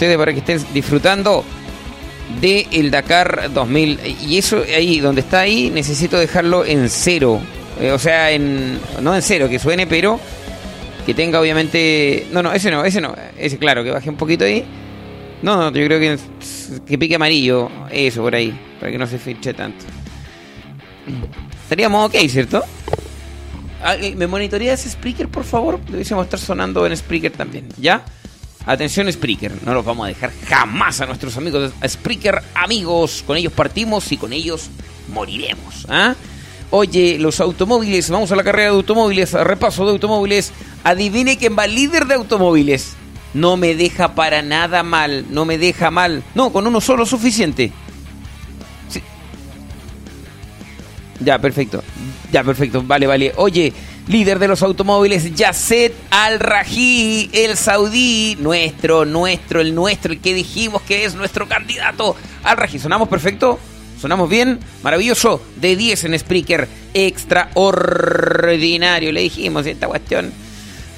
ustedes para que estén disfrutando de el Dakar 2000. Y eso ahí, donde está ahí, necesito dejarlo en cero. Eh, o sea, en no en cero, que suene, pero que tenga obviamente... No, no, ese no, ese no. Ese claro, que baje un poquito ahí. No, no, yo creo que, que pique amarillo. Eso, por ahí. Para que no se fiche tanto. Estaríamos ok, ¿cierto? Ah, eh, ¿Me monitoreas Spreaker, por favor? Deberíamos estar sonando en Spreaker también, ¿ya? Atención Spreaker, no los vamos a dejar jamás a nuestros amigos Spreaker, amigos, con ellos partimos y con ellos moriremos, ¿ah? Oye, los automóviles, vamos a la carrera de automóviles, a repaso de automóviles. Adivine quién va líder de automóviles. No me deja para nada mal, no me deja mal. No, con uno solo suficiente. Sí. Ya, perfecto. Ya, perfecto. Vale, vale. Oye, líder de los automóviles, Yasset Al-Raji, el saudí, nuestro, nuestro, el nuestro, el que dijimos que es nuestro candidato. Al-Raji, ¿sonamos perfecto? ¿Sonamos bien? Maravilloso. De 10 en Spreaker. Extraordinario. Le dijimos esta cuestión.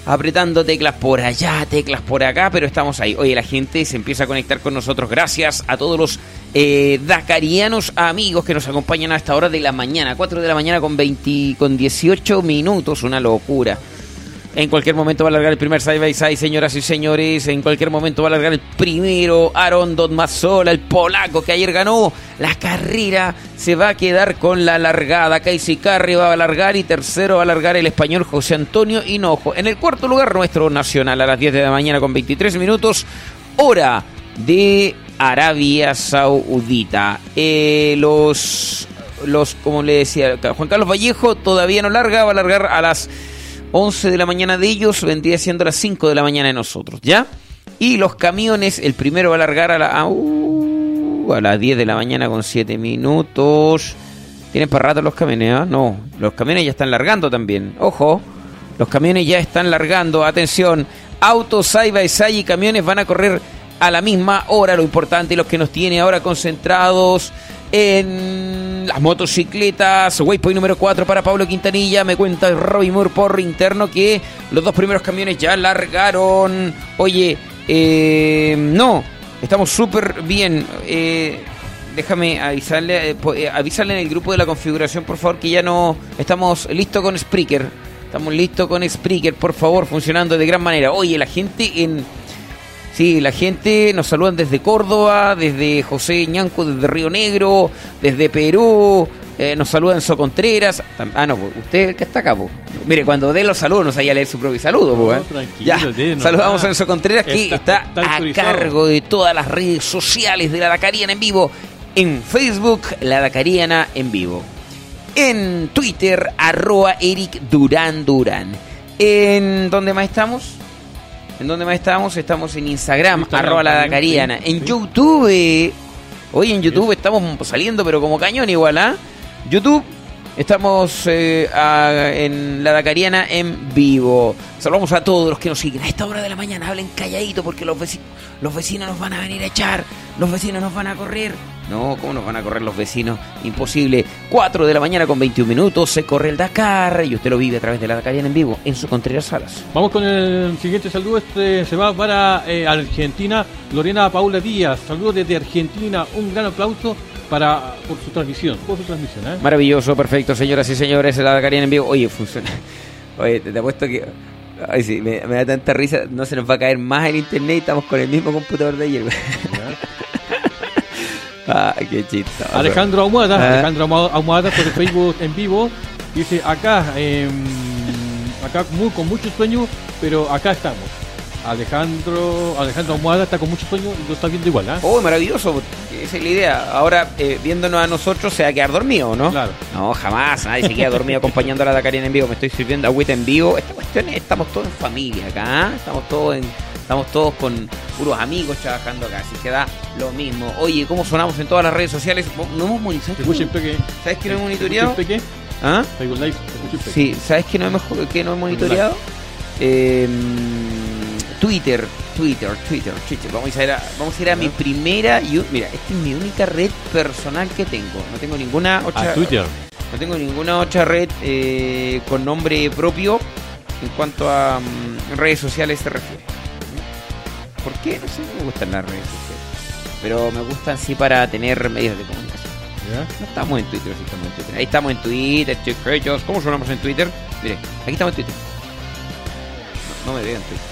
Apretando teclas por allá, teclas por acá, pero estamos ahí. Oye, la gente se empieza a conectar con nosotros. Gracias a todos los eh, dakarianos amigos que nos acompañan a esta hora de la mañana. 4 de la mañana con, 20, con 18 minutos. Una locura. En cualquier momento va a largar el primer side by side, señoras y señores. En cualquier momento va a largar el primero. Aaron Dodmazola, el polaco que ayer ganó la carrera. Se va a quedar con la largada. Casey Carri va a largar y tercero va a largar el español José Antonio Hinojo. En el cuarto lugar, nuestro nacional a las 10 de la mañana con 23 minutos. Hora de Arabia Saudita. Eh, los, los, como le decía, Juan Carlos Vallejo todavía no larga, va a largar a las 11 de la mañana de ellos, vendría siendo las 5 de la mañana de nosotros, ¿ya? Y los camiones, el primero va a largar a, la, a, uh, las 10 de la mañana con 7 minutos. ¿Tienen para rato los camiones? ¿ah? No, los camiones ya están largando también. Ojo, los camiones ya están largando. Atención, autos, side by side y camiones van a correr a la misma hora. Lo importante los que nos tiene ahora concentrados en las motocicletas. Waypoint número 4 para Pablo Quintanilla. Me cuenta Robbie Moore por interno que los dos primeros camiones ya largaron. Oye, eh, no, estamos súper bien. Eh, déjame avisarle, eh, eh, avisarle en el grupo de la configuración, por favor, que ya no estamos listos con Spreaker. Estamos listos con Spreaker, por favor, funcionando de gran manera. Oye, la gente en Sí, la gente nos saludan desde Córdoba, desde José Ñanco, desde Río Negro, desde Perú, eh, nos saludan Socontreras. Ah, no, usted el que está acá, po. Mire, cuando dé los saludos nos vaya a leer su propio saludo, po, ¿eh? Ya, saludamos a Enzo Contreras que está, está, a cargo de todas las redes sociales de la Dacariana en vivo. En Facebook, la Dacariana en vivo. En Twitter, arroba Eric Durán Durán. ¿En dónde más estamos? ¿En dónde más estamos? Estamos en Instagram, Instagram arroba la Dacariana. Sí, en sí. YouTube, hoy en YouTube estamos saliendo, pero como cañón igual, ¿ah? ¿eh? YouTube, estamos eh, en la Dacariana en vivo. Saludamos a todos los que nos siguen. A esta hora de la mañana hablen calladito porque los vecinos, los vecinos nos van a venir a echar, los vecinos nos van a correr. No, ¿cómo nos van a correr los vecinos? Imposible. 4 de la mañana con 21 minutos se corre el Dakar y usted lo vive a través de la Dakariana en vivo en su Contreras Salas. Vamos con el siguiente saludo. Este se va para eh, Argentina. Lorena Paula Díaz. Saludos desde Argentina. Un gran aplauso para por su transmisión. Por su transmisión ¿eh? Maravilloso, perfecto, señoras y señores. La Dakariana en vivo. Oye, funciona. Oye, te, apuesto que. Ay, sí, me, me, da tanta risa. No se nos va a caer más el internet y estamos con el mismo computador de ayer. Qué chisto. Alejandro Ahumada, ¿Ah? Alejandro Ahumada por el Facebook en vivo. Dice acá, eh, acá muy, con mucho sueño, pero acá estamos. Alejandro Alejandro Ahumada está con mucho sueño y lo está viendo igual, ¿eh? Oh, maravilloso. Esa es la idea. Ahora, eh, viéndonos a nosotros, se va a quedar dormido, ¿no? Claro. No, jamás. Nadie se queda dormido acompañando a la Dakarina en vivo. Me estoy sirviendo agüita en vivo. Esta cuestión es, estamos todos en familia acá. ¿eh? Estamos todos en Estamos todos con puros amigos trabajando acá, así que da lo mismo. Oye, ¿cómo sonamos en todas las redes sociales? No hemos monitoreado. ¿Sabes que no he monitoreado? ¿Ah? Sí, ¿sabes que no hemos, que no he monitoreado? Eh, Twitter, Twitter, Twitter, Twitter. Vamos a ir a, vamos a, ir a mi primera. Mira, esta es mi única red personal que tengo. No tengo ninguna otra. Ah, Twitter. No tengo ninguna otra red eh, con nombre propio en cuanto a um, redes sociales se refiere. ¿Por qué? No sé, me gustan las redes sociales. Pero me gustan sí para tener medios de comunicación. No estamos en Twitter, sí estamos en Twitter. Ahí estamos en Twitter, chicos. ¿Cómo sonamos en Twitter? Mire, aquí estamos en Twitter. No, no me vean Twitter.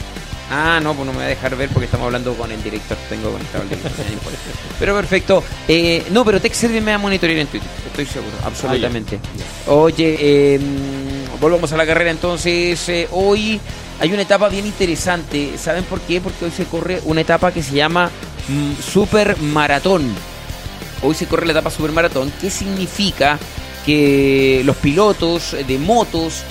Ah, no, pues no me voy a dejar ver porque estamos hablando con el director. Tengo conectado el director. pero perfecto. Eh, no, pero TechService me va a monitorear en Twitter. Estoy seguro, absolutamente. Oye, eh, volvamos a la carrera entonces. Eh, hoy hay una etapa bien interesante. ¿Saben por qué? Porque hoy se corre una etapa que se llama mm, Super Maratón. Hoy se corre la etapa Super Maratón. ¿Qué significa? Que los pilotos de motos,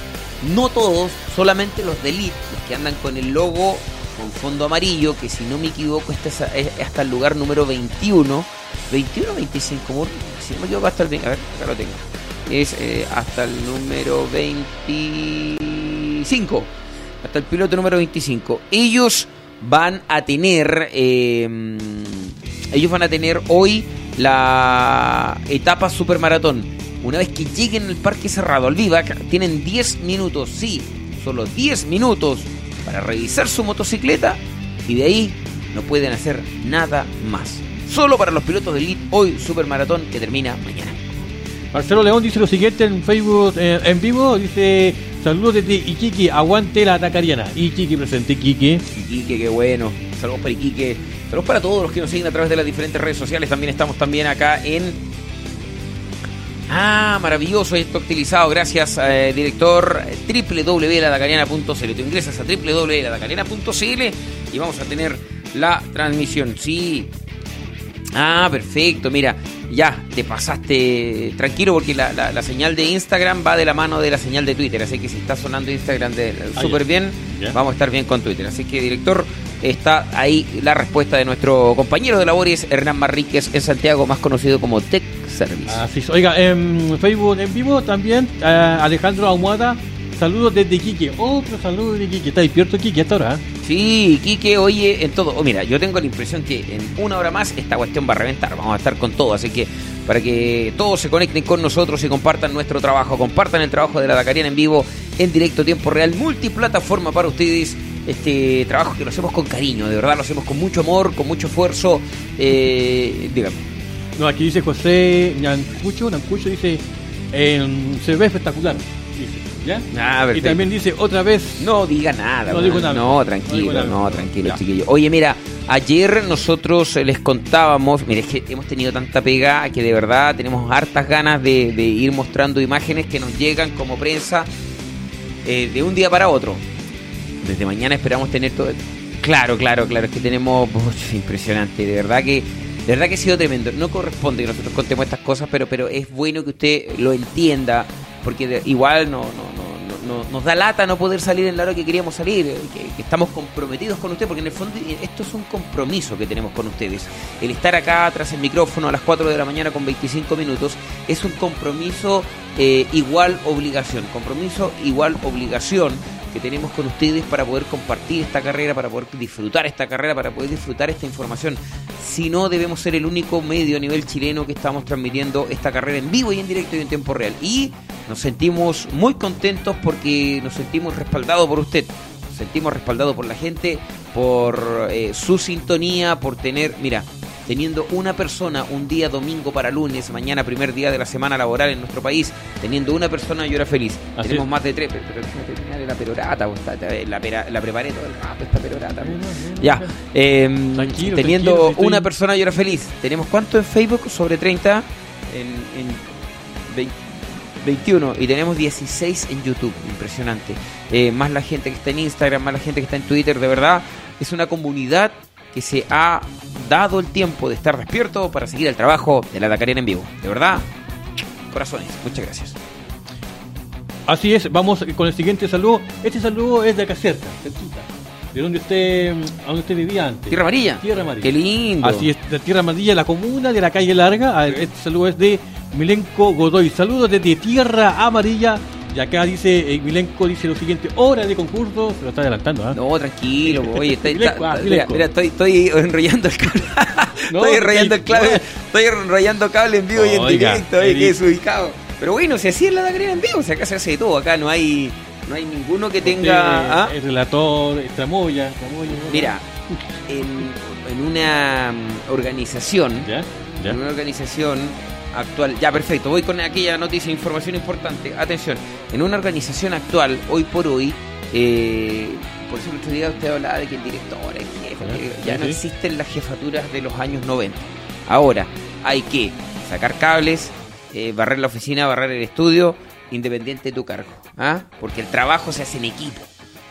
no todos, solamente los de Elite, que andan con el logo con fondo amarillo, que si no me equivoco este es hasta el lugar número 21. 21 o 25, si no me equivoco hasta el... A ver, acá lo tengo. Es eh, hasta el número 25 hasta el piloto número 25. Ellos van a tener, eh, ellos van a tener hoy la etapa supermaratón. Una vez que lleguen al parque cerrado, al Vivac, tienen 10 minutos, sí, solo 10 minutos para revisar su motocicleta y de ahí no pueden hacer nada más. Solo para los pilotos de Elite, hoy supermaratón que termina mañana. Marcelo León dice lo siguiente en Facebook eh, en vivo, dice Saludos desde Iquique, aguante la Atacariana. Iquique presente, Iquique. Iquique, qué bueno. Saludos para Iquique. Saludos para todos los que nos siguen a través de las diferentes redes sociales. También estamos también acá en... Ah, maravilloso esto utilizado. Gracias, eh, director www.ladacariana.cl. Tú ingresas a www.ladacariana.cl y vamos a tener la transmisión. Sí. Ah, perfecto. Mira, ya te pasaste tranquilo porque la, señal de Instagram va de la mano de la señal de Twitter. Así que si está sonando Instagram súper bien, vamos a estar bien con Twitter. Así que, director, está ahí la respuesta de nuestro compañero de labores, Hernán Marríquez, en Santiago, más conocido como Tech Service. Así Oiga, en Facebook en vivo también, eh, Alejandro Ahumada Saludos desde Quique. Otro saludo de Quique. ¿Está despierto Quique hasta ahora? Sí, Quique, oye, en todo. Oh, mira, yo tengo la impresión que en una hora más esta cuestión va a reventar. Vamos a estar con todo. Así que para que todos se conecten con nosotros y compartan nuestro trabajo, compartan el trabajo de la Dakariana en vivo, en directo, tiempo real, multiplataforma para ustedes. Este trabajo que lo hacemos con cariño, de verdad lo hacemos con mucho amor, con mucho esfuerzo. Eh, dígame. No, aquí dice José Nancucho, Nancucho dice, se ve espectacular. Ah, y también dice otra vez. No diga nada. No, digo nada. no tranquilo, no, tranquilo, chiquillo. Oye, mira, ayer nosotros les contábamos, mire, es que hemos tenido tanta pega que de verdad tenemos hartas ganas de, ir mostrando imágenes que nos llegan como prensa eh, de un día para otro. Desde mañana esperamos tener todo. Claro, claro, claro, es que tenemos. impresionante, de verdad que. De verdad que ha sido tremendo. No corresponde que nosotros contemos estas cosas, pero, pero es bueno que usted lo entienda porque igual no, no, no, nos da lata no poder salir en la hora que queríamos salir, eh, que, estamos comprometidos con usted, porque en el fondo eh, esto es un compromiso que tenemos con ustedes. El estar acá tras el micrófono a las 4 de la mañana con 25 minutos es un compromiso eh, igual obligación, compromiso igual obligación que tenemos con ustedes para poder compartir esta carrera, para poder disfrutar esta carrera, para poder disfrutar esta información. Si no, debemos ser el único medio a nivel chileno que estamos transmitiendo esta carrera en vivo y en directo y en tiempo real. Y nos sentimos muy contentos porque nos sentimos respaldados por usted. Nos sentimos respaldados por la gente, por eh, su sintonía, por tener, mira, teniendo una persona un día domingo para lunes, mañana primer día de la semana laboral en nuestro país, teniendo una persona yo era feliz. Tenemos más de tres, pero, pero la perorata, la, la preparé todo el rato esta perorata. ya, em, teniendo una persona yo era feliz. ¿Tenemos cuánto en Facebook? Sobre 30 en, 21 y tenemos 16 en YouTube, impresionante. Eh, más la gente que está en Instagram, más la gente que está en Twitter, de verdad, es una comunidad que se ha dado el tiempo de estar despierto para seguir el trabajo de la Dakariana en vivo. De verdad, corazones, muchas gracias. Así es, vamos con el siguiente saludo. Este saludo es de acá cerca, de donde usted, a donde usted vivía antes. Tierra Amarilla. Tierra Amarilla. Qué lindo. Así es, de Tierra Amarilla, la comuna de la calle Larga. Este saludo es de Milenco Godoy. Saludos desde Tierra Amarilla y acá dice, eh, Milenko dice lo siguiente, hora de concurso, se lo está adelantando, ¿ah? No, tranquilo, oye, ah, mira, estoy, estoy enrollando el cable. estoy enrollando el cable, estoy enrollando cable en vivo y en directo, oye, que es ubicado. Pero bueno, si así es la Dagrena en vivo, o sea, acá se hace de todo, acá no hay no hay ninguno que tenga. ¿ah? El relator, tramoya, Mira, en, en una mm, organización, ¿Ya? ¿Ya? en una organización actual, ya perfecto, voy con aquella noticia, información importante, atención, en una organización actual, hoy por hoy, eh, por eso el otro día usted hablaba de que el director, el jefe, Ya, no existen las jefaturas de los años 90. Ahora, hay que sacar cables, eh, barrer la oficina, barrer el estudio, independiente de tu cargo, ¿ah? porque el trabajo se hace en equipo.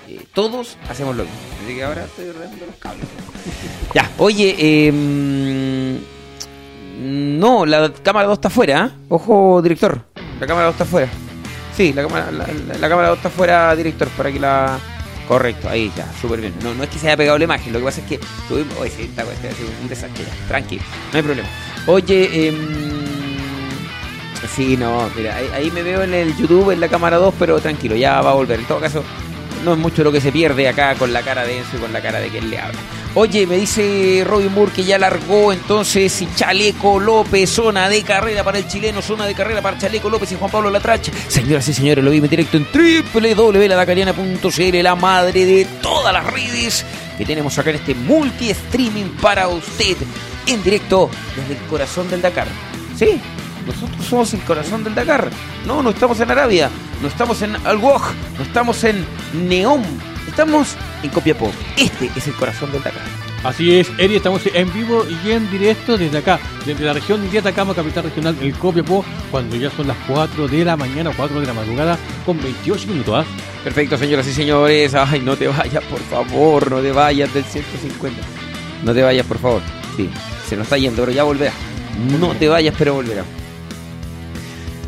Eh, todos hacemos lo mismo. Así que ahora estoy ordenando los cables. ya, oye, eh, no, la cámara 2 está afuera, ¿ah? Ojo, director. La cámara 2 está afuera. Sí, la cámara, la, cámara 2 está afuera, director, para que la. Correcto, ahí ya, súper bien. No, no es que se haya pegado la imagen, lo que pasa es que tuvimos. Oye, sí, cuestión ha sido un desastre ya. Tranquilo, no hay problema. Oye, em, Sí, no, mira, ahí, ahí me veo en el YouTube en la cámara 2, pero tranquilo, ya va a volver. En todo caso, no es mucho lo que se pierde acá con la cara de Enzo y con la cara de quien le habla. Oye, me dice Robin Moore que ya largó entonces y Chaleco López, zona de carrera para el chileno, zona de carrera para Chaleco López y Juan Pablo Latrache. Señoras y señores, lo vimos directo en www.ladacariana.cl, la madre de todas las redes que tenemos acá en este multi-streaming para usted en directo desde el corazón del Dakar. ¿Sí? Nosotros somos el corazón del Dakar. No, no estamos en Arabia, no estamos en Al Waj, no estamos en Neom, estamos en Copiapó. Este es el corazón del Dakar. Así es, Eri, estamos en vivo y en directo desde acá, desde la región de Atacama, capital regional, el Copiapó, cuando ya son las 4 de la mañana o 4 de la madrugada, con 28 minutos. ¿ah? Perfecto, señoras y señores. Ay, no te vayas, por favor, no te vayas del 150. No te vayas, por favor. Sí, se nos está yendo, pero ya volverá. No te vayas, pero volverá.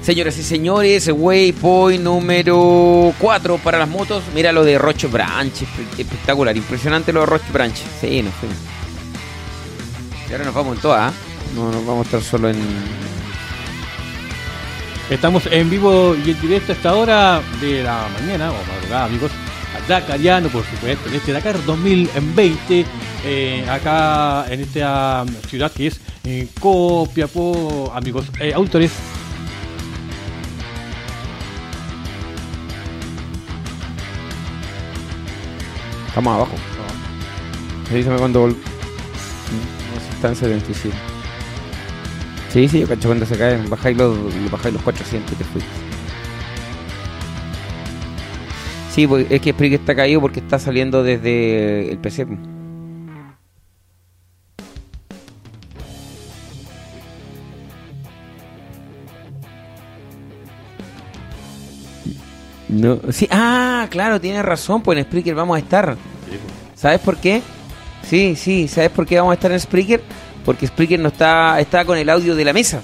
Señoras y señores, waypoint número 4 para las motos. Mira lo de Roche Branch, espe- espectacular, impresionante lo de Roche Branch. Sí, nos fuimos. Y ahora nos vamos en todas, ¿ah? No nos vamos a estar solo en. Estamos en vivo y en directo a esta hora de la mañana, o madrugada, amigos, Dakariano, por supuesto, en este Dakar 2020, eh, acá en esta ciudad que es eh, Copiapó, amigos, eh, autores. Estamos abajo. Avísame cuando vol... No, si está en 77. Sí, sí, yo cacho cuando se caen. Bajáis los, bajáis los 400 y te fuiste. Sí, pues, es que Spreaker está caído porque está saliendo desde el PC. No, sí, ah, claro, tienes razón, pues en Spreaker vamos a estar. ¿Sabes por qué? Sí, sí, ¿sabes por qué vamos a estar en Spreaker? Porque Spreaker no está, está con el audio de la mesa.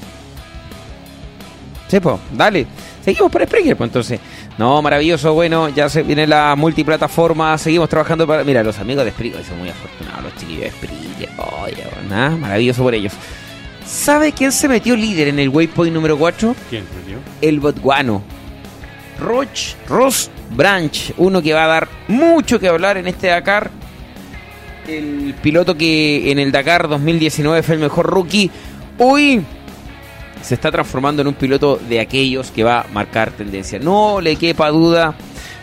Pues, dale. Seguimos por Spreaker, pues entonces. No, maravilloso, bueno, ya se viene la multiplataforma, seguimos trabajando para... Mira, los amigos de Spreaker son muy afortunados, los chiquillos de Spreaker. Oye, nada, maravilloso por ellos. ¿Sabe quién se metió líder en el waypoint número 4? ¿Quién perdió? el botguano. Roch, Ross Branch, uno que va a dar mucho que hablar en este Dakar. El piloto que en el Dakar 2019 fue el mejor rookie, hoy se está transformando en un piloto de aquellos que va a marcar tendencia. No le quepa duda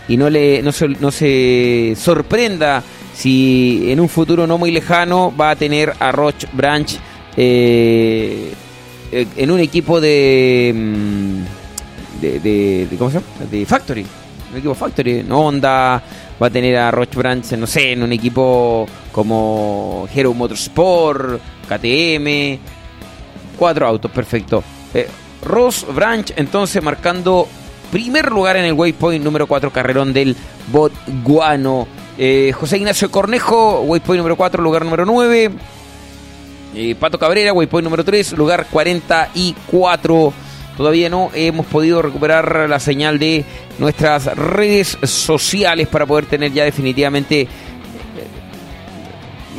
y no, le, no, se, no se sorprenda si en un futuro no muy lejano va a tener a Roch Branch eh, en un equipo de, mm, de, ¿cómo se llama? De Factory, un equipo Factory, no Honda va a tener a Roch Branch, no sé, en un equipo como Hero Motorsport, KTM, cuatro autos, perfecto. Eh, Ross Branch entonces marcando primer lugar en el waypoint número 4 carrerón del Botguano. Eh, José Ignacio Cornejo, waypoint número 4, lugar número 9. Eh, Pato Cabrera, waypoint número 3, lugar 44. Todavía no hemos podido recuperar la señal de nuestras redes sociales para poder tener ya definitivamente eh,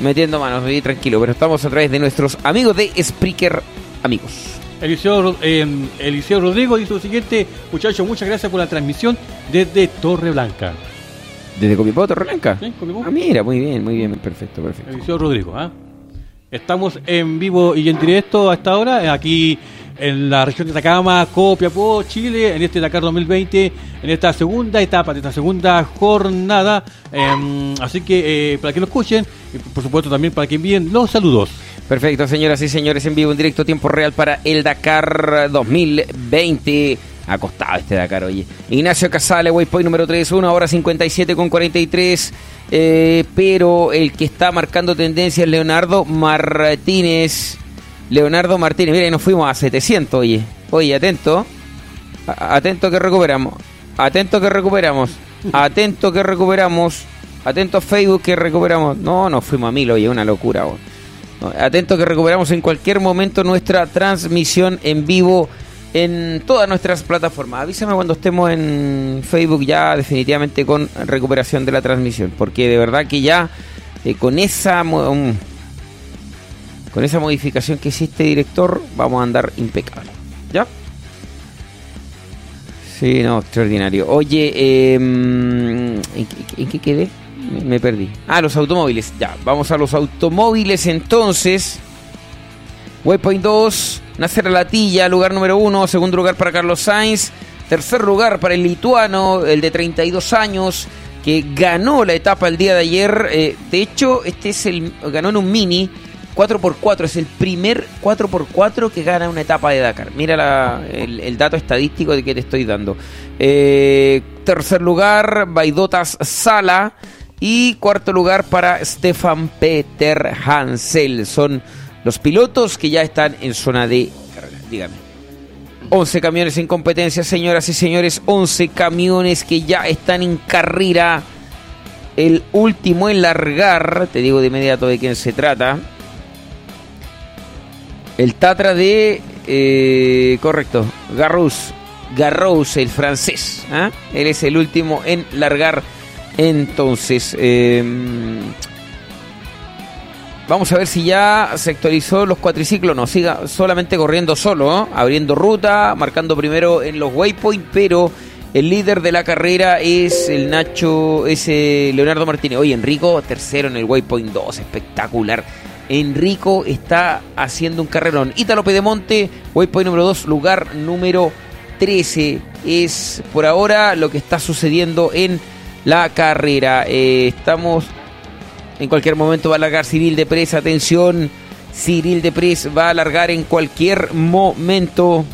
metiendo manos, y tranquilo, pero estamos a través de nuestros amigos de Spreaker, amigos. Eliseo, eh, Eliseo Rodrigo dice lo siguiente, muchachos, muchas gracias por la transmisión desde Torre Blanca. ¿Desde Copiapó, Torreblanca? ¿Sí? Copiapó. Ah, mira, muy bien, muy bien, perfecto, perfecto. Eliseo Rodrigo, ¿ah? Estamos en vivo y en directo a esta hora, eh, aquí en la región de Atacama, Copiapó, Chile, en este Dakar 2020, en esta segunda etapa, de esta segunda jornada. Em, así que eh, para que lo escuchen, y por supuesto también para que envíen los saludos. Perfecto, señoras y señores, en vivo, en directo, tiempo real para el Dakar 2020. Acostado este Dakar, oye. Ignacio Casale, waypoint número 3, 1 hora 57 con 43. Eh, pero el que está marcando tendencia es Leonardo Martínez. Leonardo Martínez, mira, ahí nos fuimos a 700, oye. Oye, atento. Atento que recuperamos. Atento que recuperamos. Atento que recuperamos. Atento Facebook que recuperamos. No, nos fuimos a mil, oye, una locura. Atento que recuperamos en cualquier momento nuestra transmisión en vivo en todas nuestras plataformas. Avísame cuando estemos en Facebook ya definitivamente con recuperación de la transmisión. Porque de verdad que ya eh, con esa... con esa modificación que hiciste, director, vamos a andar impecable. ¿Ya? Sí, no, extraordinario. Oye, eh, ¿en, qué, quedé? Me, me perdí. Ah, los automóviles. Ya, vamos a los automóviles entonces. Waypoint 2, Nacer Latilla, lugar número 1. Segundo lugar para Carlos Sainz. Tercer lugar para el lituano, el de 32 años, que ganó la etapa el día de ayer. Eh, de hecho, este es el ganó en un mini 4x4. Es el primer 4x4 que gana una etapa de Dakar. Mira el dato estadístico de que te estoy dando. Eh, tercer lugar, Baidotas Sala. Y cuarto lugar para Stefan Peter Hansel. Son los pilotos que ya están en zona de carrera. Dígame. 11 camiones en competencia, señoras y señores. 11 camiones que ya están en carrera. El último en largar, te digo de inmediato de quién se trata. El Tatra de. eh, correcto, Garrous. Garrous, el francés. ¿ah? Él es el último en largar. Entonces, eh, vamos a ver si ya se actualizó los cuatriciclos. No, siga solamente corriendo solo, ¿no? abriendo ruta, marcando primero en los waypoint, pero el líder de la carrera es el Nacho, es eh, Leonardo Martínez. Oye, Enrico, tercero en el waypoint 2, espectacular. Enrico está haciendo un carrerón. Ítalo Pedemonte, waypoint número 2, lugar número 13. Es por ahora lo que está sucediendo en la carrera. Eh, estamos en cualquier momento va a largar Cyril de Pres. Atención, Cyril de Pres va a largar en cualquier momento.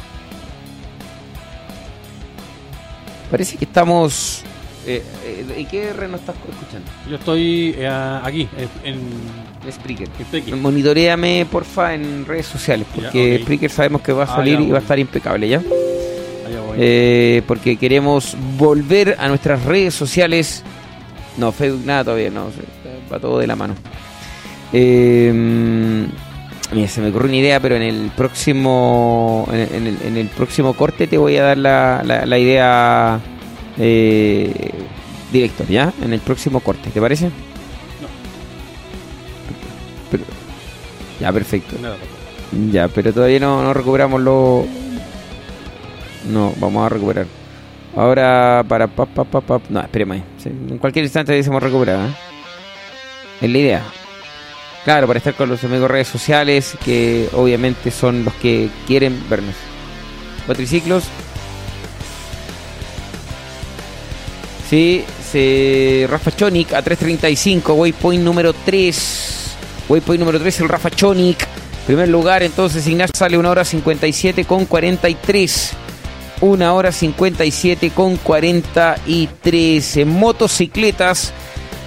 Parece que estamos. Eh, eh, ¿En qué red nos estás escuchando? Yo estoy eh, aquí, en, En Spreaker. Spreaker. Monitoreame, porfa, en redes sociales. Ya, Porque ok. Spreaker sabemos que va a Ah, salir ya, y va a estar impecable, ¿ya? Voy. Eh, porque queremos volver a nuestras redes sociales. No, Facebook nada todavía, no, va todo de la mano. Eh, mira, se me ocurrió una idea, pero en el próximo en, en el, en el próximo corte te voy a dar la, la- la idea eh, director, ¿ya? En el próximo corte, ¿te parece? Ya, perfecto. Nada, Ya, pero todavía no, no recuperamos lo. No, vamos a recuperar. Ahora para pa, pa, pa, pa- No, esperemos ahí. Sí, En cualquier instante decimos recuperar. ¿eh? Es la idea. Claro, para estar con los amigos redes sociales, que obviamente son los que quieren vernos. Cuatriciclos. Sí, se Rafa Chonic a 3.35, waypoint número 3. Waypoint número 3, el Rafa Chonic. Primer lugar, entonces Ignacio sale 1 hora 57 con 43. 1 hora 57 con 43. En motocicletas,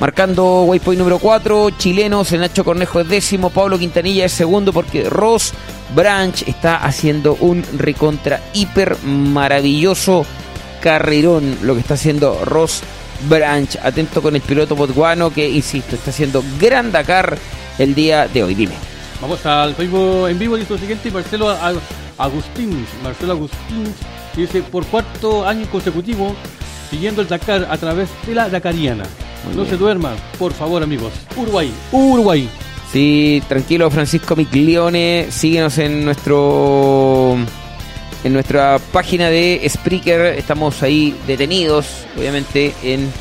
marcando waypoint número 4, chilenos, el Nacho Cornejo es décimo, Pablo Quintanilla es segundo porque Ross Branch está haciendo un recontra hiper maravilloso carrerón lo que está haciendo Ross Branch. Atento con el piloto botsguano que, insisto, está haciendo gran Dakar el día de hoy. Dime. Vamos al Facebook en vivo, dice lo siguiente, Marcelo Agustín, Marcelo Agustín, dice, por cuarto año consecutivo, siguiendo el Dakar a través de la Dakariana. Muy no bien. se duerman, por favor amigos. Uruguay, Uruguay. Sí, tranquilo, Francisco Miglione. Síguenos en nuestro en nuestra página de Spreaker. Estamos ahí detenidos, obviamente, en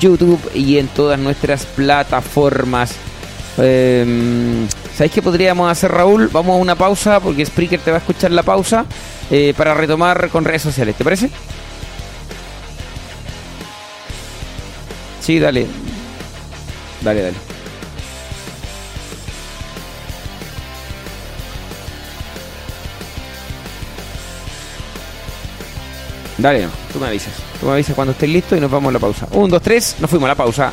YouTube y en todas nuestras plataformas. Em, eh, ¿Sabéis qué podríamos hacer, Raúl? Vamos a una pausa porque Spreaker te va a escuchar la pausa eh, para retomar con redes sociales. ¿Te parece? Sí, dale. Dale, dale. Dale, no. Tú me avisas. Tú me avisas cuando estés listo y nos vamos a la pausa. Un, dos, tres. Nos fuimos a la pausa.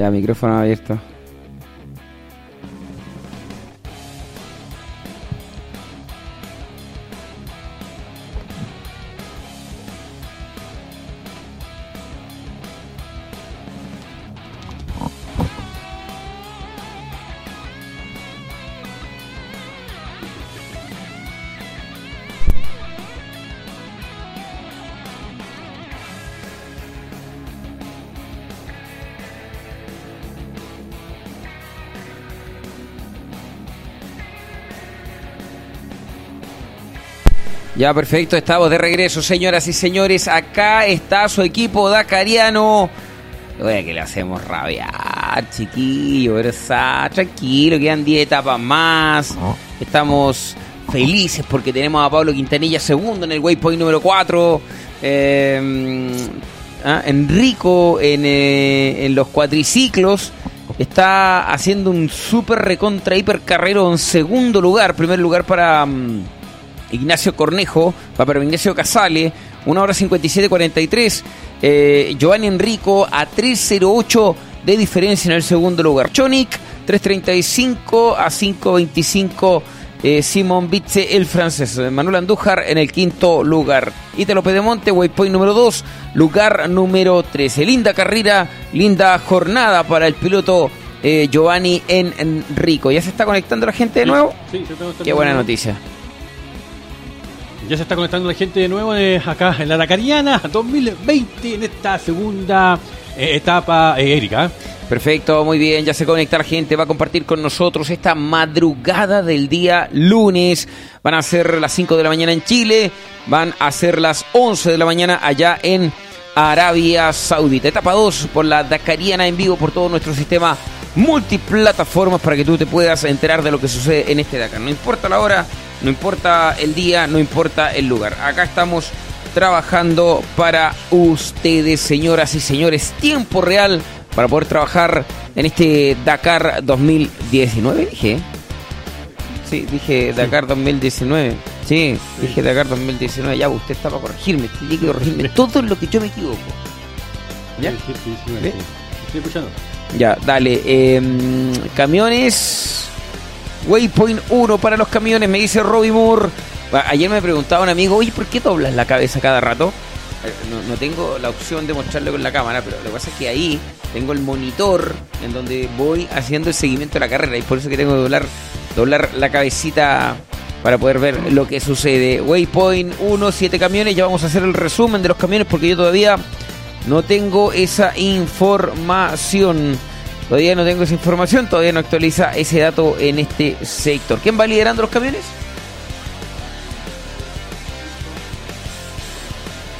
Ya, micrófono abierto. Ya, perfecto, estamos de regreso, señoras y señores. Acá está su equipo Dakariano. Oye, que le hacemos rabiar, chiquillo, pero está tranquilo, quedan 10 etapas más. Estamos felices porque tenemos a Pablo Quintanilla segundo en el waypoint número 4. Eh, ah, Enrico en, eh, en los cuatriciclos está haciendo un super recontra hiper carrero en segundo lugar. Primer lugar para. mm, Ignacio Cornejo, va para Ignacio Casale, 1 hora 57.43. Eh, Giovanni Enrico a 3.08 de diferencia en el segundo lugar. Chonic, 3.35 a 5.25. Eh, Simón Bitze, el francés. Manuel Andújar en el quinto lugar. Ítalo Pedemonte, waypoint número 2, lugar número 13. Linda carrera, linda jornada para el piloto eh, Giovanni Enrico. ¿Ya se está conectando la gente de nuevo? Sí, está conectando Qué buena noticia. Ya se está conectando la gente de nuevo eh, acá en la Dakariana 2020 en esta segunda eh, etapa, eh, Erika. Perfecto, muy bien, ya se conecta la gente, va a compartir con nosotros esta madrugada del día lunes. Van a ser las 5 de la mañana en Chile, van a ser las 11 de la mañana allá en Arabia Saudita. Etapa 2 por la Dakariana en vivo por todo nuestro sistema multiplataformas para que tú te puedas enterar de lo que sucede en este Dakar. No importa la hora, no importa el día, no importa el lugar. Acá estamos trabajando para ustedes, señoras y señores. Tiempo real para poder trabajar en este Dakar 2019, dije. Sí, dije Dakar 2019. Sí, dije Dakar 2019. Ya, usted está para corregirme. Tiene que corregirme todo lo que yo me equivoco. ¿Ya? Sí. Estoy escuchando. Ya, dale. em, camiones. Waypoint 1 para los camiones, me dice Robbie Moore. Ah, Ayer me preguntaba un amigo, oye, ¿por qué doblas la cabeza cada rato? Eh, No, no tengo la opción de mostrarlo con la cámara, pero lo que pasa es que ahí tengo el monitor en donde voy haciendo el seguimiento de la carrera y por eso que tengo que doblar, doblar la cabecita para poder ver lo que sucede. Waypoint 1, 7 camiones, ya vamos a hacer el resumen de los camiones porque yo todavía no tengo esa información. Todavía no tengo esa información, todavía no actualiza ese dato en este sector. ¿Quién va liderando los camiones?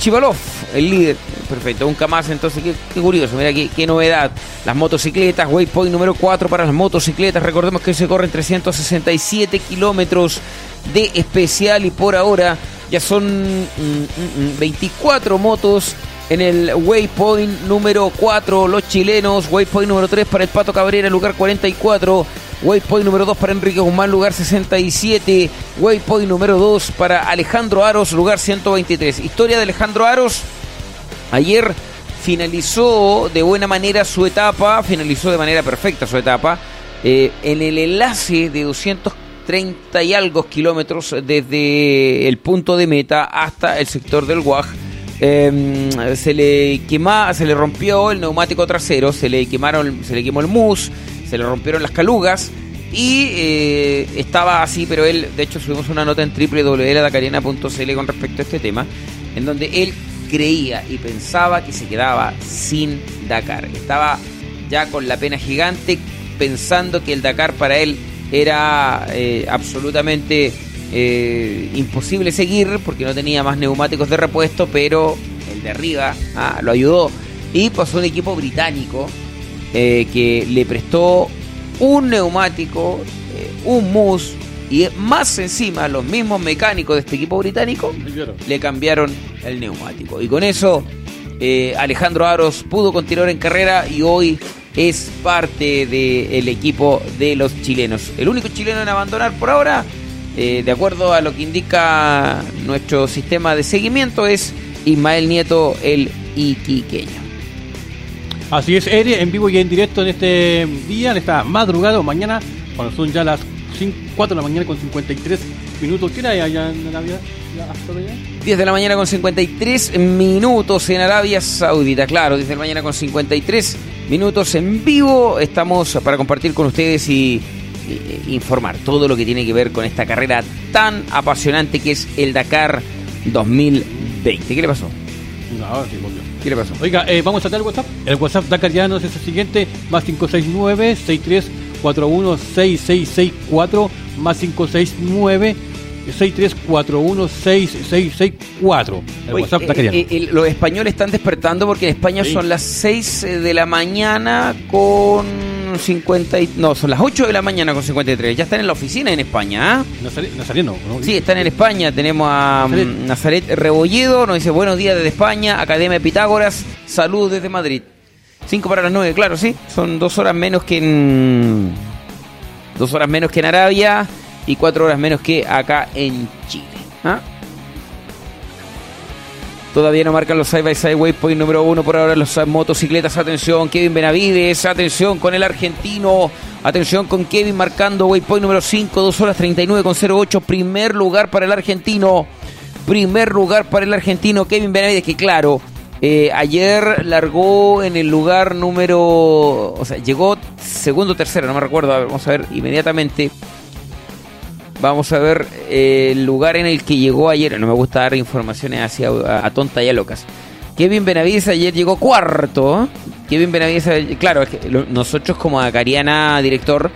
Chivalov, el líder. Perfecto, un más entonces, qué, curioso, mira qué, novedad. Las motocicletas, waypoint número 4 para las motocicletas. Recordemos que se corren 367 kilómetros de especial y por ahora ya son mm, mm, mm, 24 motos en el waypoint número 4, los chilenos. Waypoint número 3 para el Pato Cabrera, lugar 44. Waypoint número 2 para Enrique Guzmán, lugar 67. Waypoint número 2 para Alejandro Aros, lugar 123. Historia de Alejandro Aros. Ayer finalizó de buena manera su etapa, finalizó de manera perfecta su etapa, eh, en el enlace de 230 y algo kilómetros desde el punto de meta hasta el sector del Guaj. Eh, se le quema, se le rompió el neumático trasero, se le quemaron, se le quemó el mus, se le rompieron las calugas y eh, estaba así, pero él, de hecho, subimos una nota en www.dacarena.cl con respecto a este tema, en donde él creía y pensaba que se quedaba sin Dakar. Estaba ya con la pena gigante, pensando que el Dakar para él era eh, absolutamente eh, imposible seguir porque no tenía más neumáticos de repuesto, pero el de arriba ah, lo ayudó. Y pasó un equipo británico eh, que le prestó un neumático, eh, un mus y más encima los mismos mecánicos de este equipo británico le cambiaron el neumático. Y con eso Alejandro Aros pudo continuar en carrera y hoy es parte del equipo de los chilenos. El único chileno en abandonar por ahora, eh, de acuerdo a lo que indica nuestro sistema de seguimiento, es Ismael Nieto, el iquiqueño. Así es, Ere, en vivo y en directo en este día, en esta madrugada o mañana, cuando son ya las 5, 4 de la mañana con 53 minutos. ¿Qué hay allá en Arabia? 10 de la mañana con 53 minutos en Arabia Saudita, claro, 10 de la mañana con 53 minutos en vivo. Estamos para compartir con ustedes y informar todo lo que tiene que ver con esta carrera tan apasionante que es el Dakar 2020. ¿Qué le pasó? No, sí, volvió. ¿Qué le pasó? Oiga, eh, vamos a tratar el WhatsApp. El WhatsApp Dakariano es el siguiente, más 569 6341 6664 más 569 6341 6664 El Oye, WhatsApp eh, eh, eh, los españoles están despertando porque en España Sí. son las 6 de la mañana con 50 y- no, son las 8 de la mañana con 53. Ya están en la oficina en España, ¿ah? Nazareno, ¿no? Sí, están en España. Tenemos a Nazaret. mm, Nazaret Rebolledo, nos dice buenos días desde España, Academia de Pitágoras, salud desde Madrid. 5 para las 9, claro, sí. Son dos horas menos que en. Dos horas menos que en Arabia y cuatro horas menos que acá en Chile. ¿ah? Todavía no marcan los side by side waypoint número uno por ahora los motocicletas. Atención, Kevin Benavides. Atención con el argentino. Atención con Kevin marcando waypoint número 5, 2 horas 39 con 08. Primer lugar para el argentino. Primer lugar para el argentino Kevin Benavides, que claro, eh, ayer largó en el lugar número. O sea, llegó segundo tercero, no me recuerdo. Vamos a ver inmediatamente. Vamos a ver eh, el lugar en el que llegó ayer. No me gusta dar informaciones así a, a- tonta y a locas. Kevin Benavides ayer llegó cuarto. Kevin Benavides, claro, es que nosotros como Acariana director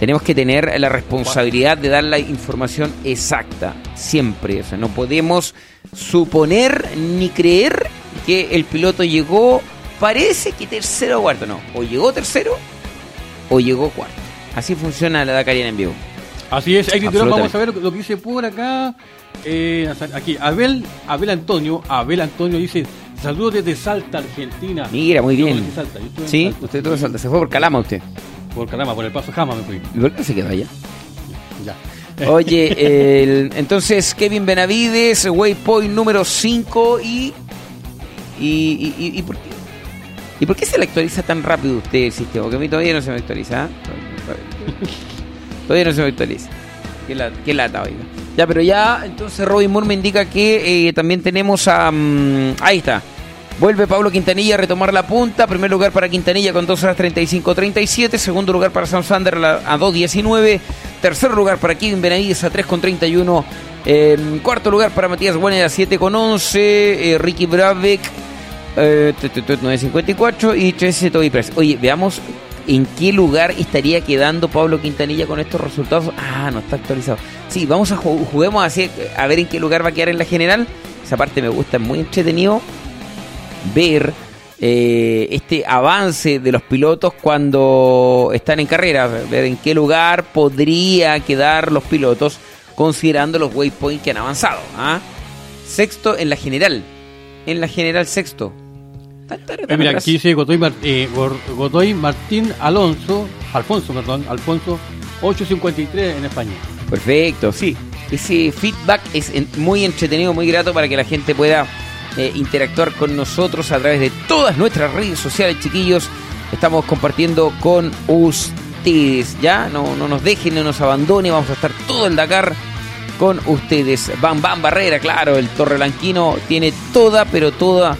tenemos que tener la responsabilidad de dar la información exacta, siempre. O no podemos suponer ni creer que el piloto llegó, parece que tercero o cuarto, no. O llegó tercero o llegó cuarto. Así funciona la Dakariana en vivo. Así es, vamos a ver lo que dice por acá. Eh, aquí, Abel, Abel Antonio, Abel Antonio dice, saludos desde Salta, Argentina. Mira, muy bien. Salta, yo estuve en Sí, Salta, usted todo salta. Se fue por Calama usted. Por caramba, por el paso Jama me fui. ¿Y por qué se quedó allá? Ya. Oye, el- entonces Kevin Benavides, waypoint número 5 y y, y, y, y por qué? ¿Y por qué se le actualiza tan rápido usted el sistema? Porque a mí todavía no se me actualiza. ¿ah? Todavía no se me actualiza. Qué lata, oiga. Ya, pero ya, entonces Robin Moore me indica que eh, también tenemos a... mm, ahí está. Vuelve Pablo Quintanilla a retomar la punta. Primer lugar para Quintanilla con 2 horas 35-37. Segundo lugar para Sam Sander a la- a 2.19. Tercer lugar para Kevin Benavides a 3.31. Eh, cuarto lugar para Matías Warner a 7.11. Eh, Ricky Brabeck eh, tu, tu, tu, 9.54. Y 13 Toby Price. Oye, veamos en qué lugar estaría quedando Pablo Quintanilla con estos resultados. Ah, no está actualizado. Sí, vamos a ju- juguemos así a ver en qué lugar va a quedar en la general. Esa parte me gusta, es muy entretenido ver eh, este avance de los pilotos cuando están en carrera, ver en qué lugar podría quedar los pilotos considerando los waypoints que han avanzado. ¿ah? Sexto en la general, en la general sexto. Eh, mira, aquí dice Godoy, eh, Godoy Martín Alonso, Alfonso, perdón, Alfonso 853 en España. Perfecto, sí. Ese feedback es en- muy entretenido, muy grato para que la gente pueda eh, interactuar con nosotros a través de todas nuestras redes sociales, chiquillos. Estamos compartiendo con ustedes, ¿ya? No, no nos dejen, no nos abandonen, vamos a estar todo el Dakar con ustedes. Bam Bam Barrera, claro, el Torrelanquino tiene toda, pero toda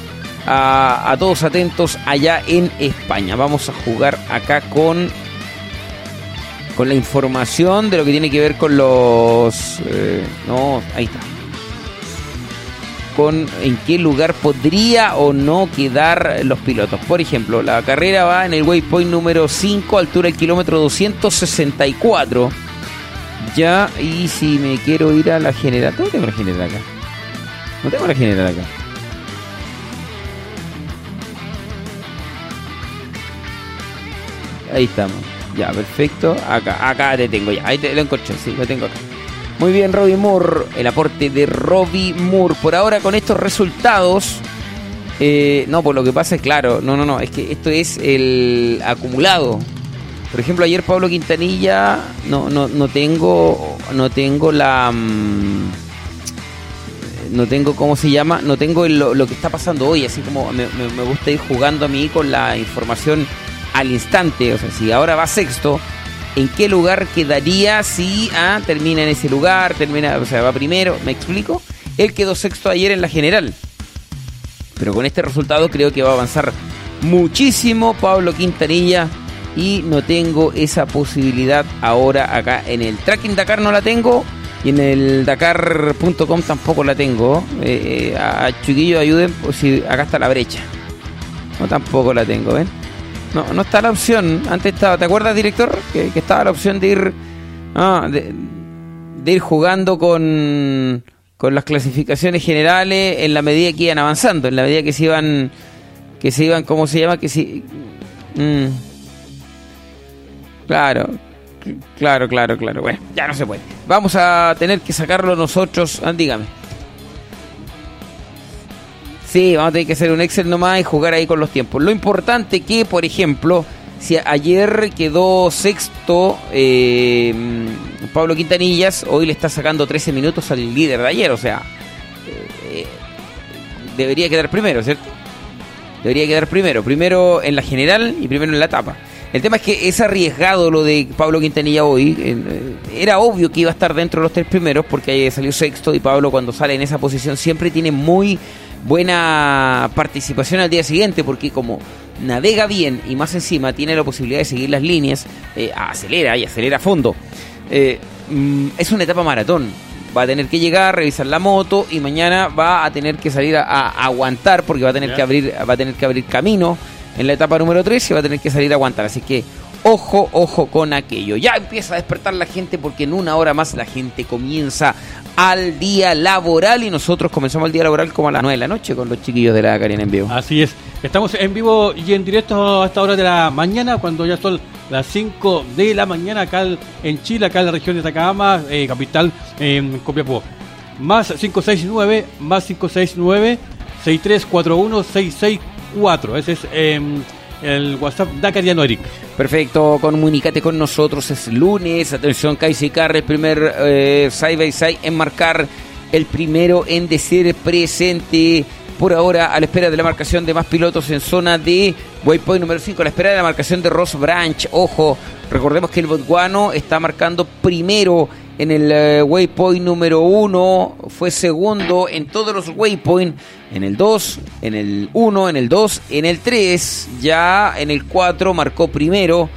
a, todos atentos allá en España. Vamos a jugar acá con con la información de lo que tiene que ver con los... eh, no, ahí está. Con en qué lugar podría o no quedar los pilotos. Por ejemplo, la carrera va en el waypoint número 5, altura del kilómetro 264. Ya, y si me quiero ir a la general... ¿Dónde tengo la general acá? No tengo la general acá. Ahí estamos. Ya, perfecto. Acá, acá te tengo ya. Ahí te lo encontré, sí, lo tengo acá. Muy bien, Robbie Moore. El aporte de Robbie Moore. Por ahora, con estos resultados. eh, no, por lo que pasa es claro. No, no, no. Es que esto es el acumulado. Por ejemplo, ayer Pablo Quintanilla. No, no, no tengo. No tengo la. mm, no tengo cómo se llama, no tengo lo, que está pasando hoy, así como me, gusta ir jugando a mí con la información al instante, o sea, si ahora va sexto, ¿en qué lugar quedaría si ah, termina en ese lugar, termina, o sea, va primero, ¿me explico? Él quedó sexto ayer en la general, pero con este resultado creo que va a avanzar muchísimo Pablo Quintanilla y no tengo esa posibilidad ahora acá en el Tracking Dakar no la tengo y en el Dakar.com tampoco la tengo. Eh, eh, a Chiquillo ayuden, pues si acá está la brecha. No, tampoco la tengo, ¿ven? No, no está la opción. Antes estaba, ¿te acuerdas, director? Que, estaba la opción de ir, ah, de, ir jugando con, con las clasificaciones generales en la medida que iban avanzando, en la medida que se iban, que se iban, ¿cómo se llama? Que si, mm. claro, Claro, claro, claro. Bueno, ya no se puede. Vamos a tener que sacarlo nosotros. Ah, dígame. Sí, vamos a tener que hacer un Excel nomás y jugar ahí con los tiempos. Lo importante que, por ejemplo, si ayer quedó sexto eh, Pablo Quintanillas, hoy le está sacando 13 minutos al líder de ayer. O sea, eh, debería quedar primero, ¿cierto? Debería quedar primero. Primero en la general y primero en la etapa. El tema es que es arriesgado lo de Pablo Quintanilla hoy. Eh, era obvio que iba a estar dentro de los tres primeros porque salió sexto y Pablo cuando sale en esa posición siempre tiene muy buena participación al día siguiente porque como navega bien y más encima tiene la posibilidad de seguir las líneas, eh, acelera y acelera a fondo. Eh, mm, es una etapa maratón. Va a tener que llegar, revisar la moto y mañana va a tener que salir a, aguantar porque va a tener que abrir, va a tener que abrir camino en la etapa número 3 y va a tener que salir a aguantar. Así que ojo, ojo con aquello. Ya empieza a despertar la gente porque en una hora más la gente comienza al día laboral y nosotros comenzamos el día laboral como a las 9 de la noche con los chiquillos de la Karina en vivo. Así es. Estamos en vivo y en directo a esta hora de la mañana cuando ya son las 5 de la mañana acá en Chile, acá en la región de Atacama, eh, capital en Copiapó. Más 569, más 569, 6341 66 ese es em, el WhatsApp Dakariano Eric. Perfecto, comunícate con nosotros. Es lunes. Atención, Kaisi Carre, el primer eh, side by side en marcar, el primero en decir presente. Por ahora, a la espera de la marcación de más pilotos en zona de waypoint número 5, a la espera de la marcación de Ross Branch. Ojo, recordemos que el Botguano está marcando primero en el eh, waypoint número 1, fue segundo en todos los waypoints, en el 2, en el 1, en el 2, en el 3, ya en el 4 marcó primero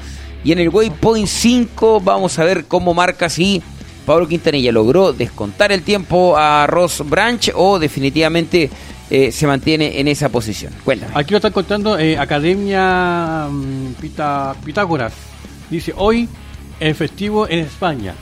y en el waypoint 5 vamos a ver cómo marca si Pablo Quintanilla logró descontar el tiempo a Ross Branch o definitivamente eh, se mantiene en esa posición. Cuéntame. Aquí lo están contando eh, Academia mm, Pitágoras. Dice, hoy es festivo en España.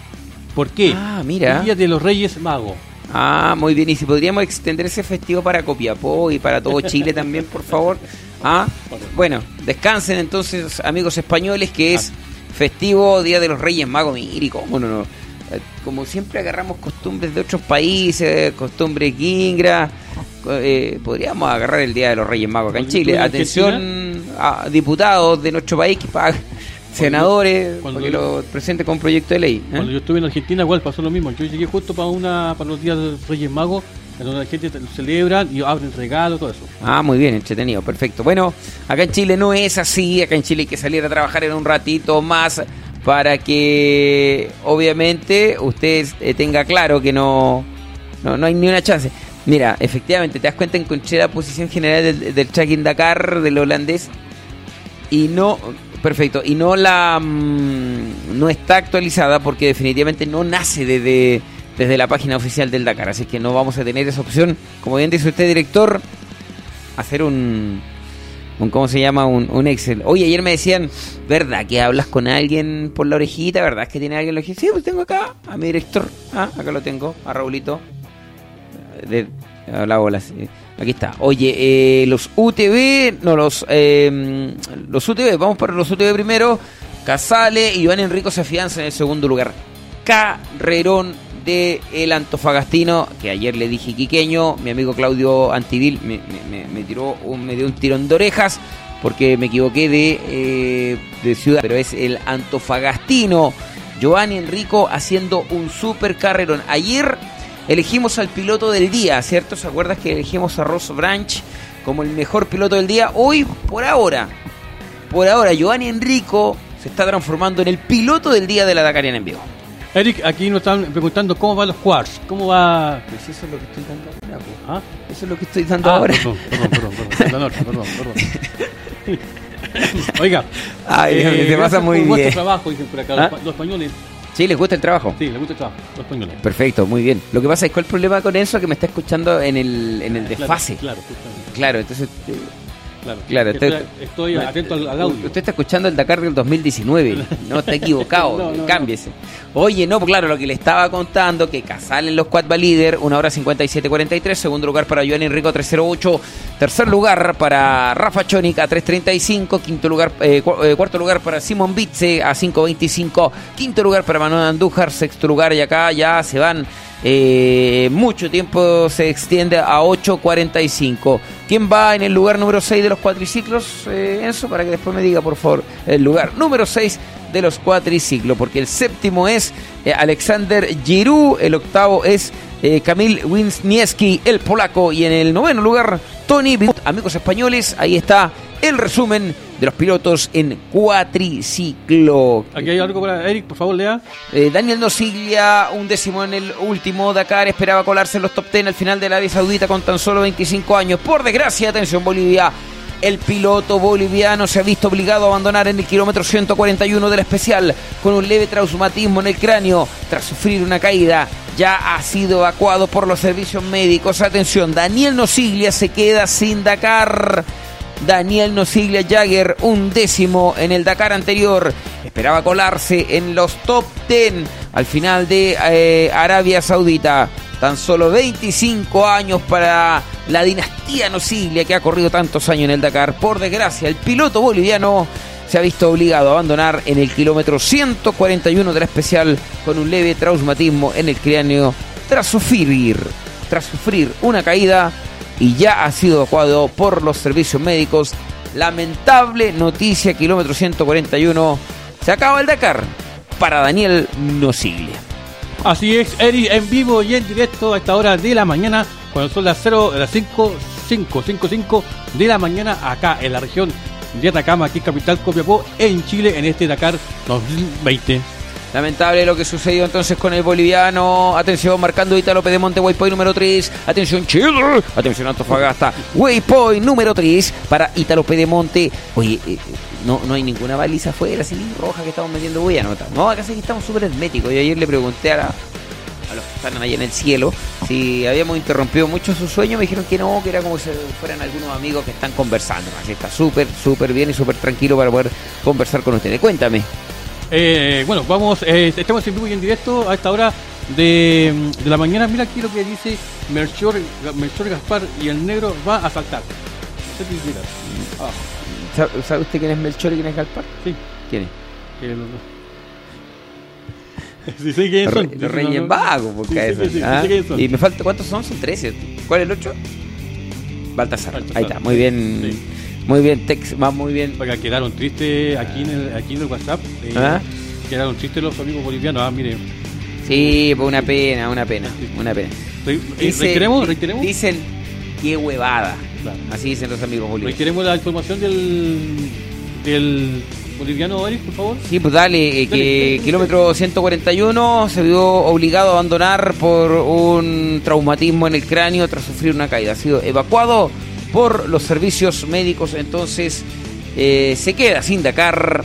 ¿Por qué? Ah, mira. El Día de los Reyes Magos. Ah, muy bien. Y si podríamos extender ese festivo para Copiapó y para todo Chile también, por favor. Ah, bueno, descansen entonces, amigos españoles, que es festivo Día de los Reyes Magos. Miri, cómo no, no. Eh, como siempre agarramos costumbres de otros países, costumbres guingra, eh, podríamos agarrar el Día de los Reyes Magos acá en Chile. Atención a diputados de nuestro país que pagan senadores cuando porque lo presente con un proyecto de ley. ¿eh? Cuando yo estuve en Argentina igual pasó lo mismo. Yo llegué justo para una para los días de Reyes Magos, donde la gente celebra y abren regalos, todo eso. Ah, muy bien, entretenido, perfecto. Bueno, acá en Chile no es así, acá en Chile hay que salir a trabajar en un ratito más para que obviamente usted eh, tenga claro que no, no, hay ni una chance. Mira, efectivamente, te das cuenta, encontré la posición general del, del Tracking Dakar, del holandés, y no Perfecto. Y no la mm, no está actualizada porque definitivamente no nace desde, desde la página oficial del Dakar. Así que no vamos a tener esa opción. Como bien dice usted, director, hacer un, un ¿cómo se llama? Un, Excel. Oye, ayer me decían, ¿verdad que hablas con alguien por la orejita? ¿Verdad que tiene alguien la orejita? Sí, pues tengo acá a mi director. Ah, acá lo tengo, a Raulito. De, la bola, sí. Aquí está. Oye, eh, los UTV, no, los, eh, los UTV, vamos para los UTV primero. Casale y Iván Enrico se afianza en el segundo lugar. Carrerón de el Antofagastino, que ayer le dije quiqueño, mi amigo Claudio Antivil me, tiró un, me dio un tirón de orejas porque me equivoqué de, eh, de ciudad, pero es el Antofagastino. Giovanni Enrico haciendo un super carrerón. Ayer elegimos al piloto del día, ¿cierto? ¿Se acuerdas que elegimos a Ross Branch como el mejor piloto del día? Hoy, por ahora, por ahora, Giovanni Enrico se está transformando en el piloto del día de la Dakariana en vivo. Eric, aquí nos están preguntando cómo van los quarts, cómo va... Pues eso es lo que estoy dando ahora. ¿Ah? Eso es lo que estoy dando Ah, ahora. Perdón, perdón, perdón, perdón, la nota, perdón, perdón. Oiga, Ay, te gracias pasa muy por vuestro bien. trabajo, dicen por acá, ¿Ah? los españoles. Sí, les gusta el trabajo. Sí, les gusta el trabajo, los españoles. Perfecto, muy bien. Lo que pasa es que el problema con eso que me está escuchando en el, en el desfase. Claro, claro, Claro, entonces eh, claro. Claro, estoy, atento al, al audio. Usted está escuchando el Dakar del 2019. No está equivocado. No, no, cámbiese. Oye, no, pues claro, lo que le estaba contando, que Casal en los Quad va líder, 1 hora 57.43. Segundo lugar para Joan Enrico, 308. Tercer lugar para Rafa Chonik, a 335. Quinto lugar, eh, cu- eh, cuarto lugar para Simon Bitze, a 525. Quinto lugar para Manuel Andújar. Sexto lugar, y acá ya se van. Eh, mucho tiempo se extiende a 8.45. ¿Quién va en el lugar número 6 de los cuatriciclos, eh, Enzo? Para que después me diga, por favor, el lugar número 6 de los cuatriciclos. Porque el séptimo es eh, Alexander Giroud, el octavo es eh, Kamil Wisniewski, el polaco. Y en el noveno lugar, Tony Bibut. Amigos españoles, ahí está el resumen de los pilotos en cuatriciclo. Aquí hay algo para Eric, por favor, lea. Eh, Daniel Nosiglia, un décimo en el último Dakar, esperaba colarse en los top 10 al final de la Arabia Saudita con tan solo 25 años. Por desgracia, atención Bolivia, el piloto boliviano se ha visto obligado a abandonar en el kilómetro 141 del especial con un leve traumatismo en el cráneo tras sufrir una caída. Ya ha sido evacuado por los servicios médicos. Atención, Daniel Nosiglia se queda sin Dakar. Daniel Nosiglia Jagger, un décimo en el Dakar anterior. Esperaba colarse en los top 10 al final de eh, Arabia Saudita. Tan solo 25 años para la dinastía Nosiglia que ha corrido tantos años en el Dakar. Por desgracia, el piloto boliviano se ha visto obligado a abandonar en el kilómetro 141 de la especial con un leve traumatismo en el cráneo tras sufrir, tras sufrir una caída y ya ha sido evacuado por los servicios médicos. Lamentable noticia, kilómetro 141. Se acaba el Dakar para Daniel Nosiglia. Así es, Eric, en vivo y en directo a esta hora de la mañana, cuando son las 0, las 5, 5, 5, 5 de la mañana, acá en la región de Atacama, aquí capital Copiapó, en Chile, en este Dakar 2020. Lamentable lo que sucedió entonces con el boliviano. Atención, marcando Italo Pedemonte, Waypoint número 3. Atención, Chile. Atención, Antofagasta. Waypoint número 3 para Italo Pedemonte. Oye, eh, no, no hay ninguna baliza afuera, así roja que estamos metiendo. Voy a. No, acá sí que estamos súper herméticos. Y ayer le pregunté a, a los que están ahí en el cielo si habíamos interrumpido mucho su sueño. Me dijeron que no, que era como si fueran algunos amigos que están conversando. Así está súper, súper bien y súper tranquilo para poder conversar con ustedes. Cuéntame. Eh, bueno, vamos, eh, estamos en vivo y en directo a esta hora de, de la mañana. Mira aquí lo que dice Melchor, Melchor Gaspar y el negro va a saltar. No. Ah, ¿Sabe usted quién es Melchor y quién es Gaspar? sí, ¿Quién es? que lo- Sí, sí, ¿quiénes son? Re- Reyes Vagos, porque Sí, sí, eso, sí, ¿ah? Y me falta, ¿cuántos son? Son 13. ¿Cuál es el 8? Baltasar. Baltasar. Ahí está, muy bien. Muy bien, Tex, va muy bien. Oiga, quedaron tristes aquí en el, aquí en el WhatsApp. eh, ¿Ah? Quedaron tristes los amigos bolivianos. Ah, mire. Sí, pues una pena, una pena, una pena. Eh, Dice- reiteremos, reiteremos. Dicen, qué huevada. Claro. Así dicen los amigos bolivianos. Reiteremos la información del, del boliviano, Eric, por favor. Sí, pues dale, eh, que Dale. kilómetro 141 se vio obligado a abandonar por un traumatismo en el cráneo tras sufrir una caída. Ha sido evacuado por los servicios médicos, entonces eh, se queda sin Dakar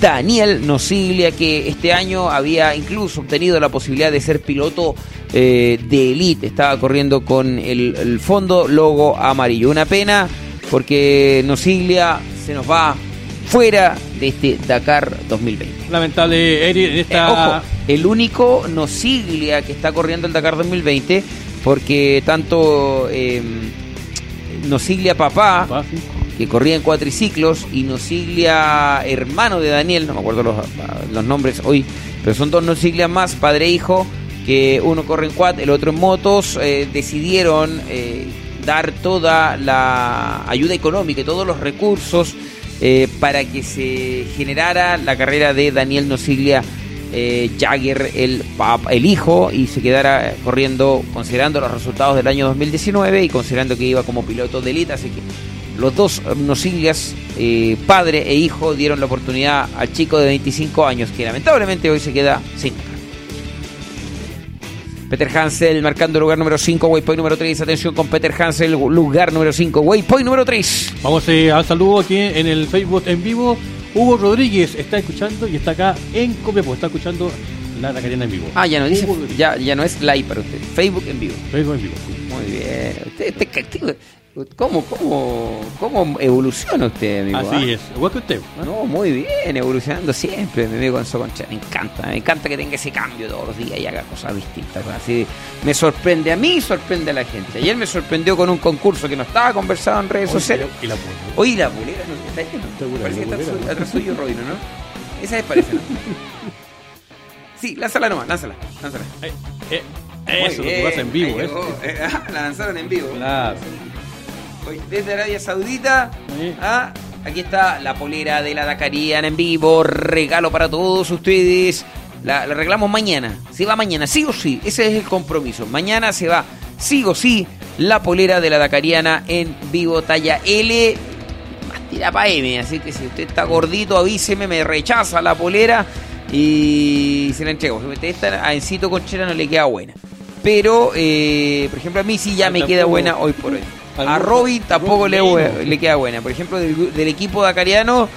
Daniel Nosiglia, que este año había incluso obtenido la posibilidad de ser piloto eh, de elite. Estaba corriendo con el, el fondo logo amarillo. Una pena porque Nosiglia se nos va fuera de este Dakar 2020. Lamentable, Eh, esta. ojo, el único Nosiglia que está corriendo el Dakar 2020, porque tanto eh, Nosiglia papá, sí. que corría en cuatriciclos, y Nosiglia hermano de Daniel, no me acuerdo los, los nombres hoy, pero son dos Nosiglia más, padre e hijo, que uno corre en quad, el otro en motos, eh, decidieron eh, dar toda la ayuda económica y todos los recursos eh, para que se generara la carrera de Daniel Nosiglia eh, Jagger el, el hijo y se quedara corriendo considerando los resultados del año 2019 y considerando que iba como piloto de élite, así que los dos nocillas, eh, padre e hijo, dieron la oportunidad al chico de 25 años que lamentablemente hoy se queda sin. Peter Hansel marcando lugar número 5, waypoint número 3. Atención con Peter Hansel, lugar número 5, waypoint número 3. Vamos eh, al saludo aquí en el Facebook en vivo. Hugo Rodríguez está escuchando y está acá en Copiapó, está escuchando la Tacarena en vivo. Ah, ya no dice, ya, ya no es live para usted, Facebook en vivo. Facebook en vivo. Muy bien. Usted, usted, ¿Cómo, cómo, cómo evoluciona usted, amigo? Así ah? es, igual que usted. No, muy bien, evolucionando siempre, mi amigo Enzo Concha. Me encanta, me encanta que tenga ese cambio todos los días y haga cosas distintas. Así me sorprende a mí y sorprende a la gente. Ayer me sorprendió con un concurso que no estaba conversado en redes sociales. Y la Hoy la pulera no está ahí, ¿no? Parece que está atrás suyo Robino, ¿no? Esa es parece, ¿no? Sí, lánzala nomás, lánzala, lánzala. Eh, eh, eso, lo que pasa en vivo, ¿eh? la lanzaron en vivo. Claro desde Arabia Saudita. Ah, aquí está la polera de la Dakariana en vivo. Regalo para todos ustedes. La, arreglamos mañana. Se va mañana, sí o sí. Ese es el compromiso. Mañana se va, sí o sí, la polera de la Dakariana en vivo, talla L. Más tira para M. Así que si usted está gordito, avíseme, me rechaza la polera y se la entrego. Está a Encito Conchera no le queda buena. Pero, eh, por ejemplo, a mí sí ya me queda buena hoy por hoy. A Robin tampoco le, le, queda buena. Por ejemplo, del, equipo dacariano,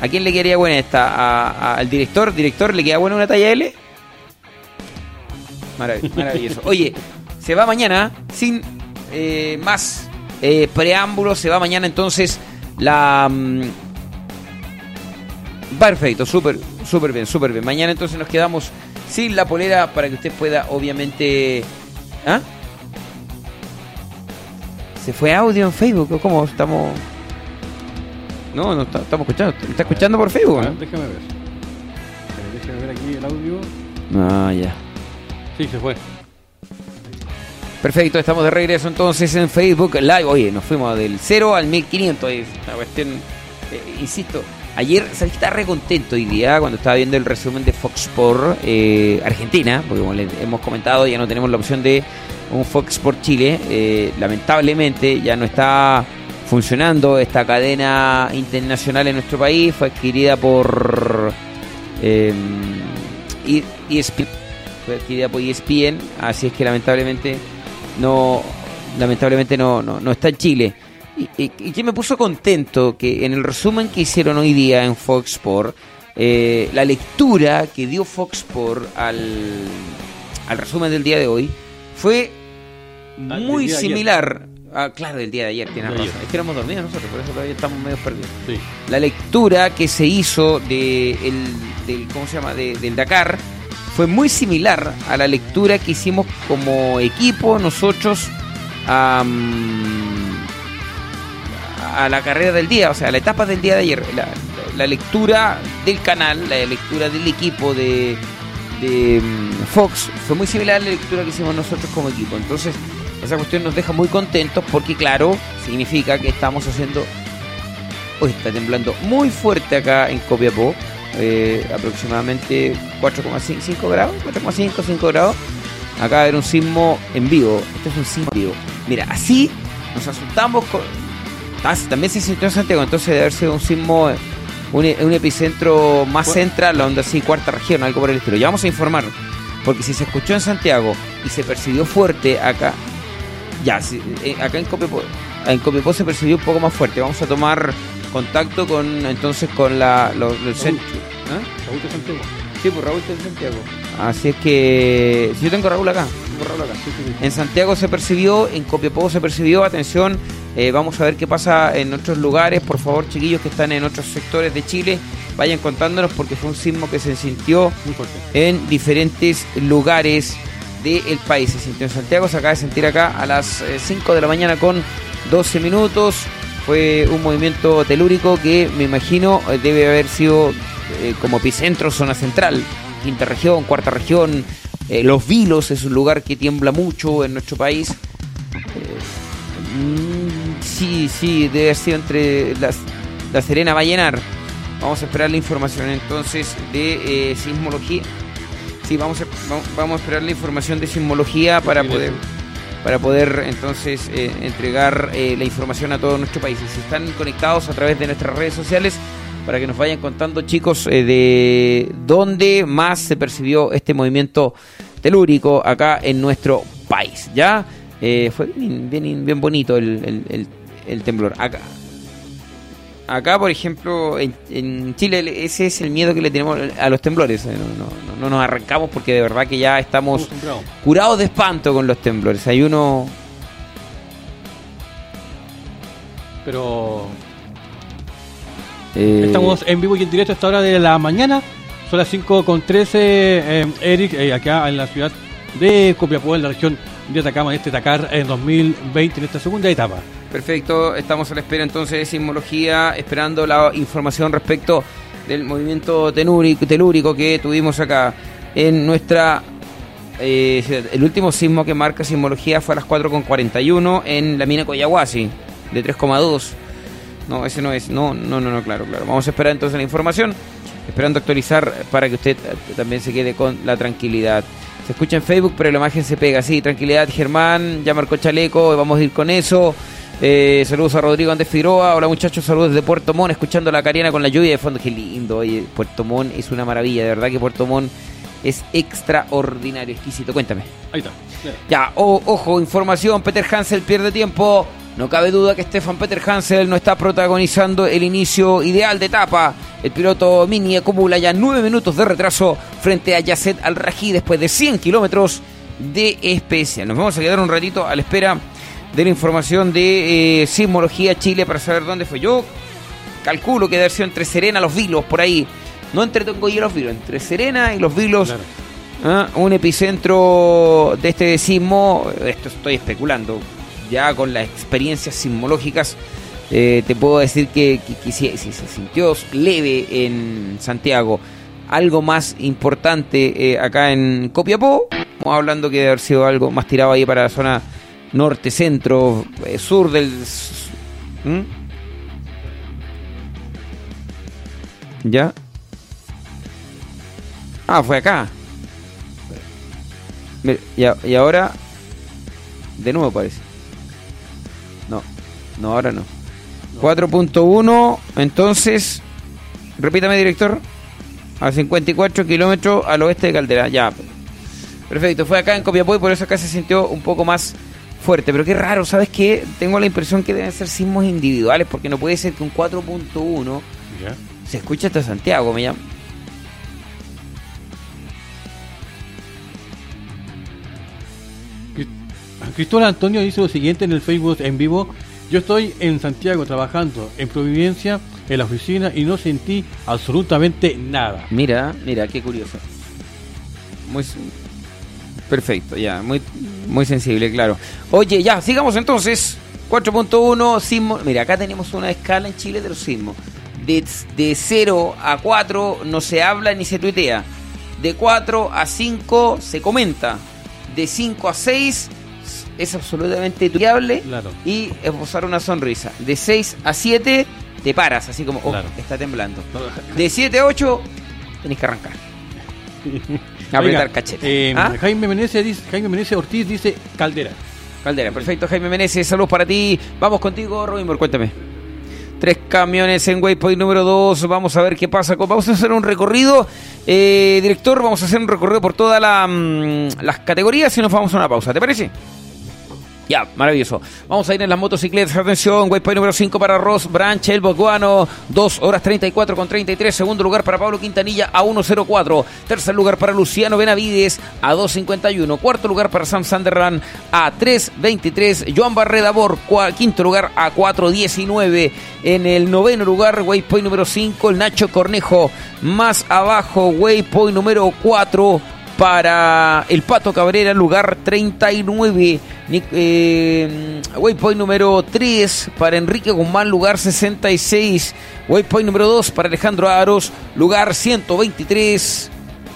¿a quién le quedaría buena esta? ¿Al director? ¿Director le queda buena una talla L? Maravilloso. Oye, se va mañana sin eh, más eh, preámbulos. Se va mañana entonces la. Mm, perfecto, súper, súper bien, súper bien. Mañana entonces nos quedamos sin la polera para que usted pueda, obviamente. ¿Ah? ¿Se fue audio en Facebook? ¿Cómo estamos? No, no estamos escuchando. ¿Me está escuchando por Facebook? ¿no? Déjame ver. Déjame ver aquí el audio. Ah, ya. Sí, se fue. Perfecto, estamos de regreso entonces en Facebook Live. Oye, nos fuimos del 0 al 1500. Es una cuestión, eh, insisto. Ayer, ¿sabes que estaba re contento hoy día cuando estaba viendo el resumen de Fox Sport eh, Argentina? Porque como les hemos comentado, ya no tenemos la opción de un Fox por Chile. Eh, lamentablemente ya no está funcionando esta cadena internacional en nuestro país. Fue adquirida por eh. Fue adquirida por ESPN. Así es que lamentablemente no, lamentablemente no, no, está en Chile. Y, que me puso contento que en el resumen que hicieron hoy día en Fox Sport, eh, la lectura que dio Fox Sport al, al resumen del día de hoy fue ah, muy similar. Ah, claro, del día de ayer, tienes razón. Es que éramos dormidos nosotros, por eso todavía estamos medio perdidos. La lectura que se hizo de el, del, ¿cómo se llama? del Dakar fue muy similar a la lectura que hicimos como equipo nosotros a la carrera del día, o sea, la etapa del día de ayer. la lectura del canal, la lectura del equipo de de mm, Fox fue muy similar a la lectura que hicimos nosotros como equipo. Entonces, esa cuestión nos deja muy contentos porque, claro, significa que estamos haciendo. Hoy está temblando muy fuerte acá en Copiapó, eh, aproximadamente 4,5 grados, 4,5, 5 grados. Acá va a haber un sismo en vivo. Este es un sismo en vivo. Mira, así nos asustamos. Con... Ah, también se sintió en Santiago, entonces debe haber un sismo un, epicentro más central, la onda así, cuarta región, algo por el estilo. Ya vamos a informar, porque si se escuchó en Santiago y se percibió fuerte acá, ya, eh, acá en Copiapó, en Copiapó se percibió un poco más fuerte. Vamos a tomar contacto con entonces con la, centro. ¿Ah? Sí, pues Raúl de Santiago. Así es que. Si yo tengo Raúl acá. Tengo Raúl acá. En Santiago se percibió, en Copiapó se percibió, atención, eh, vamos a ver qué pasa en otros lugares. Por favor, chiquillos que están en otros sectores de Chile, vayan contándonos porque fue un sismo que se sintió en diferentes lugares del país. Se sintió en Santiago, se acaba de sentir acá a las 5 eh, de la mañana con 12 minutos. Fue un movimiento telúrico que me imagino eh, debe haber sido como epicentro, zona central, quinta región, cuarta región. Los Vilos es un lugar que tiembla mucho en nuestro país. Mm, sí, sí, debe haber sido entre las, La Serena va a llenar. Vamos a esperar la información entonces de eh, sismología. Sí, vamos a, vamos a esperar la información de sismología para poder para poder entonces eh, entregar eh, la información a todo nuestro país. Si están conectados a través de nuestras redes sociales, para que nos vayan contando, chicos, eh, de dónde más se percibió este movimiento telúrico acá en nuestro país. ¿Ya? fue bien, bien, bonito el, el temblor. Acá, acá, por ejemplo, en, Chile, ese es el miedo que le tenemos a los temblores. Eh, no, nos arrancamos porque de verdad que ya estamos curados de espanto con los temblores. Hay uno. Pero. Eh, estamos en vivo y en directo a esta hora de la mañana. Son las 5 con 13, eh, Eric, acá en la ciudad de Copiapó, en la región de Atacama, en este Dakar en 2020, en esta segunda etapa. Perfecto, estamos a la espera entonces de sismología, esperando la información respecto del movimiento telúrico que tuvimos acá en nuestra eh, el último sismo que marca sismología fue a las 4.41 en la mina Coyahuasi, de 3,2. No, ese no es. No, no, no, no, claro, claro. Vamos a esperar entonces la información, esperando actualizar para que usted también se quede con la tranquilidad. Se escucha en Facebook, pero la imagen se pega. Sí, tranquilidad, Germán, ya marcó chaleco, vamos a ir con eso. Eh, saludos a Rodrigo Andrés Figueroa. Hola muchachos, saludos desde Puerto Montt, escuchando la Cariana con la lluvia de fondo. Qué lindo, oye, Puerto Montt es una maravilla, de verdad que Puerto Montt es extraordinario, exquisito. Cuéntame. Ahí está. Ya, ojo, información, Peter Hansel pierde tiempo. No cabe duda que Stefan Peter Hansel no está protagonizando el inicio ideal de etapa. El piloto Mini acumula ya nueve minutos de retraso frente a Yasset Al-Raji después de 100 kilómetros de especial. Nos vamos a quedar un ratito a la espera de la información de eh, Sismología Chile para saber dónde fue. Yo calculo que debe ser entre Serena y los Vilos, por ahí. No entre Tongo y los Vilos, entre Serena y los Vilos. ¿ah? Un epicentro de este sismo, esto estoy especulando, ya con las experiencias sismológicas. Eh, te puedo decir que, que, si, se sintió leve en Santiago, algo más importante eh, acá en Copiapó, estamos hablando que debe haber sido algo más tirado ahí para la zona norte, centro, eh, sur del... ¿Ya? Ah, fue acá. Y, ahora... De nuevo parece. No, no, ahora no. 4.1, entonces... Repítame, director. A 54 kilómetros al oeste de Caldera. Ya. Perfecto, fue acá en Copiapó y por eso acá se sintió un poco más fuerte, pero qué raro, ¿sabes qué? Tengo la impresión que deben ser sismos individuales, porque no puede ser que un 4.1 se escuche hasta Santiago, me llama. Cristóbal Antonio dice lo siguiente en el Facebook en vivo. Yo estoy en Santiago trabajando en Providencia, en la oficina, y no sentí absolutamente nada. Mira, mira, qué curioso. Muy, Perfecto, ya, muy, muy sensible, claro. Oye, ya, sigamos entonces. 4.1, sismo. Mira, acá tenemos una escala en Chile de los sismos. De, de 0 a 4 no se habla ni se tuitea. De 4 a 5 se comenta. De 5 a 6 es absolutamente tuiteable claro. y esbozar una sonrisa. De 6 a 7 te paras, así como, oh, está temblando. De 7 a 8 tenés que arrancar. Apretar cachete. Eh, ¿Ah? Jaime, Meneses, Jaime Meneses Ortiz dice Caldera. Caldera, perfecto. Jaime Meneses, saludos para ti. Vamos contigo, Robin, cuéntame. Tres camiones en Waypoint número 2. Vamos a ver qué pasa. Vamos a hacer un recorrido. Eh, director, vamos a hacer un recorrido por todas la, mm, las categorías y nos vamos a una pausa. ¿Te parece? Ya, maravilloso. Vamos a ir en las motocicletas. Atención, waypoint número 5 para Ross Branch, el Boguano. 2 horas 34 con 33. Segundo lugar para Pablo Quintanilla a 1.04. Tercer lugar para Luciano Benavides a 2.51. Cuarto lugar para Sam Sanderran a 3.23. Joan Barreda Bor, quinto lugar a 4.19. En el noveno lugar, waypoint número 5, el Nacho Cornejo. Más abajo, waypoint número 4 para el Pato Cabrera, lugar 39. Eh, waypoint número 3 para Enrique Guzmán, lugar 66. Waypoint número 2 para Alejandro Aros, lugar 123.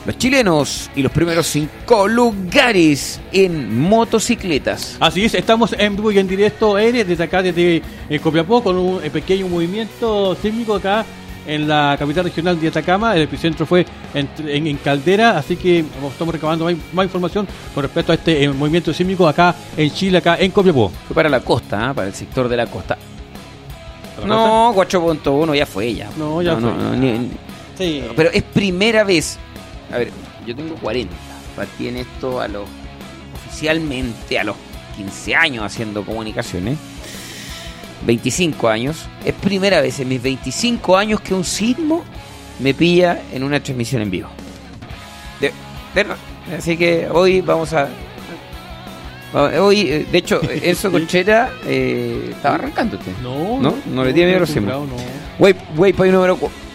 Los chilenos y los primeros cinco lugares en motocicletas. Así es, estamos en vivo y en directo, desde acá, desde eh, Copiapó, con un eh, pequeño movimiento sísmico acá en la capital regional de Atacama, el epicentro fue en, en- en Caldera, así que estamos recabando más, más información con respecto a este eh, movimiento sísmico acá en Chile, acá en Copiapó. Fue para la costa, ¿ah? para el sector de la costa. No, 4.1 ya fue ya. No, ya fue. ni- ni- Sí. pero es primera vez. A ver, yo tengo 40. Partí en esto a los. oficialmente a los 15 años haciendo comunicaciones. 25 años. Es primera vez en mis 25 años que un sismo me pilla en una transmisión en vivo. De. Así que hoy vamos a. Hoy, eh, de hecho, Enzo Conchera eh, estaba arrancando usted. No, ¿No? No le tiene miedo no. Way, waypoint número 4.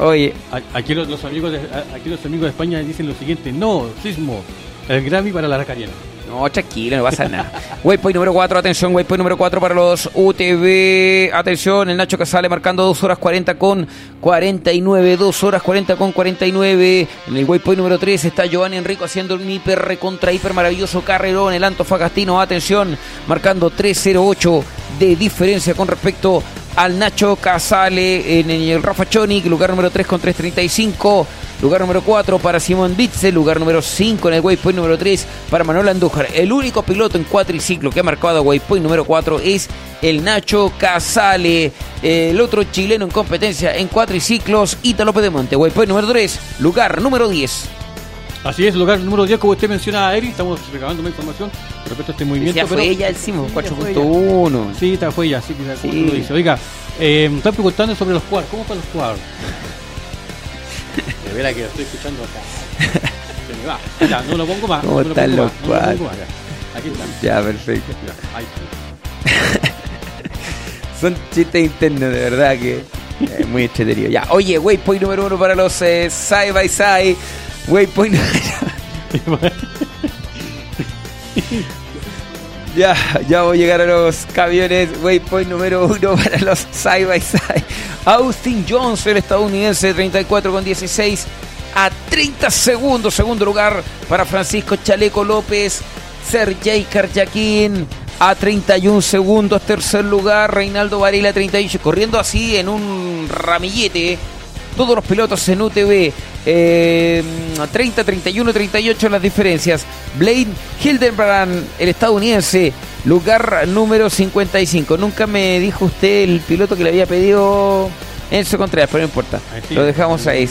Oye. Aquí los, los amigos de, aquí los amigos de España dicen lo siguiente, no, sismo, el Grammy para la Aracariana. No, tranquilo, no pasa nada. Waypoint número 4, atención, waypoint número 4 para los UTV. Atención, el Nacho Casale marcando 2 horas 40 con 49. 2 horas 40 con 49. En el waypoint número 3 está Giovanni Enrico haciendo un hiper recontra hiper maravilloso carrerón. El Antofagastino, atención, marcando 308 de diferencia con respecto al Nacho Casale en el Rafa Chonic, lugar número 3 con 335. Lugar número 4 para Simón Bitze, lugar número 5 en el waypoint número 3 para Manuel Andújar. El único piloto en cuatriciclo que ha marcado waypoint número 4 es el Nacho Casale. El otro chileno en competencia en cuatriciclos, Ítalo Pedemonte. Waypoint número 3, lugar número 10. Así es, lugar número 10, como usted menciona, Eri, estamos recabando más información respecto a este movimiento. Ya fue pero- ella el Simón, Sí, ya fue 4.1. Sí, está fue ya, sí, como Sí. tú lo dices. Oiga, eh, me están preguntando sobre los cuadros, ¿cómo están los cuadros? De veras que lo estoy escuchando acá. Se me va. Ya, no lo pongo más. ¿Cómo no lo están pongo los más, no lo pongo cuadros? más, ya. Aquí están. Ya, perfecto. Ya, ahí. Son chistes internos, de verdad que es muy entretenido. Ya, oye, waypoint número uno para los eh, side by side. Waypoint. Ya, ya voy a llegar a los camiones. Waypoint número uno para los side by side. Austin Jones, el estadounidense, 34 con 16 a 30 segundos. Segundo lugar para Francisco Chaleco López. Sergey Karjakin a 31 segundos. Tercer lugar, Reinaldo Varela, 38. Corriendo así en un ramillete. Todos los pilotos en UTV. eh, 30, 31, 38 las diferencias. Blade Hildebrand, el estadounidense, lugar número 55. Nunca me dijo usted el piloto que le había pedido Enzo Contreras, pero no importa. Lo dejamos ahí.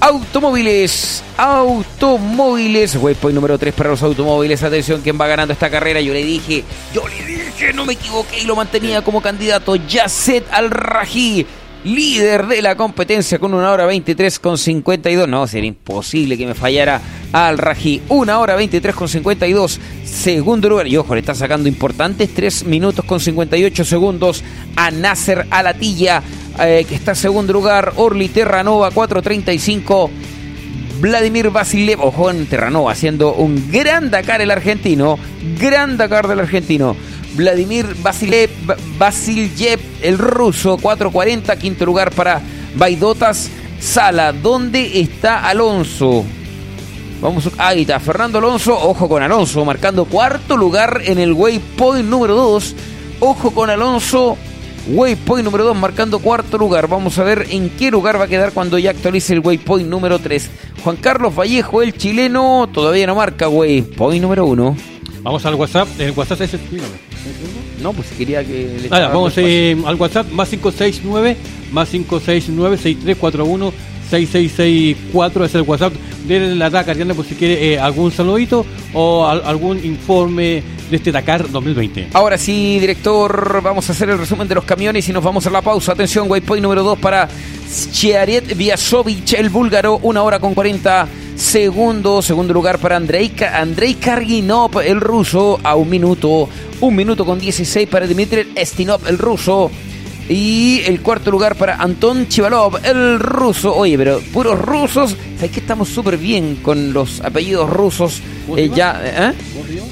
Automóviles, automóviles, waypoint número 3 para los automóviles. Atención, ¿quién va ganando esta carrera? Yo le dije, yo le dije, no me equivoqué y lo mantenía como candidato. Yasset Al-Raji, líder de la competencia con una hora 23 con 52. No, sería imposible que me fallara Al-Raji. Una hora 23 con 52. Segundo lugar, y ojo, le está sacando importantes 3 minutos con 58 segundos a Nasser Alatilla, eh, que está segundo lugar. Orly Terranova, 4.35. Vladimir Vasilev, ojo en Terranova, haciendo un gran Dakar el argentino. Gran Dakar del argentino. Vladimir Vasilev, el ruso, 4.40. Quinto lugar para Baidotas Sala. ¿Dónde está Alonso? Vamos, ahí está, Fernando Alonso, ojo con Alonso, marcando cuarto lugar en el waypoint número 2. Ojo con Alonso, waypoint número 2, marcando cuarto lugar. Vamos a ver en qué lugar va a quedar cuando ya actualice el waypoint número 3. Juan Carlos Vallejo, el chileno, todavía no marca waypoint número 1. Vamos al WhatsApp, el WhatsApp es. No, pues quería que le Ah, ya, echara vamos eh, al WhatsApp, más 569, más 569, 6341, 6664, es el WhatsApp de la Dakar, Diana, por si quiere eh, algún saludito o al- algún informe de este Dakar 2020. Ahora sí, director, vamos a hacer el resumen de los camiones y nos vamos a la pausa. Atención, waypoint número 2 para Chiaret Viasovic, el búlgaro, una hora con 40 segundos. Segundo lugar para Andrei, Andrei Karginov, el ruso, a un minuto. Un minuto con 16 para Dmitry Estinov, el ruso. Y el cuarto lugar para Anton Chivalov, el ruso. Oye, pero puros rusos. ¿Sabes que estamos súper bien con los apellidos rusos? ¿Cómo Eh, ya, ¿eh?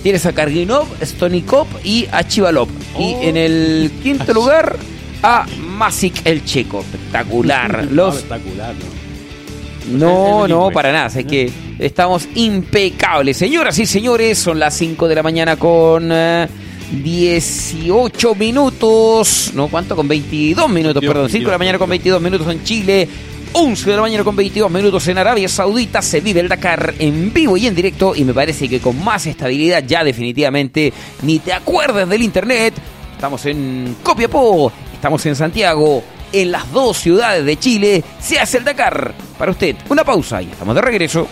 Tienes a Karginov, Stonikov y a Chivalov. Oh. Y en el quinto lugar a Masic el checo. Espectacular. Los Espectacular, ¿no? no, no, para nada. Es que estamos impecables. Señoras y señores, son las 5 de la mañana con eh, 18 minutos. No, ¿cuánto? Con 22 minutos, 22, perdón. 5 de la 22, mañana con 22 minutos en Chile. 11 de la mañana con 22 minutos en Arabia Saudita. Se vive el Dakar en vivo y en directo. Y me parece que con más estabilidad, ya definitivamente, ni te acuerdas del internet. Estamos en Copiapó, estamos en Santiago. En las dos ciudades de Chile se hace el Dakar. Para usted, una pausa y estamos de regreso.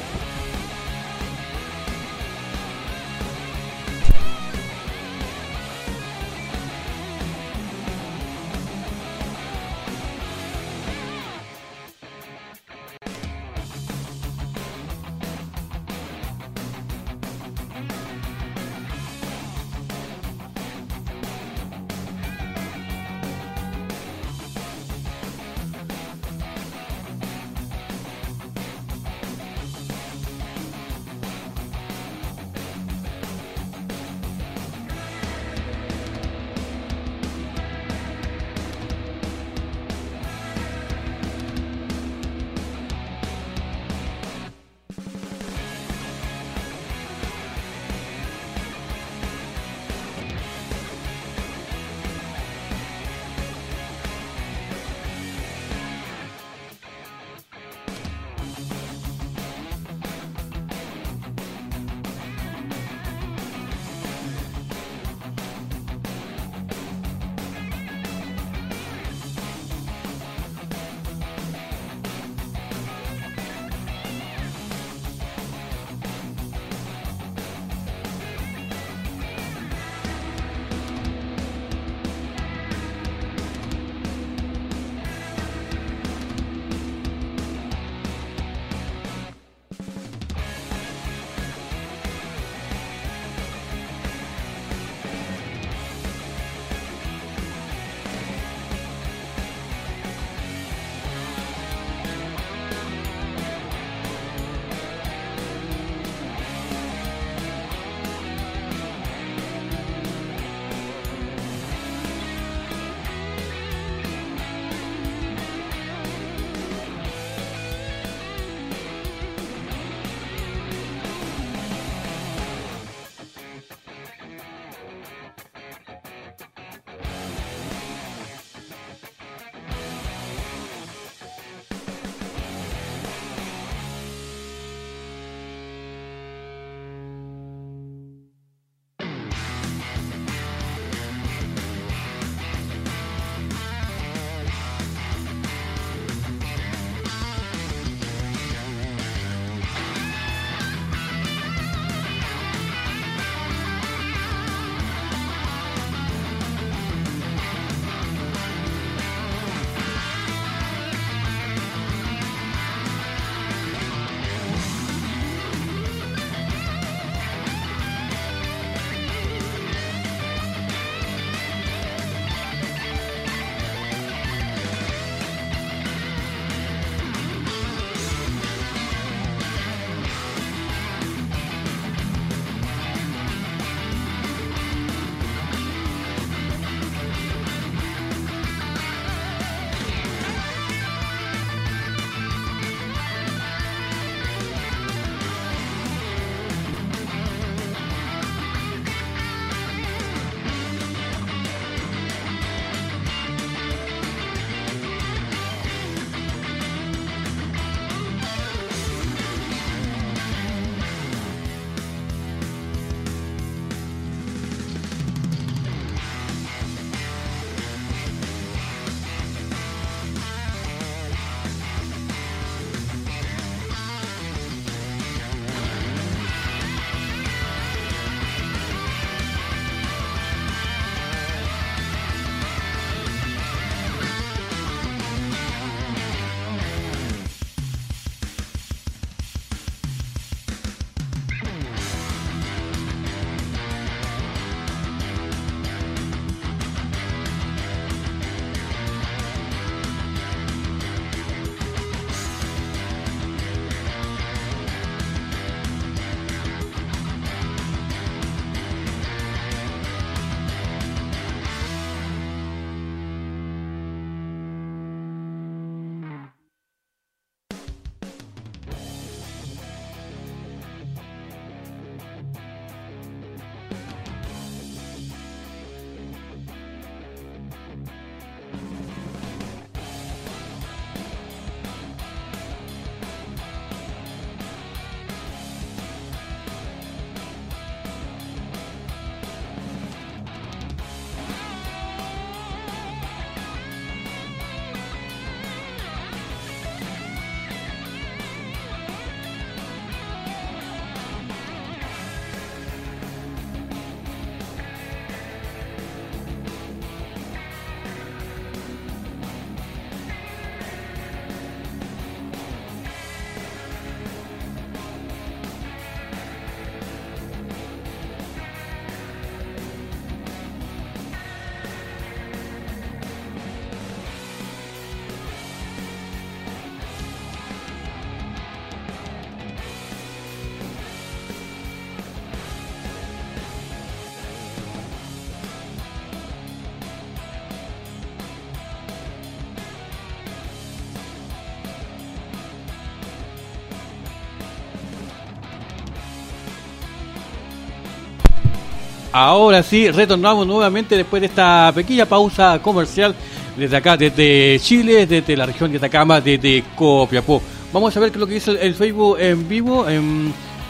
Ahora sí, retornamos nuevamente después de esta pequeña pausa comercial desde acá, desde Chile, desde la región de Atacama, desde Copiapó. Vamos a ver qué es lo que dice el Facebook en vivo.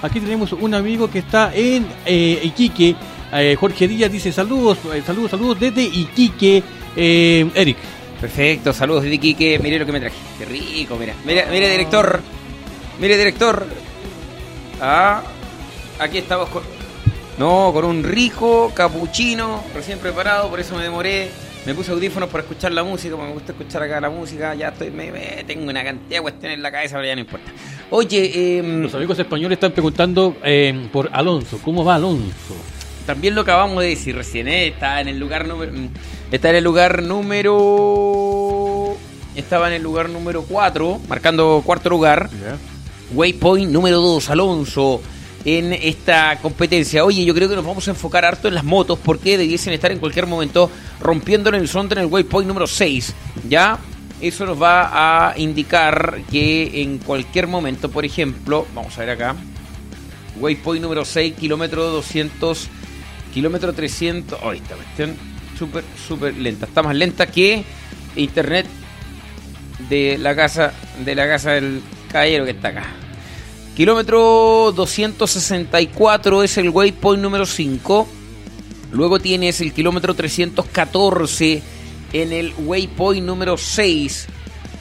aquí tenemos un amigo que está en eh, Iquique. Eh, Jorge Díaz dice saludos, eh, saludos, saludos desde Iquique. Eric. Perfecto, saludos desde Iquique. Mire lo que me traje. Qué rico, mira. Mire, mire director. Mire, director. Ah, aquí estamos con no, con un rico capuchino recién preparado, por eso me demoré. Me puse audífonos para escuchar la música, me gusta escuchar acá la música. Ya estoy, me, tengo una cantidad de cuestiones en la cabeza, pero ya no importa. Oye, eh, los amigos españoles están preguntando eh, por Alonso. ¿Cómo va Alonso? También lo acabamos de decir recién, ¿eh? está en el lugar número. Mm, está en el lugar número. Estaba en el lugar número 4, marcando cuarto lugar. Waypoint número 2, Alonso en esta competencia. Oye, yo creo que nos vamos a enfocar harto en las motos porque debiesen estar en cualquier momento rompiendo en el front en el waypoint número 6. ¿Ya? Eso nos va a indicar que en cualquier momento, por ejemplo, vamos a ver acá, waypoint número 6, kilómetro 200, kilómetro 300, oh, esta cuestión súper, súper lenta. Está más lenta que internet de la casa, de la casa del caballero que está acá. Kilómetro 264 es el waypoint número 5. Luego tienes el kilómetro 314 en el waypoint número 6.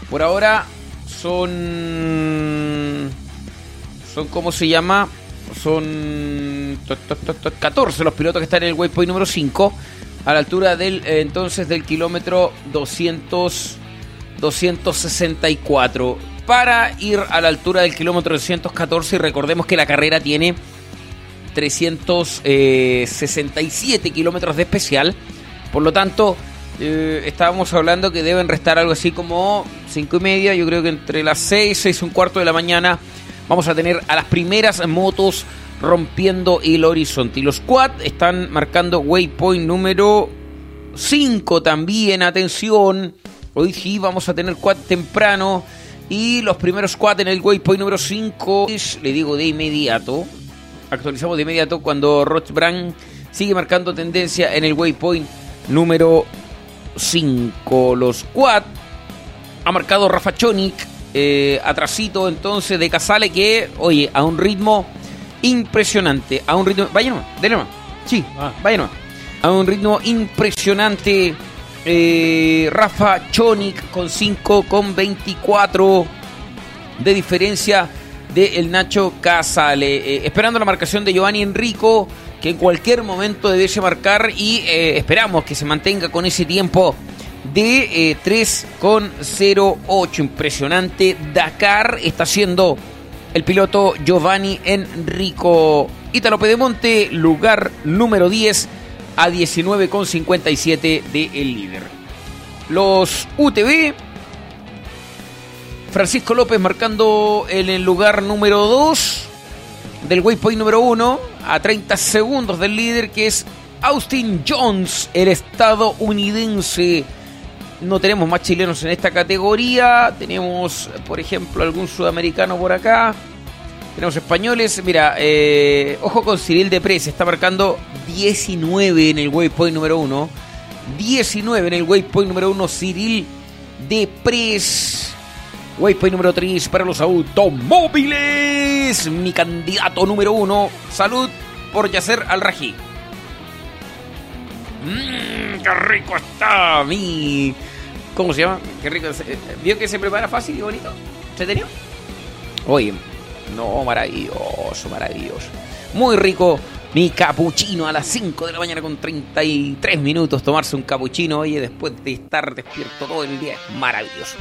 Por ahora son... Son, ¿cómo se llama? Son 14 los pilotos que están en el waypoint número 5. A la altura del, eh, entonces, del kilómetro 200, 264 para ir a la altura del kilómetro 314 y recordemos que la carrera tiene 367 eh, kilómetros de especial. Por lo tanto, eh, estábamos hablando que deben restar algo así como 5 y media. Yo creo que entre las 6, 6 y un cuarto de la mañana vamos a tener a las primeras motos rompiendo el horizonte. Y los quad están marcando waypoint número 5 también. Atención, hoy sí vamos a tener quad temprano. Y los primeros cuatro en el waypoint número 5, le digo de inmediato, actualizamos de inmediato cuando Rothbrand sigue marcando tendencia en el waypoint número 5. Los quad ha marcado Rafa Chonik, eh, atrasito entonces de Casale que, oye, a un ritmo impresionante, a un ritmo... Vaya nomás, dale nomás. Sí, ah. vaya nomás. A un ritmo impresionante eh, Rafa Chonik con 5 con 24 de diferencia de el Nacho Casale. Eh, esperando la marcación de Giovanni Enrico, que en cualquier momento debe marcar y eh, esperamos que se mantenga con ese tiempo de 3,08. Impresionante. Dakar está siendo el piloto Giovanni Enrico. Italo Pedemonte, lugar número 10 a 19,57 de el líder. Los UTV, Francisco López marcando en el lugar número 2 del waypoint número 1 a 30 segundos del líder que es Austin Jones, el estadounidense. No tenemos más chilenos en esta categoría. Tenemos, por ejemplo, algún sudamericano por acá. Tenemos españoles. Mira, eh, ojo con Cyril Depres. Está marcando 19 en el waypoint número 1. 19 en el waypoint número 1. Cyril Depres. Waypoint número 3 para los automóviles. Mi candidato número 1. Salud por Yacer al Raji. Mmm, qué rico está mi. ¿Cómo se llama? Qué rico. Eh, ¿Vio que se prepara fácil y bonito? ¿Entretenido? Oye, no, maravilloso, maravilloso. Muy rico mi capuchino a las 5 de la mañana con 33 minutos. Tomarse un capuchino, oye, después de estar despierto todo el día. Es maravilloso.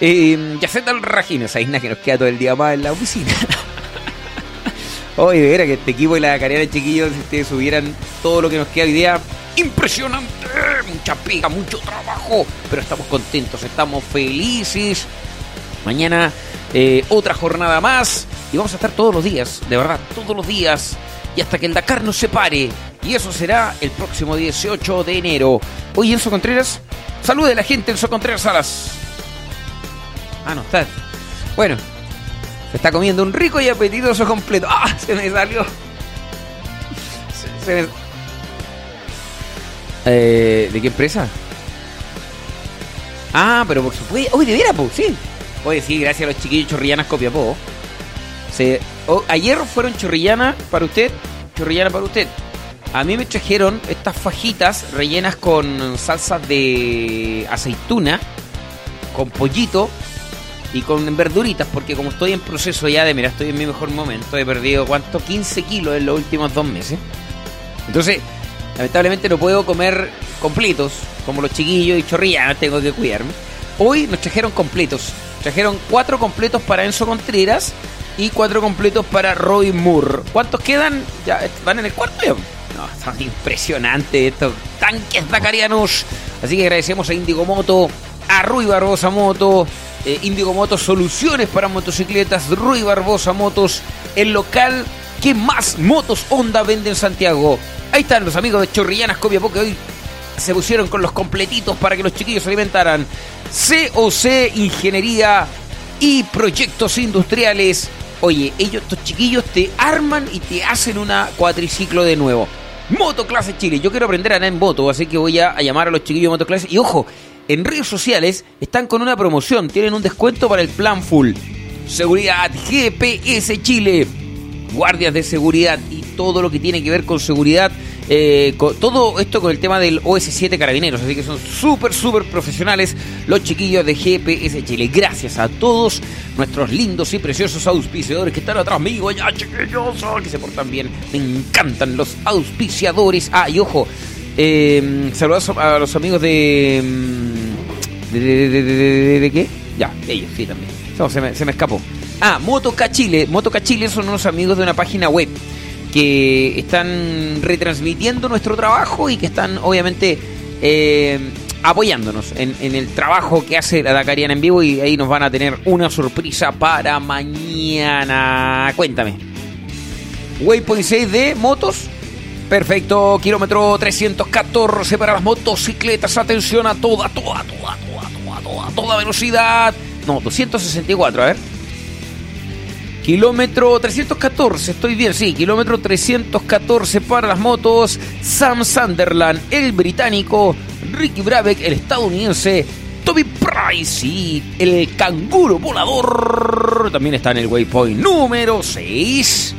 Eh, Yacet al Rajino, esa isla que nos queda todo el día más en la oficina. Oye, veras que este equipo y la carrera de chiquillos, si ustedes subieran todo lo que nos queda hoy día, impresionante, mucha pega, mucho trabajo, pero estamos contentos, estamos felices. Mañana eh, otra jornada más y vamos a estar todos los días, de verdad, todos los días y hasta que el Dakar nos separe. Y eso será el próximo 18 de enero. Oye, Enzo Contreras, salude a la gente, Enzo Contreras Salas. Ah, no está. Bueno, está comiendo un rico y apetitoso completo. ¡Ah! Se me salió. Se, Eh, ¿De qué empresa? Ah, pero por supuesto. Uy, de veras, sí. Oye, sí, gracias a los chiquillos chorrillanas Copiapó. Se, oh, ayer fueron chorrillanas para usted, chorrillana para usted. A mí me trajeron estas fajitas rellenas con salsas de aceituna, con pollito y con verduritas, porque como estoy en proceso ya de, mira, estoy en mi mejor momento, he perdido, ¿cuánto? 15 kilos en los últimos dos meses. Entonces, lamentablemente no puedo comer completos, como los chiquillos y chorrillanas, tengo que cuidarme. Hoy nos trajeron completos. Trajeron cuatro completos para Enzo Contreras y cuatro completos para Robin Moore. ¿Cuántos quedan? Ya van en el cuarto ya. No, son impresionantes estos tanques dacarianos. Así que agradecemos a Indigo Moto, a Rui Barbosa Moto, eh, Indigo Moto Soluciones para Motocicletas, Rui Barbosa Motos, el local que más motos Honda vende en Santiago. Ahí están los amigos de Chorrillanas Copia porque hoy se pusieron con los completitos para que los chiquillos se alimentaran. COC Ingeniería y Proyectos Industriales. Oye, ellos, estos chiquillos te arman y te hacen una cuatriciclo de nuevo. Motoclase Chile. Yo quiero aprender a andar en moto, así que voy a, a llamar a los chiquillos de Motoclase. Y ojo, en redes sociales están con una promoción. Tienen un descuento para el plan full. Seguridad GPS Chile. Guardias de seguridad y todo lo que tiene que ver con seguridad eh, con, todo esto con el tema del OS7 Carabineros. Así que son súper, súper profesionales los chiquillos de GPS Chile. Gracias a todos nuestros lindos y preciosos auspiciadores que están atrás mío, ya chiquillos, que se portan bien. Me encantan los auspiciadores. Ah, y ojo, eh, saludos a los amigos de. ¿De, de, de, de, de qué? Ya, ellos, sí, también. No, se, me, se me escapó. Ah, Motoca Chile. Motoca Chile son unos amigos de una página web que están retransmitiendo nuestro trabajo y que están obviamente eh, apoyándonos en, el trabajo que hace la Dakariana en vivo y ahí nos van a tener una sorpresa para mañana. Cuéntame. Waypoint 6 de motos. Perfecto, kilómetro 314 para las motocicletas. Atención a toda, toda, toda, toda, toda, toda, toda velocidad. No, 264, a ver. Kilómetro 314, estoy bien, sí, kilómetro 314 para las motos. Sam Sunderland, el británico. Ricky Brabeck, el estadounidense. Toby Price y el canguro volador. También está en el waypoint número 6.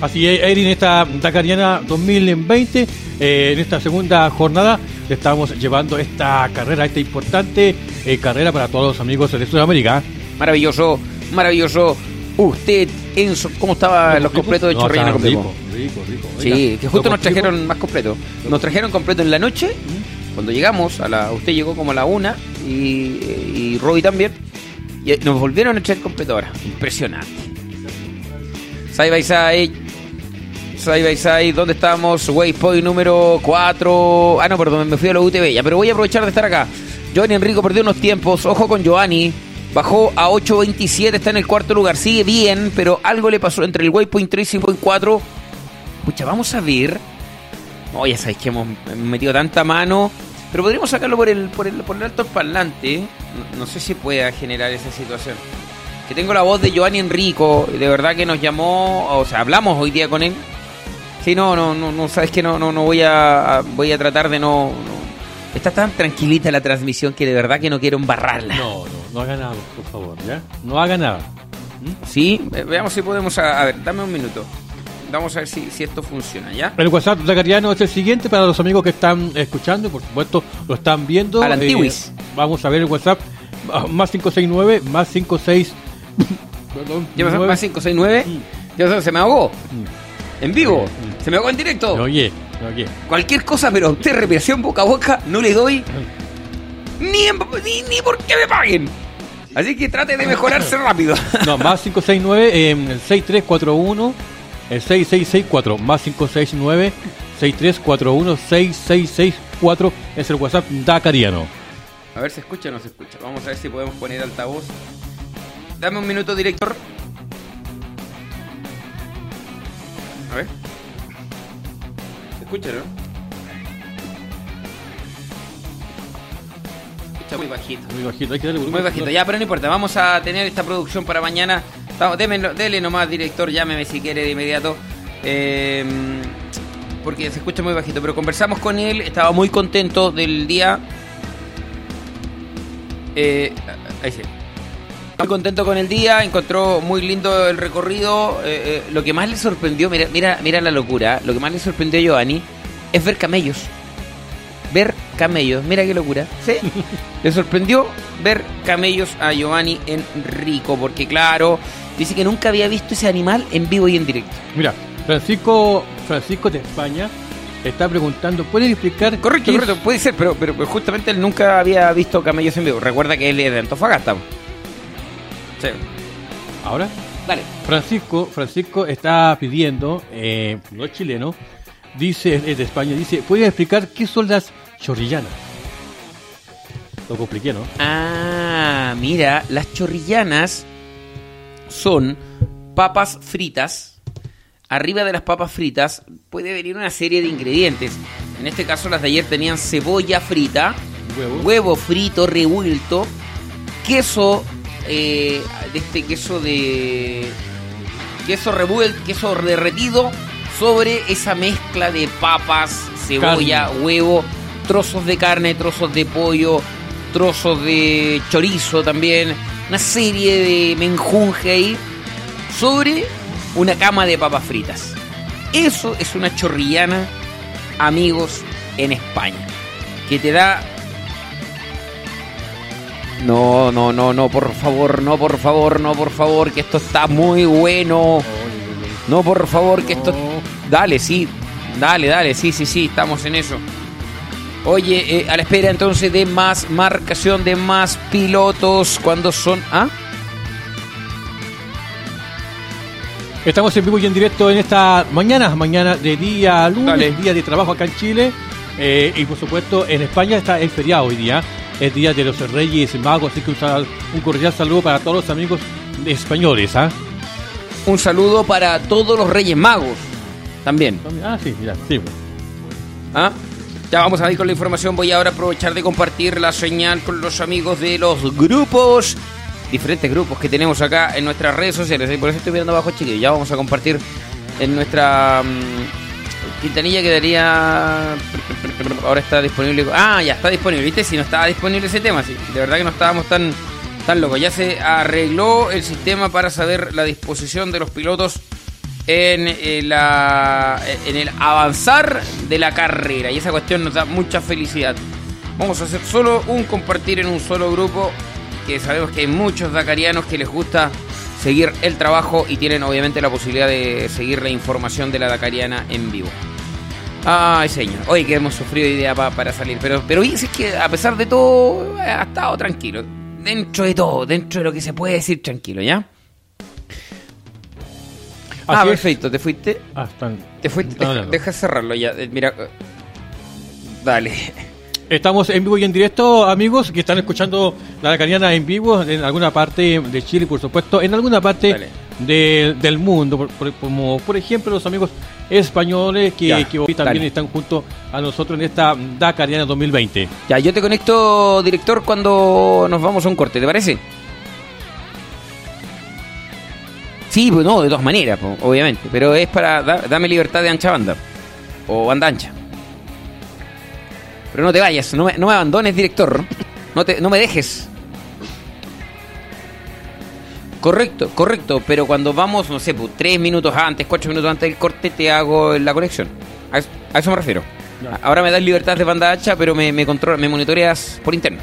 Así es, Erin, esta Dakariana 2020, eh, en esta segunda jornada, estamos llevando esta carrera, esta importante eh, carrera para todos los amigos de Sudamérica. Maravilloso, maravilloso usted, Enzo, ¿cómo estaban los completos de no, Chorrillana con rico, rico, rico. Sí, que justo nos trajeron más completo. Nos trajeron completo en la noche, cuando llegamos, a la usted llegó como a la una y, y Robbie también. Y nos volvieron a traer completo ahora. Impresionante. Side by side. Side by side. ¿Dónde estamos? Waypoint número 4. Ah, no, perdón, me fui a la UTV ya. Pero voy a aprovechar de estar acá. Giovanni Enrico perdió unos tiempos. Ojo con Giovanni. Bajó a 8.27, está en el cuarto lugar. Sigue bien, pero algo le pasó entre el waypoint 3 y waypoint 4. Pucha, vamos a ver. Oh, ya sabéis que hemos metido tanta mano. Pero podríamos sacarlo por el, por el, por el alto parlante. No, no, sé si pueda generar esa situación. Que tengo la voz de Giovanni Enrico. De verdad que nos llamó. O sea, hablamos hoy día con él. Sí, no, no, no, no sabes que no, no, no voy a, voy a tratar de no, no Está tan tranquilita la transmisión que de verdad que no quiero embarrarla. No, no, no haga nada, por favor, ¿ya? No haga nada. ¿Mm? Sí, veamos si podemos. A, a, ver, dame un minuto. Vamos a ver si, si esto funciona, ¿ya? El WhatsApp Zacariano es el siguiente para los amigos que están escuchando, por supuesto, lo están viendo. Al antiguis. Eh, vamos a ver el WhatsApp. Más 569, más 56. Perdón. ¿Ya pasó más 569? Mm. ¿Ya se me ahogó? Mm. ¿En vivo? ¿Se me ahogó en directo? Oye. Okay. Cualquier cosa, pero a usted respiración boca a boca no le doy ni, en, ni, ni por qué me paguen. Así que trate de mejorarse rápido. No, más 569, eh, el 6341, el 6664, más 569, 6341, 6664 es el WhatsApp Dakariano. A ver si escucha o no se escucha. Vamos a ver si podemos poner altavoz. Dame un minuto, director. A ver escucha, ¿no? Muy bajito. Muy bajito, hay que darle Muy bajito, ya, pero no importa. Vamos a tener esta producción para mañana. Vamos, dele nomás, director, llámeme si quiere de inmediato. Eh, porque se escucha muy bajito, pero conversamos con él, estaba muy contento del día. Eh, ahí sí. Muy contento con el día, encontró muy lindo el recorrido. Eh, eh, lo que más le sorprendió, mira, mira, mira la locura, lo que más le sorprendió a Giovanni es ver camellos. Ver camellos, mira qué locura. ¿Sí? le sorprendió ver camellos a Giovanni en Rico, porque claro, dice que nunca había visto ese animal en vivo y en directo. Mira, Francisco, Francisco de España está preguntando, ¿puede explicar? Correcto, correcto, puede ser, pero, pero, pero justamente él nunca había visto camellos en vivo. Recuerda que él es de Antofagasta. Sí. Ahora, Dale. Francisco, Francisco está pidiendo, eh, no es chileno, dice, es de España, dice, ¿puede explicar qué son las chorrillanas? Lo compliqué, ¿no? Ah, mira, las chorrillanas son papas fritas. Arriba de las papas fritas puede venir una serie de ingredientes. En este caso las de ayer tenían cebolla frita, Huevo. huevo frito revuelto, queso, eh, de este queso de queso revuelto, queso derretido sobre esa mezcla de papas, cebolla, huevo, trozos de carne, trozos de pollo, trozos de chorizo también, una serie de menjunje ahí sobre una cama de papas fritas. Eso es una chorrillana, amigos, en España, que te da no, no, no, no, por favor, no, por favor, no, por favor, que esto está muy bueno. No, por favor, que esto... Dale, sí, dale, dale, sí, sí, sí, estamos en eso. Oye, eh, a la espera entonces de más marcación, de más pilotos, cuando son... ¿Ah? Estamos en vivo y en directo en esta mañana, mañana de día lunes, Dale. día de trabajo acá en Chile. Eh, y por supuesto, en España está el feriado hoy día, es día de los Reyes Magos, así que un cordial saludo para todos los amigos españoles. ¿ah? Un saludo para todos los Reyes Magos. También. Ah, sí, mira, sí. ¿Ah? Ya vamos a ir con la información. Voy ahora a aprovechar de compartir la señal con los amigos de los grupos, diferentes grupos que tenemos acá en nuestras redes sociales. Y por eso estoy mirando abajo, chiquillos. Ya vamos a compartir en nuestra mm, quintanilla quedaría. Ahora está disponible. Ah, ya está disponible. ¿Viste? Si no estaba disponible ese tema, sí. De verdad que no estábamos tan, tan locos. Ya se arregló el sistema para saber la disposición de los pilotos en, eh, la, en el avanzar de la carrera. Y esa cuestión nos da mucha felicidad. Vamos a hacer solo un compartir en un solo grupo. Que sabemos que hay muchos dakarianos que les gusta seguir el trabajo y tienen obviamente la posibilidad de seguir la información de la dakariana en vivo. Ay, señor. Hoy que hemos sufrido idea pa- para salir. Pero, pero es que a pesar de todo, ha estado tranquilo. Dentro de todo, dentro de lo que se puede decir tranquilo, ¿ya? ah, es. perfecto. ¿Te fuiste? Ah, están- Te fuiste. Deja, cerrarlo ya. Eh, Mira. Dale. Estamos en vivo y en directo, amigos, que están escuchando la Lacaniana en vivo en alguna parte de Chile, por supuesto, en alguna parte de- del mundo, por- por- como por ejemplo los amigos españoles que, Ya, que hoy también dale. están junto a nosotros en esta Dakariana 2020. Ya, yo te conecto, director, cuando nos vamos a un corte, ¿te parece? Sí, pues no, de todas maneras, obviamente. Pero es para. da- dame libertad de ancha banda. O banda ancha. Pero no te vayas, no me, no me abandones, director. No, te, no me dejes. Correcto, correcto. Pero cuando vamos, no sé, pues, tres minutos antes, cuatro minutos antes del corte, te hago la conexión. A eso, a eso me refiero. Ya. Ahora me das libertad de banda ancha, pero me, me, controla, me monitoreas por interno.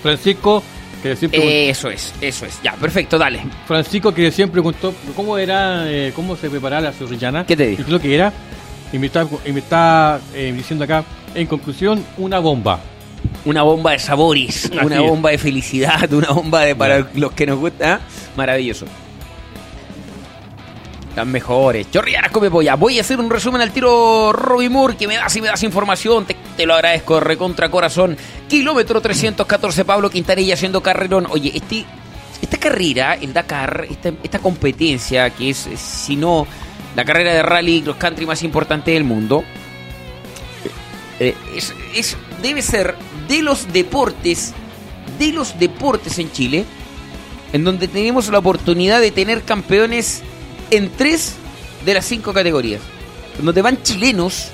Francisco, que siempre, Eso es, eso es. Ya, perfecto, dale. Francisco que recién preguntó cómo era, eh, cómo se preparaba la zorrillana. ¿Qué te dijo? Y lo que era. Y me está, y me está eh, diciendo acá, en conclusión, una bomba. Una bomba de sabores, Así una es. bomba de felicidad, una bomba de para los que nos gusta. ¿ah? Maravilloso. Las mejores. Chorrianas come polla. Voy a hacer un resumen al tiro Robbie Moore, que me das y me das información. Te, te lo agradezco, recontra corazón. Kilómetro 314, Pablo Quintanilla haciendo carrerón. Oye, este, esta carrera, el Dakar, esta, esta competencia, que es, eh, si no, la carrera de rally cross country más importante del mundo, eh, es, es- debe ser de los deportes, de los deportes en Chile, en donde tenemos la oportunidad de tener campeones en tres de las cinco categorías. donde van chilenos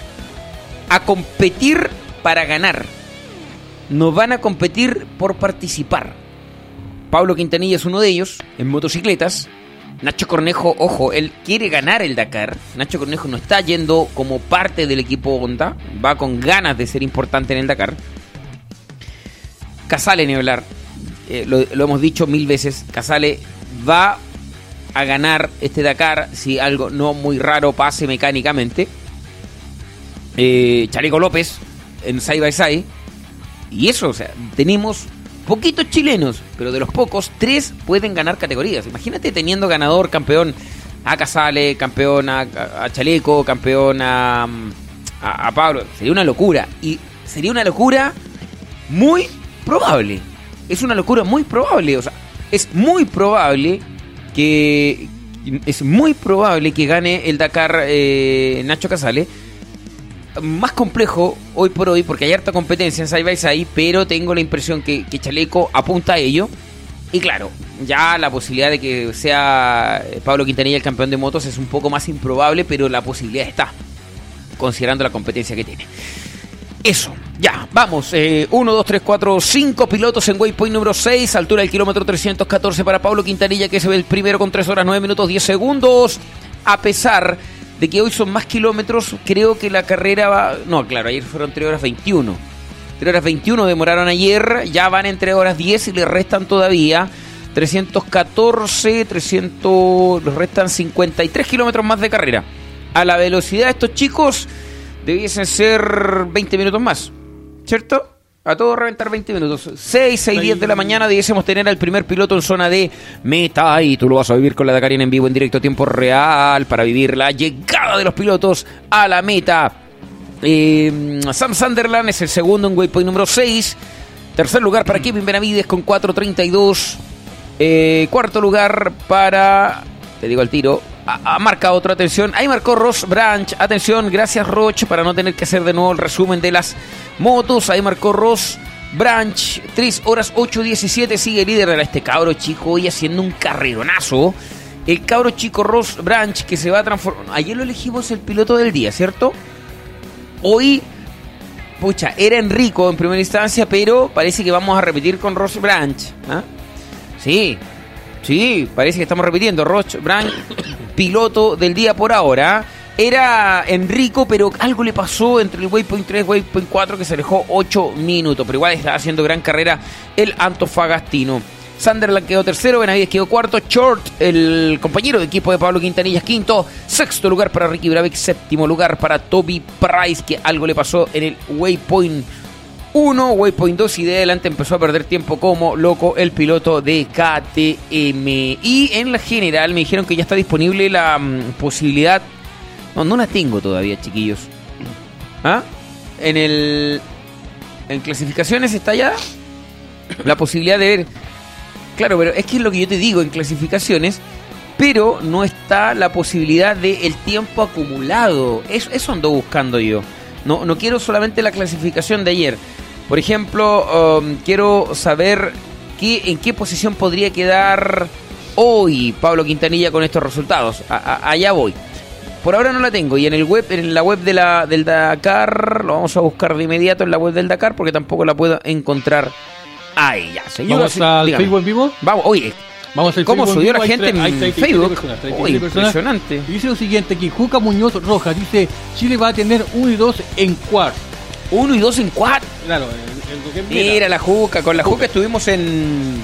a competir para ganar. No van a competir por participar. Pablo Quintanilla es uno de ellos, en motocicletas. Nacho Cornejo, ojo, él quiere ganar el Dakar. Nacho Cornejo no está yendo como parte del equipo Honda, va con ganas de ser importante en el Dakar. Casale, ni hablar, eh, lo, hemos dicho mil veces, Casale va a ganar este Dakar si algo no muy raro pase mecánicamente. Eh, Chaleco López en Side by Side. Y eso, o sea, tenemos poquitos chilenos, pero de los pocos, tres pueden ganar categorías. Imagínate teniendo ganador, campeón a Casale, campeón a, a Chaleco, campeón a, a, a Pablo. Sería una locura. Y sería una locura muy probable. Es una locura muy probable. O sea, es muy probable que. Es muy probable que gane el Dakar eh, Nacho Casale. Más complejo hoy por hoy, porque hay harta competencia en Side by Side, pero tengo la impresión que, que Chaleco apunta a ello. Y claro, ya la posibilidad de que sea Pablo Quintanilla el campeón de motos es un poco más improbable, pero la posibilidad está, considerando la competencia que tiene. Eso, ya, vamos. 1, 2, 3, 4, 5 pilotos en waypoint número 6, altura del kilómetro 314 para Pablo Quintanilla, que se ve el primero con 3 horas 9 minutos 10 segundos. A pesar de que hoy son más kilómetros, creo que la carrera va. No, claro, ayer fueron 3 horas 21. 3 horas 21 demoraron ayer, ya van en 3 horas 10 y le restan todavía 314, 300. Les restan 53 kilómetros más de carrera. A la velocidad de estos chicos debiesen ser 20 minutos más, ¿cierto? A todo reventar 20 minutos. 6, 6, 10 de la mañana debiésemos tener al primer piloto en zona de meta y tú lo vas a vivir con la Dakariana en vivo, en directo, tiempo real, para vivir la llegada de los pilotos a la meta. Eh, Sam Sunderland es el segundo en waypoint número 6. Tercer lugar para Kevin Benavides con 4.32. Eh, cuarto lugar para, te digo al tiro, ha marcado otra atención. Ahí marcó Ross Branch. Atención, gracias Roche para no tener que hacer de nuevo el resumen de las motos. Ahí marcó Ross Branch. 3 horas 8.17. Sigue líder de este cabro chico hoy haciendo un carreronazo. El cabro chico Ross Branch que se va a transformar. Ayer lo elegimos el piloto del día, ¿cierto? Hoy, pucha, era Enrico en primera instancia, pero parece que vamos a repetir con Ross Branch. ¿ah? Sí, sí, parece que estamos repitiendo. Ross Branch piloto del día por ahora. Era Enrico, pero algo le pasó entre el Waypoint 3 y Waypoint 4 que se alejó 8 minutos. Pero igual está haciendo gran carrera el Antofagastino. Sunderland quedó tercero, Benavides quedó cuarto, Short, el compañero de equipo de Pablo Quintanilla, quinto, sexto lugar para Ricky Brabeck, séptimo lugar para Toby Price, que algo le pasó en el Waypoint 1, Waypoint 2 y de adelante empezó a perder tiempo como loco el piloto de KTM. Y en la general me dijeron que ya está disponible la mm, posibilidad. No, no la tengo todavía, chiquillos. ¿Ah? En el. En clasificaciones está ya la posibilidad de ver. Claro, pero es que es lo que yo te digo en clasificaciones. Pero no está la posibilidad de el tiempo acumulado. Eso, eso ando buscando yo. No, no quiero solamente la clasificación de ayer. Por ejemplo, um, quiero saber qué, en qué posición podría quedar hoy Pablo Quintanilla con estos resultados. A, a, allá voy. Por ahora no la tengo. Y en el web, en la web de la, del Dakar, lo vamos a buscar de inmediato en la web del Dakar porque tampoco la puedo encontrar. Ahí ya, señor. ¿Vamos al dígame. Facebook en vivo? Vamos, oye. Vamos al ¿Cómo subió la gente en 37 Facebook? personas, 37 Uy, personas. impresionante. Dice lo siguiente aquí, Juca Muñoz Rojas dice, Chile va a tener 1 y 2 en quarts. Uno y dos en cuatro. Claro, el, el. Mira la Juca, con la Juca estuvimos en.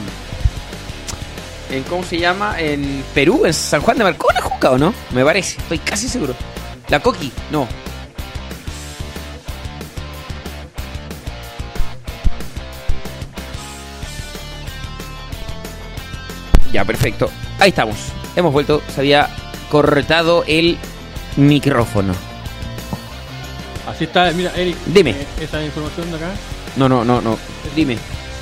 en ¿Cómo se llama? En Perú, en San Juan de Marcó, la Juca o no? Me parece, estoy casi seguro. La Coqui, no. Ya, perfecto. Ahí estamos. Hemos vuelto. Se había cortado el micrófono. Así está, mira, Eric. Dime. eh, esa información de acá. No, no, no, no. Dime.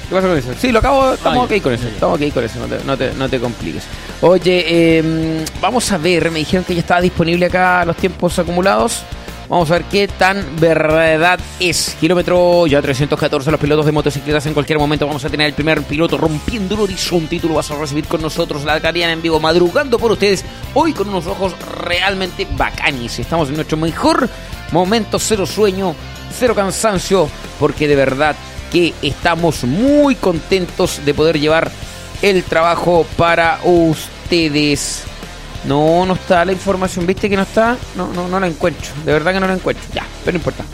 ¿Qué pasa con eso? Sí, lo acabo. Estamos Ah, ok con eso. Ya, ya. Estamos ok con eso. No te, no te, no te compliques. Oye, eh, vamos a ver. Me dijeron que ya estaba disponible acá los tiempos acumulados. Vamos a ver qué tan verdad es. Kilómetro ya 314. Los pilotos de motocicletas en cualquier momento vamos a tener el primer piloto rompiendo el horizonte. Y tú lo vas a recibir con nosotros, la Cariana en vivo, madrugando por ustedes. Hoy con unos ojos realmente bacanis. Estamos en nuestro mejor momento, cero sueño, cero cansancio, porque de verdad que estamos muy contentos de poder llevar el trabajo para ustedes. No, no está la información, ¿viste que no está? No, no, no la encuentro. De verdad que no la encuentro. Ya, pero no importa.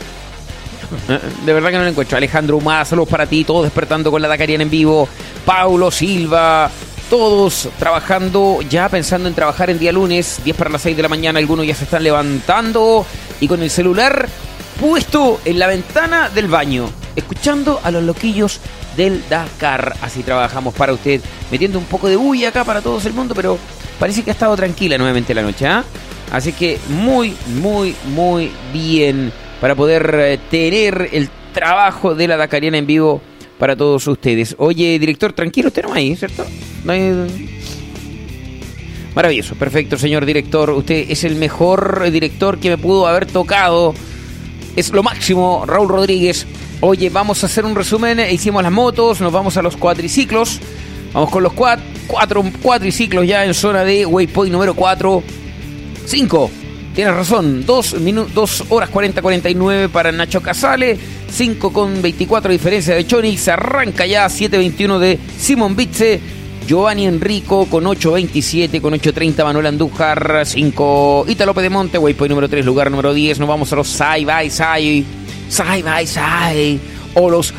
De verdad que no la encuentro. Alejandro Humada, saludos para ti, todos despertando con la Dakariana en vivo. Paulo Silva, todos trabajando, ya pensando en trabajar en día lunes, 10 para las 6 de la mañana, algunos ya se están levantando y con el celular puesto en la ventana del baño, escuchando a los loquillos del Dakar. Así trabajamos para usted, metiendo un poco de bulla acá para todo el mundo, pero parece que ha estado tranquila nuevamente la noche, ¿ah? Así que muy, muy, muy bien para poder eh, tener el trabajo de la Dakariana en vivo para todos ustedes. Oye, director, tranquilo, usted no ahí, ¿cierto? No hay... Maravilloso, perfecto, señor director. Usted es el mejor director que me pudo haber tocado. Es lo máximo, Raúl Rodríguez. Oye, vamos a hacer un resumen. Hicimos las motos, nos vamos a los cuatriciclos. Vamos con los cuatro, cuatro cuatriciclos ya en zona de waypoint número 4. 5. Tienes razón, 2 horas 40-49 para Nacho Casale, 5 con 24 diferencia de Chonix, se arranca ya 7-21 de Simon Bitze, Giovanni Enrico con 8.27, con 8.30 Manuel Andújar, 5 Italo de Monte, waypoint número 3, lugar número 10, nos vamos a los Sai by Sai, Sai by Sai, o los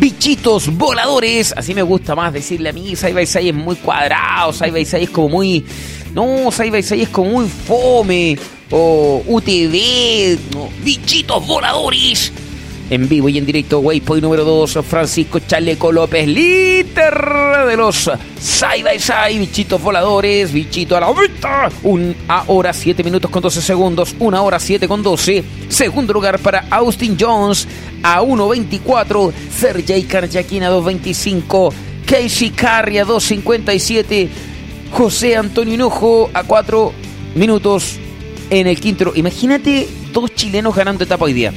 bichitos voladores, así me gusta más decirle a mí, Sai by Sai es muy cuadrado, Sai by Sai es como muy... No, Sai by Sai es como muy fome, o UTV, bichitos voladores en vivo y en directo, Waypoint número 2, Francisco Chaleco López, líder de los Side by Side, bichitos voladores, bichito a la vista. Una hora 7 minutos con 12 segundos, una hora 7 con 12. Segundo lugar para Austin Jones a 1.24, Sergey Karjakin a 2.25, Casey Carry a 2.57, José Antonio Hinojo a 4 minutos en el quinto. Imagínate dos chilenos ganando etapa hoy día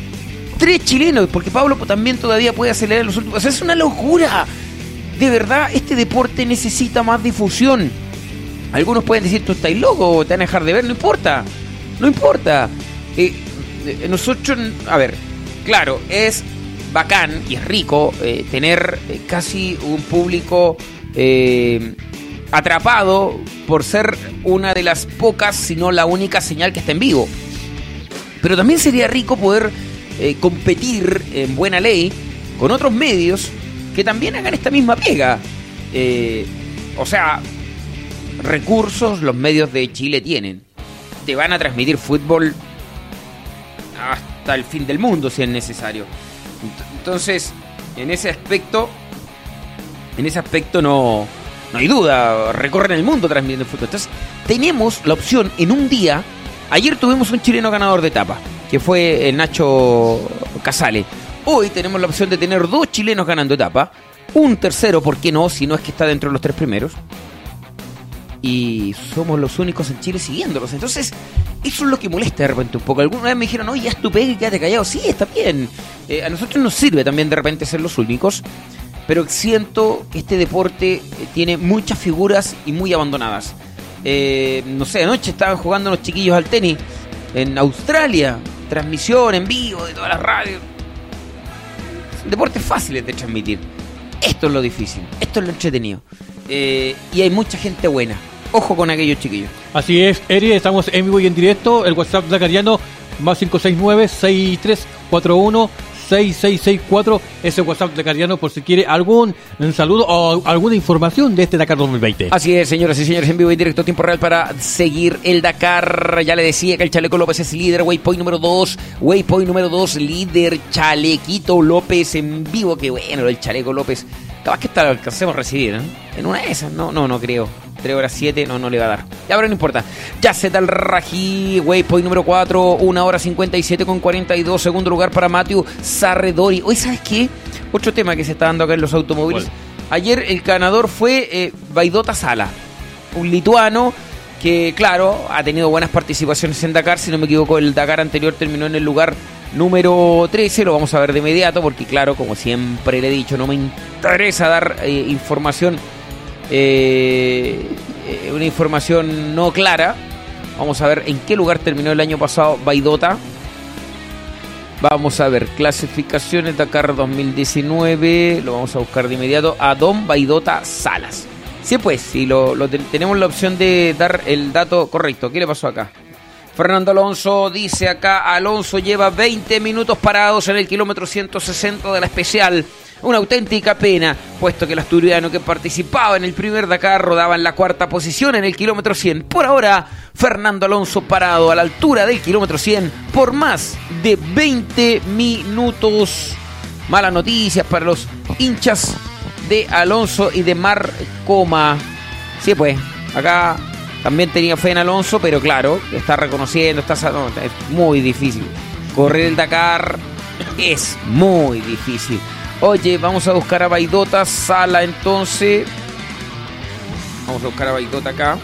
tres chilenos, porque Pablo también todavía puede acelerar los últimos. O sea, es una locura. De verdad, este deporte necesita más difusión. Algunos pueden decir, tú estás loco, te van a dejar de ver, no importa. No importa. Eh, eh, nosotros, a ver, claro, es bacán y es rico eh, tener casi un público atrapado por ser una de las pocas, si no la única señal que está en vivo. Pero también sería rico poder eh, competir en buena ley con otros medios que también hagan esta misma pega. Eh, o sea, recursos los medios de Chile tienen. Te van a transmitir fútbol hasta el fin del mundo si es necesario. Entonces, en ese aspecto, en ese aspecto no, no hay duda, recorren el mundo transmitiendo fútbol. Entonces, tenemos la opción en un día. Ayer tuvimos un chileno ganador de etapa que fue el Nacho Casale. Hoy tenemos la opción de tener dos chilenos ganando etapa, un tercero, ¿por qué no? Si no es que está dentro de los tres primeros. Y somos los únicos en Chile siguiéndolos. Entonces, eso es lo que molesta de repente un poco. Alguna vez me dijeron, oye, ya es tu pega y quédate callado. Sí, está bien. Eh, a nosotros nos sirve también de repente ser los únicos. Pero siento que este deporte eh, tiene muchas figuras y muy abandonadas. Eh, no sé, anoche estaban jugando los chiquillos al tenis en Australia transmisión en vivo de todas las radios. Deportes fáciles de transmitir. Esto es lo difícil, esto es lo entretenido. Eh, y hay mucha gente buena. Ojo con aquellos chiquillos. Así es, Eri, estamos en vivo y en directo. El WhatsApp Zacariano más 569 6341 6664, ese WhatsApp de Cariano por si quiere algún saludo o alguna información de este Dakar 2020. Así es, señoras y señores, en vivo y directo tiempo real para seguir el Dakar. Ya le decía que el Chaleco López es líder, Waypoint número 2, Waypoint número 2, líder Chalequito López en vivo. Que bueno, el Chaleco López. Capaz que lo alcancemos a recibir, ¿eh? En una de esas, no, no, no creo. 3 horas 7, no, no le va a dar. Ya, pero no importa. Ya se el Raji, waypoint número 4, 1 hora 57 con 42. Segundo lugar para Matthew Sarredori. Hoy, ¿sabes qué? Otro tema que se está dando acá en los automóviles. Ayer el ganador fue eh, Vaidota Sala, un lituano que claro, ha tenido buenas participaciones en Dakar, si no me equivoco, el Dakar anterior terminó en el lugar número 13, lo vamos a ver de inmediato, porque claro, como siempre le he dicho, no me interesa dar eh, información, eh, una información no clara. Vamos a ver en qué lugar terminó el año pasado Baidota. Vamos a ver, clasificaciones Dakar 2019, lo vamos a buscar de inmediato, a Don Baidota Salas. Sí, pues, si lo, tenemos la opción de dar el dato correcto. ¿Qué le pasó acá? Fernando Alonso dice acá, Alonso lleva 20 minutos parados en el kilómetro 160 de la especial. Una auténtica pena, puesto que el asturiano que participaba en el primer Dakar rodaba en la cuarta posición en el kilómetro 100. Por ahora, Fernando Alonso parado a la altura del kilómetro 100 por más de 20 minutos. Malas noticias para los hinchas de Alonso y de Marcoma. Sí, pues, acá también tenía fe en Alonso, pero claro, está reconociendo, está es muy difícil. Correr el Dakar es muy difícil. Oye, vamos a buscar a Baidota, sala entonces. Vamos a buscar a Baidota acá.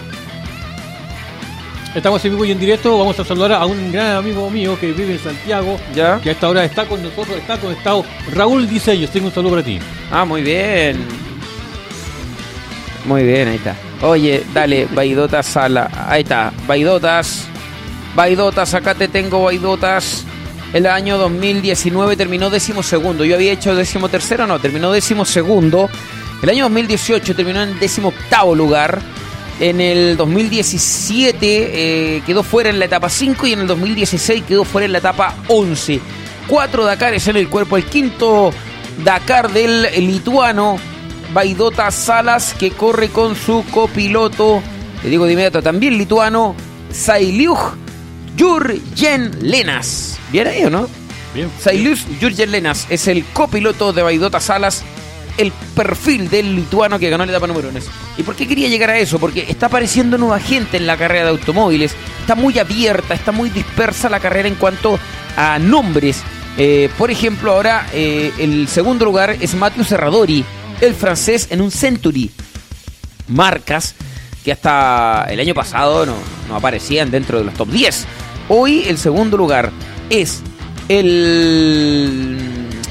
Estamos en vivo y en directo. Vamos a saludar a un gran amigo mío que vive en Santiago. ¿Ya? Que a esta hora está con nosotros, está conectado. Raúl Diseños, tengo un saludo para ti. Ah, muy bien. Muy bien, ahí está. Oye, dale, Baidotas Sala. Ahí está, Baidotas. Baidotas, acá te tengo Baidotas. El año 2019 terminó décimo segundo. Yo había hecho décimo tercero, no, terminó décimo segundo. El año 2018 terminó en décimo lugar. En el 2017 eh, quedó fuera en la etapa 5 y en el 2016 quedó fuera en la etapa 11. Cuatro Dakares en el cuerpo. El quinto Dakar del lituano Baidota Salas que corre con su copiloto, le digo de inmediato también lituano, Sailiuj Jurgen Lenas. ¿Bien ahí o no? Bien. Sailiuj Jurgen Lenas es el copiloto de Baidota Salas, el perfil del lituano que ganó la etapa número 1. ¿Y por qué quería llegar a eso? Porque está apareciendo nueva gente en la carrera de automóviles, está muy abierta, está muy dispersa la carrera en cuanto a nombres. Eh, por ejemplo, ahora eh, el segundo lugar es Matthew Serradori, el francés en un Century. Marcas que hasta el año pasado no, aparecían dentro de los top 10. Hoy el segundo lugar es el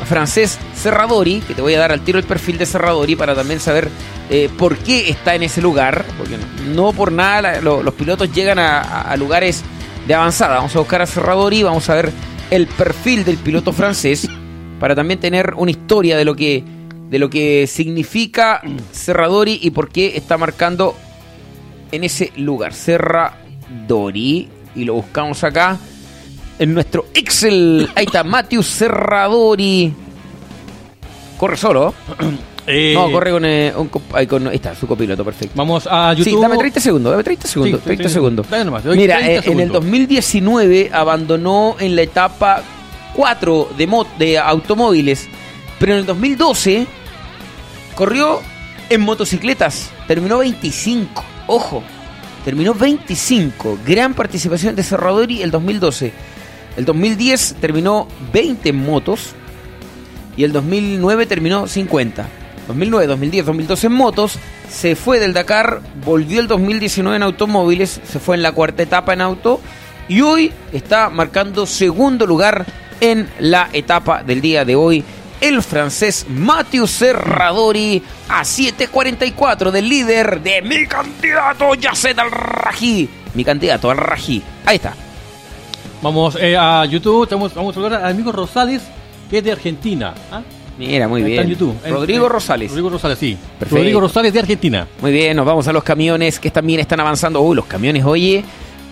francés Serradori, que te voy a dar al tiro el perfil de Serradori para también saber eh, por qué está en ese lugar, porque no, por nada los pilotos llegan a, lugares de avanzada. Vamos a buscar a Serradori, vamos a ver el perfil del piloto francés para también tener una historia de lo que de lo que significa Serradori y por qué está marcando en ese lugar. Serradori y lo buscamos acá en nuestro Excel. Ahí está Matthew Serradori. Corre solo. Eh, no, corre con, eh, un, con, ahí está, su copiloto, perfecto. Vamos a YouTube. Sí, dame 30 segundos, dame 30 segundos. Sí, 30 sí, segundos. nomás, Mira, 30 eh, en el segundos. 2019 abandonó en la etapa 4 de, de automóviles, pero en el 2012 corrió en motocicletas, terminó 25. Ojo, terminó 25. Gran participación de Serradori el 2012. El 2010 terminó 20 en motos y el 2009 terminó 50. 2009, 2010, 2012 en motos, se fue del Dakar, volvió el 2019 en automóviles, se fue en la cuarta etapa en auto y hoy está marcando segundo lugar en la etapa del día de hoy. El francés Mathieu Serradori a 7.44 del líder de mi candidato Yacet al Raji. Mi candidato al Raji. Ahí está. Vamos eh, a YouTube. Vamos a hablar al amigo Rosales, que es de Argentina. ¿ah? Mira, muy Está bien. en YouTube. Rodrigo en- Rosales. Rodrigo Rosales, sí. Perfecto. Rodrigo Rosales de Argentina. Muy bien, nos vamos a los camiones que también están avanzando. Uy, los camiones, oye,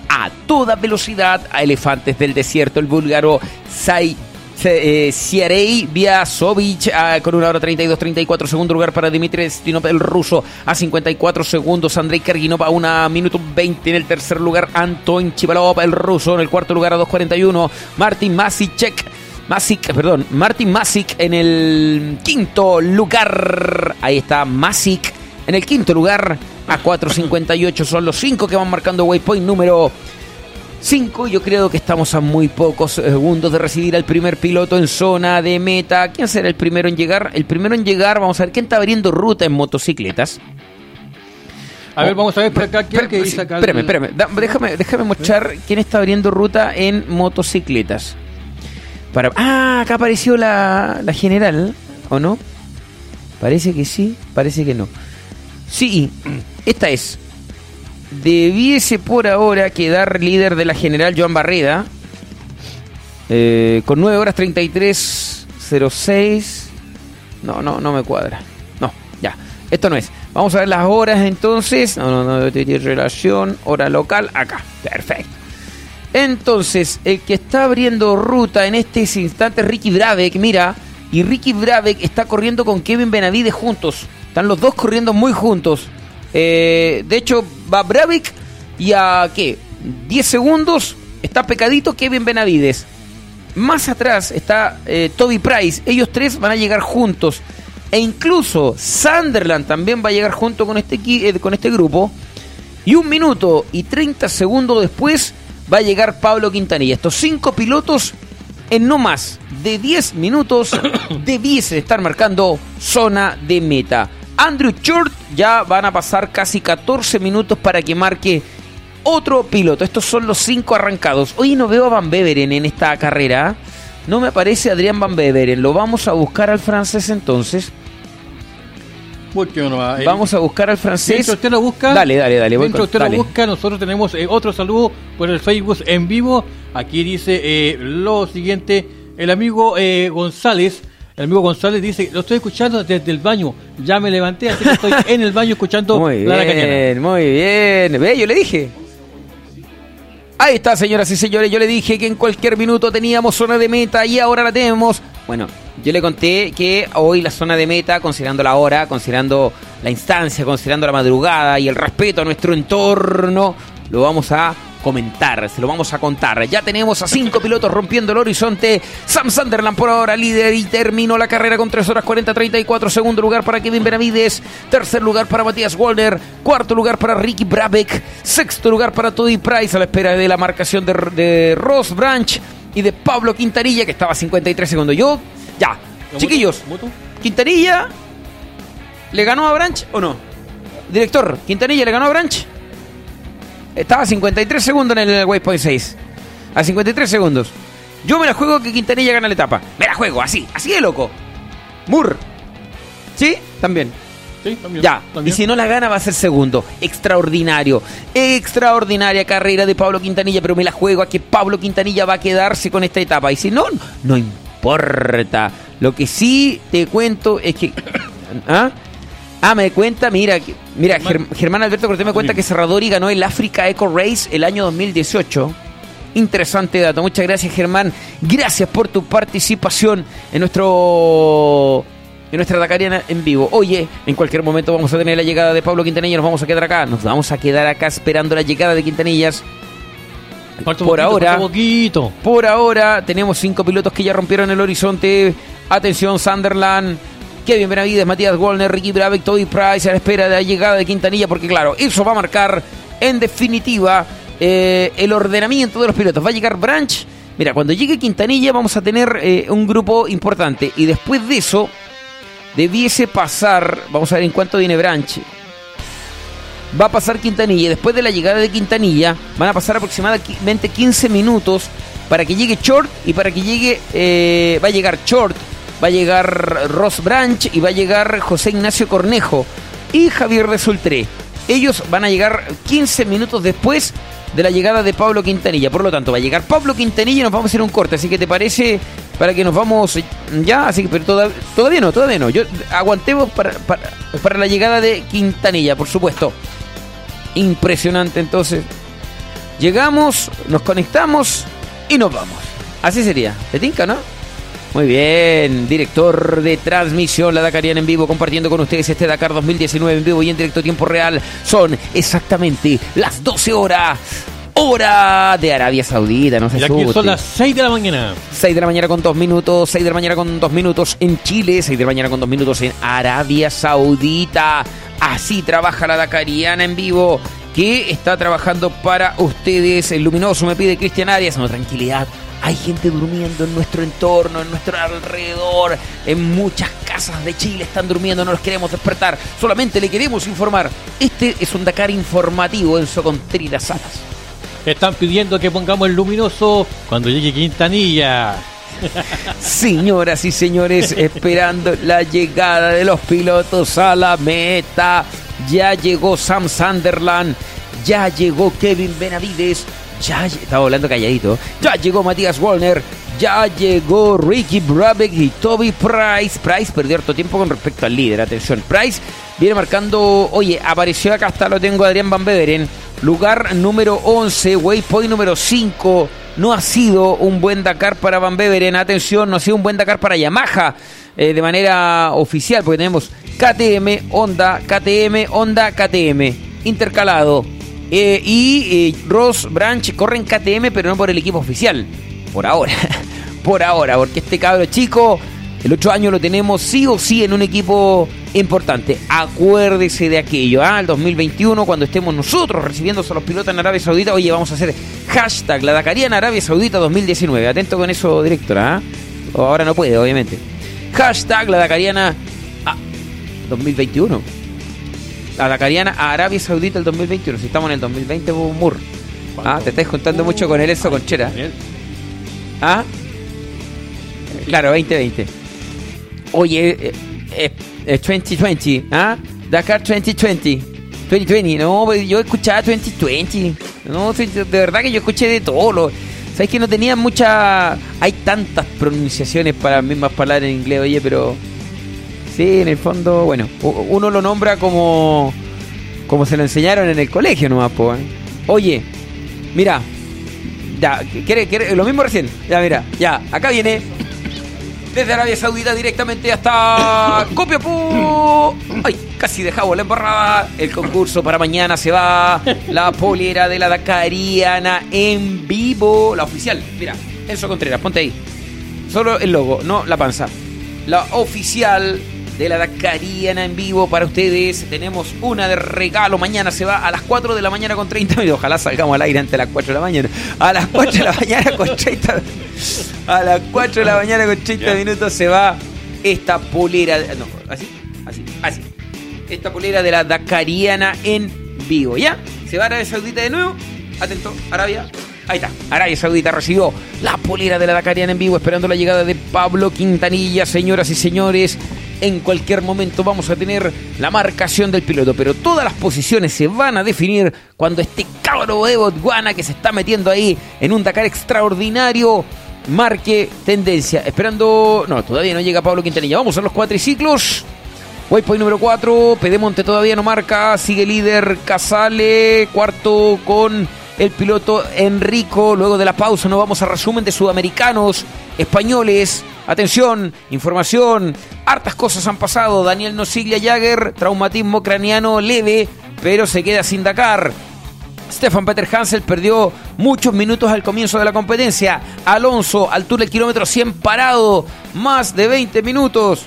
a toda velocidad a Elefantes del Desierto, el búlgaro Sai. Eh, Sierei Viasovic ah, con una hora 32, 34 segundo lugar para Dimitri Stinov, el ruso a 54 segundos, Andrei Karginov a una minuto 20 en el tercer lugar, Anton Chivalov, el ruso en el cuarto lugar a 2.41, Martin Masicek Masic, perdón, Martin Masic en el quinto lugar. Ahí está Masic en el quinto lugar. A 4.58 son los cinco que van marcando waypoint número 5. Yo creo que estamos a muy pocos segundos de recibir al primer piloto en zona de meta. ¿Quién será el primero en llegar? El primero en llegar, vamos a ver quién está abriendo ruta en motocicletas. A ver, vamos a ver por acá qué que dice acá. Espérame, espérame. déjame, déjame mostrar quién está abriendo ruta en motocicletas. Para, ah, acá apareció la, la general, ¿o no? Parece que sí, parece que no. Sí, esta es. Debiese por ahora quedar líder de la general Joan Barreda. Eh, con 9 horas 33.06. No, no, no me cuadra. No, ya. Esto no es. Vamos a ver las horas entonces. No, no, no, de relación, hora local, acá. Perfecto. Entonces, el que está abriendo ruta en este instante es Ricky Bravek, mira. Y Ricky Bravek está corriendo con Kevin Benavides juntos. Están los dos corriendo muy juntos. Eh, de hecho, va Bravik y a ¿qué? 10 segundos está pecadito Kevin Benavides. Más atrás está eh, Toby Price. Ellos tres van a llegar juntos. E incluso Sunderland también va a llegar junto con este, eh, con este grupo. Y un minuto y 30 segundos después va a llegar Pablo Quintanilla. Estos cinco pilotos en no más de 10 minutos debiese estar marcando zona de meta. Andrew Short ya van a pasar casi 14 minutos para que marque otro piloto. Estos son los cinco arrancados. Hoy no veo a Van Beveren en esta carrera. No me aparece Adrián Van Beveren. Lo vamos a buscar al francés entonces. Vamos a buscar al francés. Mientras usted lo busca. Dale, dale, dale. Mientras usted lo busca, nosotros tenemos eh, otro saludo por el Facebook en vivo. Aquí dice eh, lo siguiente: el amigo eh, González el amigo González dice, lo estoy escuchando desde el baño. Ya me levanté, así que estoy en el baño escuchando muy bien, Muy bien, Ve, yo le dije. Ahí está, señoras y señores. Yo le dije que en cualquier minuto teníamos zona de meta y ahora la tenemos. Bueno, yo le conté que hoy la zona de meta, considerando la hora, considerando la instancia, considerando la madrugada y el respeto a nuestro entorno, lo vamos a comentar, se lo vamos a contar. Ya tenemos a cinco pilotos rompiendo el horizonte. Sam Sunderland por ahora líder y terminó la carrera con 3 horas 40, 34. Segundo lugar para Kevin Benavides. Tercer lugar para Matías Walder. Cuarto lugar para Ricky Brabeck. Sexto lugar para Toddy Price a la espera de la marcación de, de Ross Branch y de Pablo Quintanilla que estaba a 53 segundos. Yo, ya, chiquillos, Quintanilla le ganó a Branch o no? Director, Quintanilla le ganó a Branch. Estaba a 53 segundos en el Waypoint 6. A 53 segundos. Yo me la juego que Quintanilla gana la etapa. Me la juego, así, así de loco. Mur. ¿Sí? También. Sí, también. Ya. Y si no la gana va a ser segundo. Extraordinario. Extraordinaria carrera de Pablo Quintanilla, pero me la juego a que Pablo Quintanilla va a quedarse con esta etapa. Y si no, no importa. Lo que sí te cuento es que... ¿Ah? Ah, me cuenta, mira, mira, Germán, Alberto Cortés me cuenta que Serradori ganó el Africa Eco Race el año 2018. Interesante dato. Muchas gracias, Germán. Gracias por tu participación en nuestro en nuestra Dakariana en vivo. Oye, en cualquier momento vamos a tener la llegada de Pablo Quintanilla. Nos vamos a quedar acá. Nos vamos a quedar acá esperando la llegada de Quintanillas. por ahora, por ahora tenemos cinco pilotos que ya rompieron el horizonte. Atención, Sunderland. Kevin Benavides, Matías Wolner, Ricky Brabeck, Toby Price a la espera de la llegada de Quintanilla, porque claro, eso va a marcar en definitiva eh, el ordenamiento de los pilotos. Va a llegar Branch. Mira, cuando llegue Quintanilla vamos a tener eh, un grupo importante y después de eso debiese pasar, vamos a ver en cuánto viene Branch. Va a pasar Quintanilla y después de la llegada de Quintanilla van a pasar aproximadamente 15 minutos para que llegue Short y para que llegue, eh, va a llegar Short va a llegar Ross Branch y va a llegar José Ignacio Cornejo y Javier de. Ellos van a llegar 15 minutos después de la llegada de Pablo Quintanilla. Por lo tanto, va a llegar Pablo Quintanilla y nos vamos a hacer un corte. Así que te parece para que nos vamos ya. Así que, pero todavía, no, todavía no. Yo aguantemos para, para, la llegada de Quintanilla, por supuesto. Impresionante, entonces. Llegamos, nos conectamos y nos vamos. Así sería. ¿Te tinca, no? Muy bien, director de transmisión, la Dakariana en vivo, compartiendo con ustedes este Dakar 2019 en vivo y en directo tiempo real. Son exactamente las 12 horas. Hora de Arabia Saudita, no sé Y aquí son las 6 de la mañana. 6 de la mañana con 2 minutos, 6 de la mañana con 2 minutos en Chile, 6 de la mañana con 2 minutos en Arabia Saudita. Así trabaja la Dakariana en vivo, que está trabajando para ustedes. El luminoso me pide Cristian Arias, no, tranquilidad hay gente durmiendo en nuestro entorno, en nuestro alrededor, en muchas casas de Chile están durmiendo, no los queremos despertar, solamente le queremos informar. Este es un Dakar informativo en Socontri Salas. Están pidiendo que pongamos el luminoso cuando llegue Quintanilla. Señoras y señores, esperando la llegada de los pilotos a la meta. Ya llegó Sam Sunderland, ya llegó Kevin Benavides, ya estaba hablando calladito. Ya llegó Matías Wallner, ya llegó Ricky Brabeck y Toby Price. Price perdió harto tiempo con respecto al líder. Atención, Price viene marcando. Oye, apareció acá, hasta lo tengo Adrián Van Beveren. Lugar número 11, waypoint número 5. No ha sido un buen Dakar para Van Beveren. Atención, no ha sido un buen Dakar para Yamaha eh, de manera oficial, porque tenemos KTM, Honda, KTM, Honda, KTM. Intercalado. Eh, y eh, Ross Branch corren KTM, pero no por el equipo oficial. Por ahora. por ahora, porque este cabro chico, el otro año lo tenemos sí o sí en un equipo importante. Acuérdese de aquello, ¿ah? El 2021, cuando estemos nosotros recibiendo a los pilotos en Arabia Saudita, oye, vamos a hacer hashtag la Dakaría en Arabia Saudita 2019. Atento con eso, directora, ¿ah? Ahora no puede, obviamente. Hashtag la Dakariana 2021. La Dakariana a Arabia Saudita el 2021. Si estamos en el 2020, Mur. Ah, te estás juntando mucho con él eso, con Chera. ¿Ah? Claro, 2020. Oye, eh, eh, eh, 2020, ¿ah? Dakar 2020. 2020, no, pues, yo escuchaba 2020. No, de verdad que yo escuché de todo. Lo, Sabes que no tenía mucha. Hay tantas pronunciaciones para las mismas palabras en inglés, oye, pero. Sí, en el fondo, bueno, uno lo nombra como. Como se lo enseñaron en el colegio nomás, po, Oye, mira, ya, ¿quiere, quiere, lo mismo recién. Ya, mira, ya, acá viene. Desde Arabia Saudita directamente hasta Copiapó. Ay, casi dejamos la embarrada. El concurso para mañana se va. La polera de la Dakariana en vivo. La oficial. Mira, Enzo Contreras, ponte ahí. Solo el logo, no la panza. La oficial de la Dakariana en vivo para ustedes. Tenemos una de regalo. Mañana se va a las 4 de la mañana con 30 minutos. Ojalá salgamos al aire antes de las 4 de la mañana. A las 4 de la mañana con 30 A las 4 de la mañana con 30 minutos se va esta polera. No, así, así, así. Esta polera de la Dakariana en vivo. ¿Ya? Se va a Arabia Saudita de nuevo. Atento, Arabia. Ahí está. Arabia Saudita recibió la polera de la Dakariana en vivo, esperando la llegada de Pablo Quintanilla, señoras y señores en cualquier momento vamos a tener la marcación del piloto, pero todas las posiciones se van a definir cuando este cabro de Botswana que se está metiendo ahí en un Dakar extraordinario marque tendencia. Esperando, no, todavía no llega Pablo Quintanilla. Vamos a los cuatriciclos. Waypoint número 4, Pedemonte todavía no marca, sigue líder Casale, cuarto con el piloto Enrico. Luego de la pausa nos vamos a resumen de sudamericanos, españoles, Atención, información, hartas cosas han pasado. Daniel Nosiglia Jagger, traumatismo craneano leve, pero se queda sin Dakar. Stefan Peter Hansel perdió muchos minutos al comienzo de la competencia. Alonso, altura del kilómetro 100 parado, más de 20 minutos.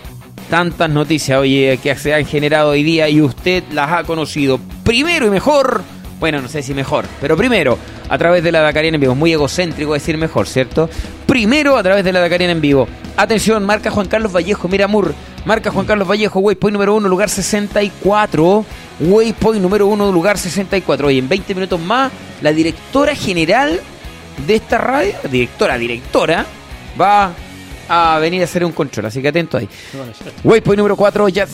Tantas noticias, oye, que se han generado hoy día y usted las ha conocido. Primero y mejor bueno, no sé si mejor, pero primero, a través de la Dakariana en vivo. Muy egocéntrico decir mejor, ¿cierto? Primero, a través de la Dakariana en vivo. Atención, marca Juan Carlos Vallejo, mira Mur. Marca Juan Carlos Vallejo, waypoint número uno, lugar 64. Waypoint número uno, lugar 64. Y en 20 minutos más, la directora general de esta radio, directora, directora, va a venir a hacer un control, así que atento ahí. Waypoint número 4, ya,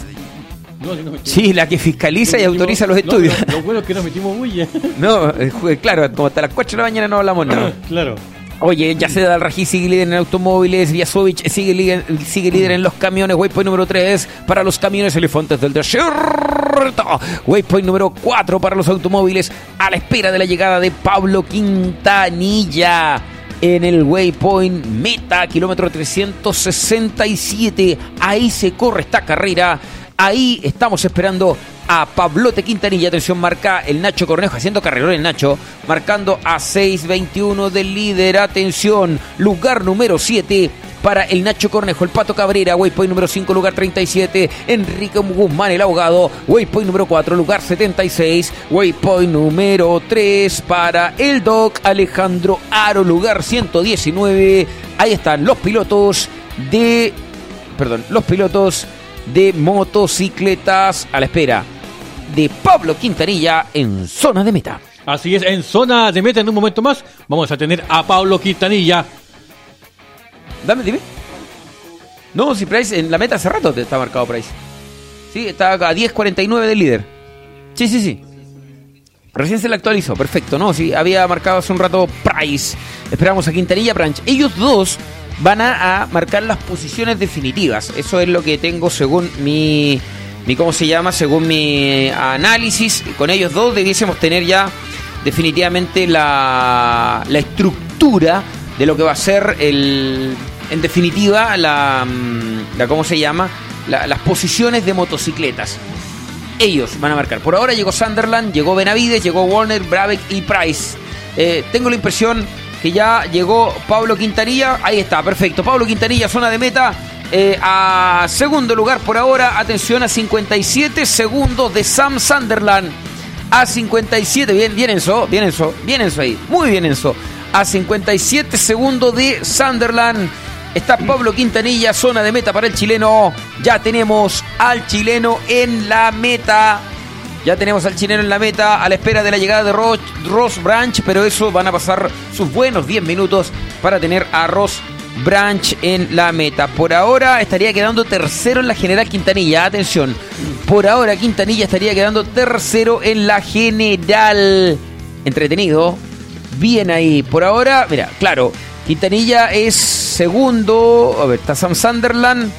sí, la que fiscaliza y autoriza los estudios. lo, bueno es que nos metimos bulla. no, eh, claro, como hasta las 4 de la mañana no hablamos nada. claro. Oye, ya se da el Rají sigue líder en automóviles, Viasovich sigue líder, sigue líder en los camiones, waypoint número 3 para los camiones elefantes del desierto, waypoint número 4 para los automóviles, a la espera de la llegada de Pablo Quintanilla en el waypoint meta, kilómetro 367, ahí se corre esta carrera Ahí estamos esperando a Pablote Quintanilla. Atención, marca el Nacho Cornejo haciendo carrerón el Nacho. Marcando a 6.21 del líder. Atención, lugar número 7 para el Nacho Cornejo, el Pato Cabrera, waypoint número 5, lugar 37, Enrique Guzmán, el abogado, waypoint número 4, lugar 76, waypoint número 3 para el Doc Alejandro Aro, lugar 119. Ahí están los pilotos de, perdón, los pilotos de motocicletas a la espera de Pablo Quintanilla en zona de meta. Así es, en zona de meta en un momento más vamos a tener a Pablo Quintanilla. Dame, dime. No, si Price en la meta hace rato está marcado Price. Sí, está a 10.49 del líder. Sí, sí, sí. Recién se le actualizó, perfecto, ¿no? Sí, había marcado hace un rato Price. Esperamos a Quintanilla Branch. Ellos dos van a, marcar las posiciones definitivas. Eso es lo que tengo según mi, mi ¿cómo se llama? Según mi análisis. Con ellos dos debiésemos tener ya definitivamente la, la estructura de lo que va a ser el, en definitiva la, mm, la ¿cómo se llama? La- las posiciones de motocicletas. Ellos van a marcar. Por ahora llegó Sunderland, llegó Benavides, llegó Warner, Brabeck y Price. Eh, tengo la impresión que ya llegó Pablo Quintanilla. Ahí está, perfecto. Pablo Quintanilla, zona de meta. eh, a segundo lugar por ahora. Atención a 57 segundos de Sam Sunderland. A 57, bien, bien Enzo, bien Enzo, bien Enzo ahí. Muy bien Enzo. A 57 segundos de Sunderland. Está Pablo Quintanilla, zona de meta para el chileno. Ya tenemos al chileno en la meta. Ya tenemos al chileno en la meta a la espera de la llegada de Ross, Ross Branch, pero eso van a pasar sus buenos 10 minutos para tener a Ross Branch en la meta. Por ahora estaría quedando tercero en la general Quintanilla. Atención, por ahora Quintanilla estaría quedando tercero en la general. Entretenido. Bien ahí. Por ahora, mira, claro, Quintanilla es segundo. A ver, está Sam Sunderland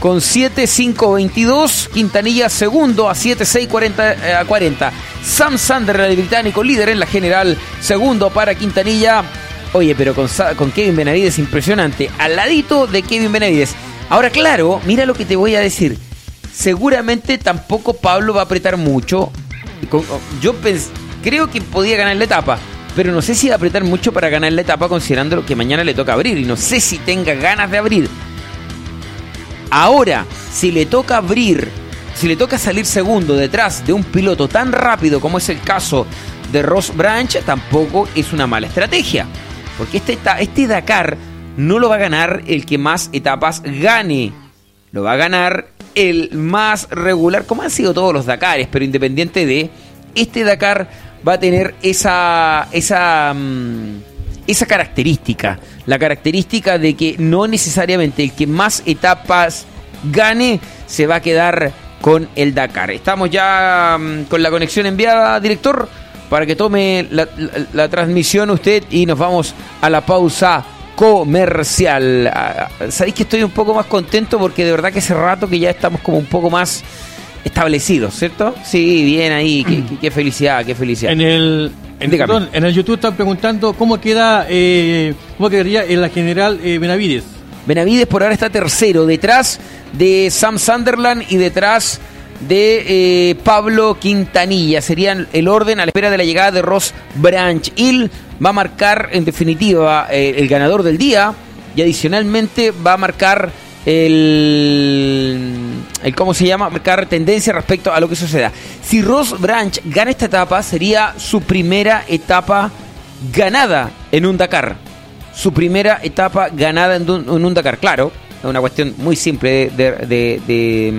con 7-5-22. Quintanilla segundo a 7-6-40 eh, a 40. Sam Sunderland, el británico líder en la general. Segundo para Quintanilla. Oye, pero con, con Kevin Benavides impresionante. Al ladito de Kevin Benavides. Ahora, claro, mira lo que te voy a decir. Seguramente tampoco Pablo va a apretar mucho. Con- Yo creo que podía ganar la etapa. Pero no sé si va a apretar mucho para ganar la etapa considerando que mañana le toca abrir. Y no sé si tenga ganas de abrir. Ahora, si le toca abrir, si le toca salir segundo detrás de un piloto tan rápido como es el caso de Ross Branch, tampoco es una mala estrategia. Porque este, este Dakar no lo va a ganar el que más etapas gane. Lo va a ganar el más regular, como han sido todos los Dakares, pero independiente de, este Dakar va a tener esa, esa, mm, esa característica. La característica de que no necesariamente el que más etapas gane se va a quedar con el Dakar. Estamos ya mm, con la conexión enviada, director, para que tome la, transmisión usted y nos vamos a la pausa comercial. Ah, Sabéis que estoy un poco más contento porque de verdad que hace rato que ya estamos como un poco más establecidos, ¿cierto? Sí, bien ahí, qué, qué- qué felicidad, qué felicidad. En el, en, perdón, en el YouTube están preguntando cómo queda, eh, cómo quedaría en la general eh, Benavides. Benavides por ahora está tercero, detrás de Sam Sunderland y detrás de eh, Pablo Quintanilla. Serían el orden a la espera de la llegada de Ross Branch. Hill va a marcar en definitiva eh, el ganador del día y adicionalmente va a marcar el, el cómo se llama, marcar tendencia respecto a lo que suceda. Si Ross Branch gana esta etapa, sería su primera etapa ganada en un Dakar su primera etapa ganada en un, Dakar. Claro, es una cuestión muy simple de, de- de,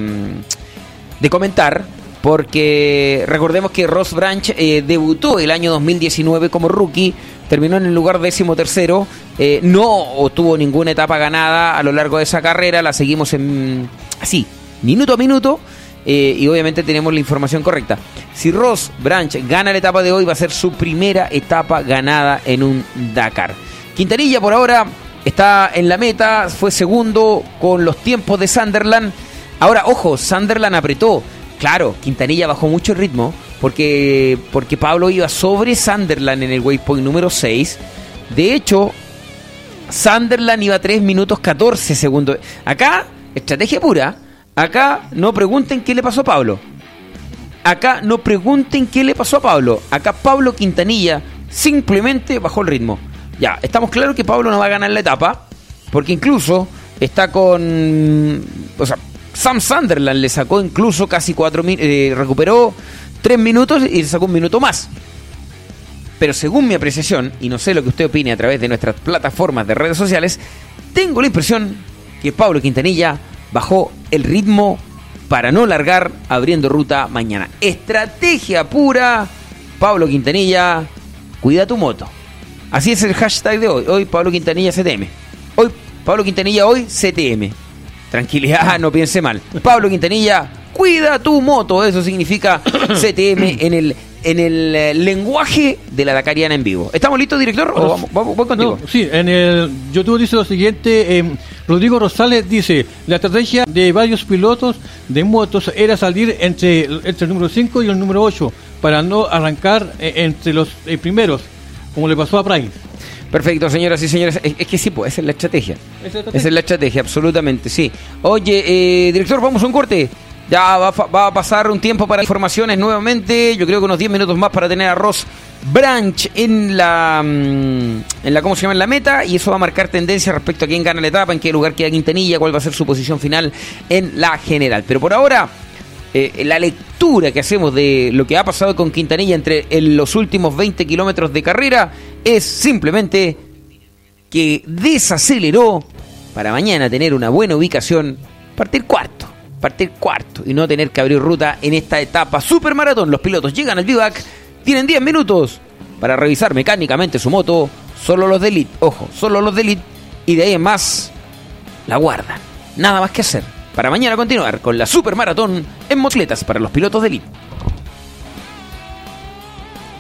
mm, comentar, porque recordemos que Ross Branch eh, debutó el año 2019 como rookie, terminó en el lugar décimo tercero, eh, no tuvo ninguna etapa ganada a lo largo de esa carrera, la seguimos en así, minuto a minuto. eh, y obviamente tenemos la información correcta. Si Ross Branch gana la etapa de hoy, va a ser su primera etapa ganada en un Dakar. Quintanilla por ahora está en la meta, fue segundo con los tiempos de Sunderland. Ahora, ojo, Sunderland apretó. Claro, Quintanilla bajó mucho el ritmo porque, porque Pablo iba sobre Sunderland en el waypoint número 6. De hecho, Sunderland iba a 3 minutos 14 segundos. Acá, estrategia pura. Acá no pregunten qué le pasó a Pablo. Acá no pregunten qué le pasó a Pablo. Acá Pablo Quintanilla simplemente bajó el ritmo. Ya, estamos claros que Pablo no va a ganar la etapa. Porque incluso está con. O sea, Sam Sunderland le sacó incluso casi 4 minutos. recuperó 3 minutos y le sacó un minuto más. Pero según mi apreciación, y no sé lo que usted opine a través de nuestras plataformas de redes sociales, tengo la impresión que Pablo Quintanilla bajó el ritmo para no largar abriendo ruta mañana. Estrategia pura, Pablo Quintanilla, cuida tu moto. Así es el hashtag de hoy. Hoy Pablo Quintanilla CTM. Hoy Pablo Quintanilla, hoy CTM. Tranquilidad, no piense mal. Pablo Quintanilla, cuida tu moto. Eso significa CTM en el en el eh, lenguaje de la Dakariana en vivo. ¿Estamos listos, director? ¿O vamos, vamos- voy contigo? No, sí, en el YouTube dice lo siguiente, eh, Rodrigo Rosales dice, la estrategia de varios pilotos de motos era salir entre, entre el número 5 y el número 8 para no arrancar eh, entre los eh, primeros, como le pasó a Price. Perfecto, señoras y señores. Es, es que sí, pues, esa es la estrategia. Esa es la estrategia, absolutamente, sí. Oye, eh, director, vamos a un corte. Ya va, va a pasar un tiempo para informaciones nuevamente. Yo creo que unos 10 minutos más para tener a Ross Branch en la, mm, en la, ¿cómo se llama? En la meta. Y eso va a marcar tendencia respecto a quién gana la etapa, en qué lugar queda Quintanilla, cuál va a ser su posición final en la general. Pero por ahora, eh, la lectura que hacemos de lo que ha pasado con Quintanilla entre en los últimos 20 kilómetros de carrera es simplemente que desaceleró para mañana tener una buena ubicación, partir cuarto, partir cuarto y no tener que abrir ruta en esta etapa supermaratón. Los pilotos llegan al vivac, tienen 10 minutos para revisar mecánicamente su moto, solo los de ojo, solo los de y de ahí en más la guardan. Nada más que hacer. Para mañana continuar con la supermaratón en motletas para los pilotos de.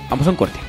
Vamos a un corte.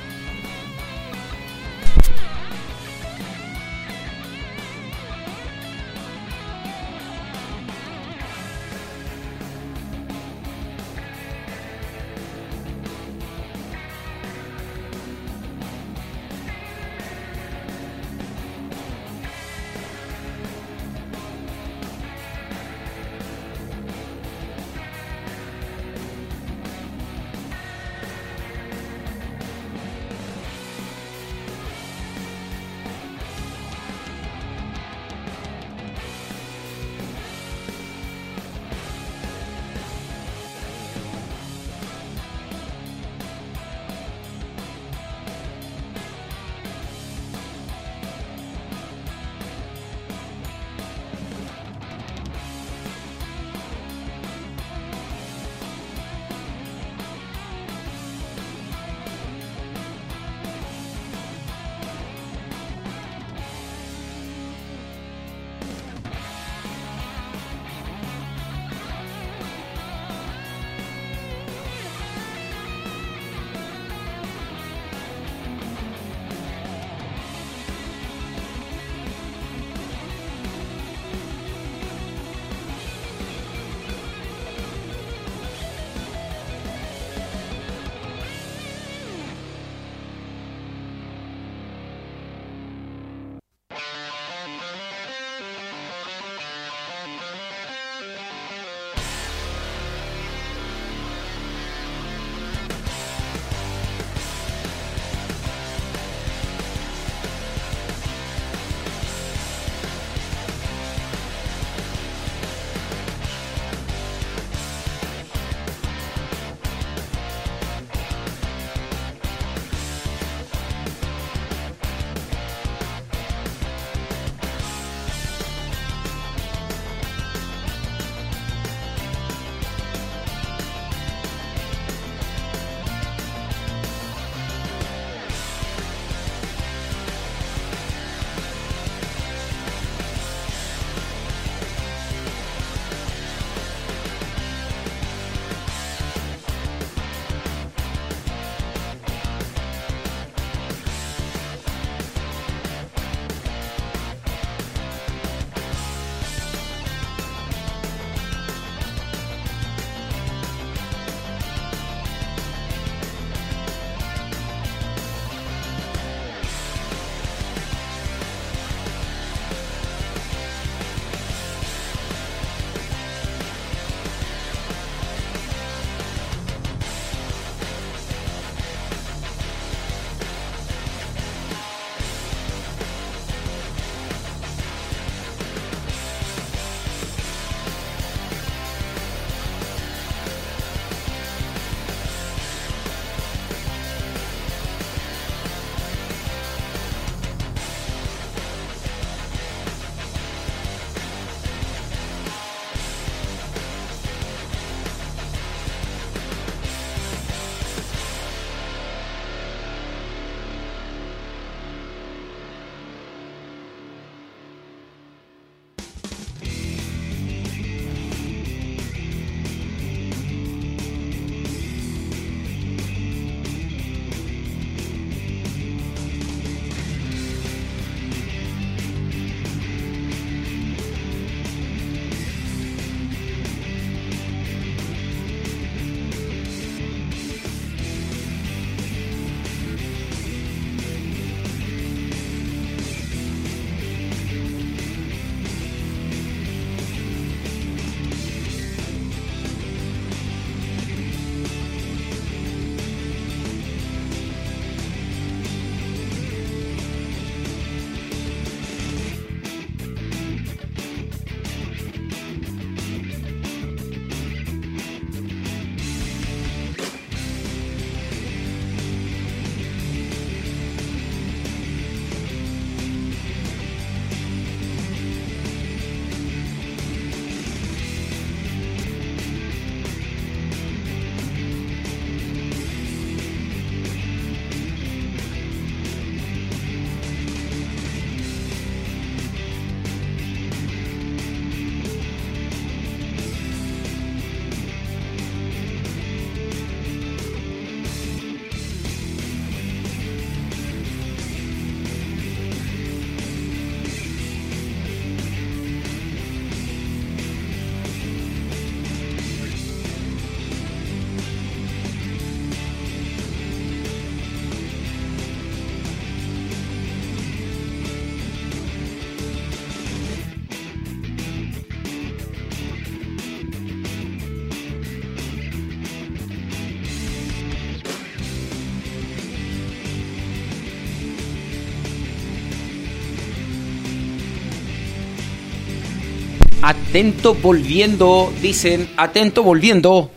Atento volviendo, dicen, atento volviendo.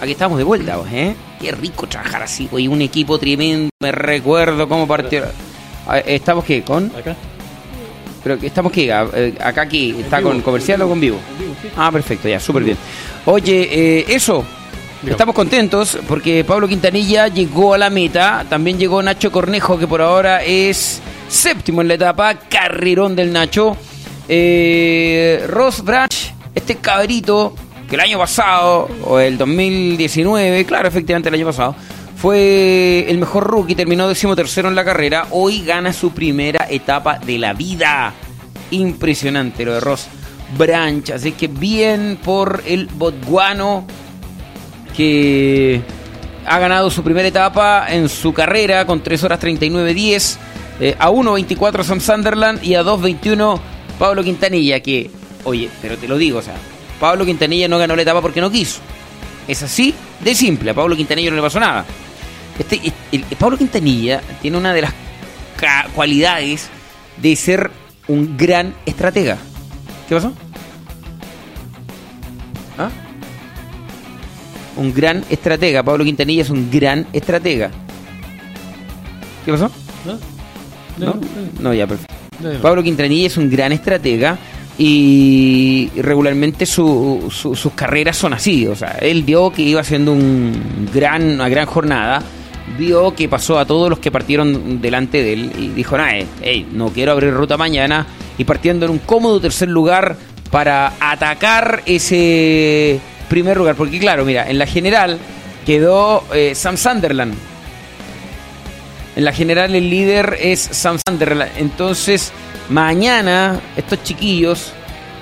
Aquí estamos de vuelta, ¿eh? Qué rico trabajar así, hoy un equipo tremendo. Me recuerdo cómo partió. ¿Estamos qué? ¿Con? Acá. ¿Pero estamos qué? Eh, ¿Acá aquí? ¿Está vivo. con comercial o con vivo? En vivo, sí. Ah, perfecto, ya, súper bien. Oye, eh, eso. Estamos contentos porque Pablo Quintanilla llegó a la meta. También llegó Nacho Cornejo, que por ahora es séptimo en la etapa. Carrerón del Nacho. Eh, Ross Branch, este cabrito que el año pasado, o el 2019, claro, efectivamente el año pasado, fue el mejor rookie, terminó decimotercero en la carrera. Hoy gana su primera etapa de la vida. Impresionante lo de Ross Branch. Así que bien por el botguano que ha ganado su primera etapa en su carrera con 3 horas 39.10. Eh, a 1.24 Sam Sunderland y a 2.21 Pablo Quintanilla. Que, oye, pero te lo digo, o sea, Pablo Quintanilla no ganó la etapa porque no quiso. Es así de simple. A Pablo Quintanilla no le pasó nada. Este, el- el Pablo Quintanilla tiene una de las cualidades de ser un gran estratega. ¿Qué pasó? ¿Ah? Un gran estratega. Pablo Quintanilla es un gran estratega. ¿Qué pasó? ¿No? ¿No? No, ya, perfecto. Pablo Quintanilla es un gran estratega y regularmente su- su- sus carreras son así. O sea, él vio que iba haciendo gran, una gran jornada, vio que pasó a todos los que partieron delante de él y dijo, eh, hey, no quiero abrir ruta mañana y partiendo en un cómodo tercer lugar para atacar ese primer lugar. Porque claro, mira, en la general quedó eh, Sam Sunderland. En la general el líder es Sam Sunderland. Entonces, mañana estos chiquillos,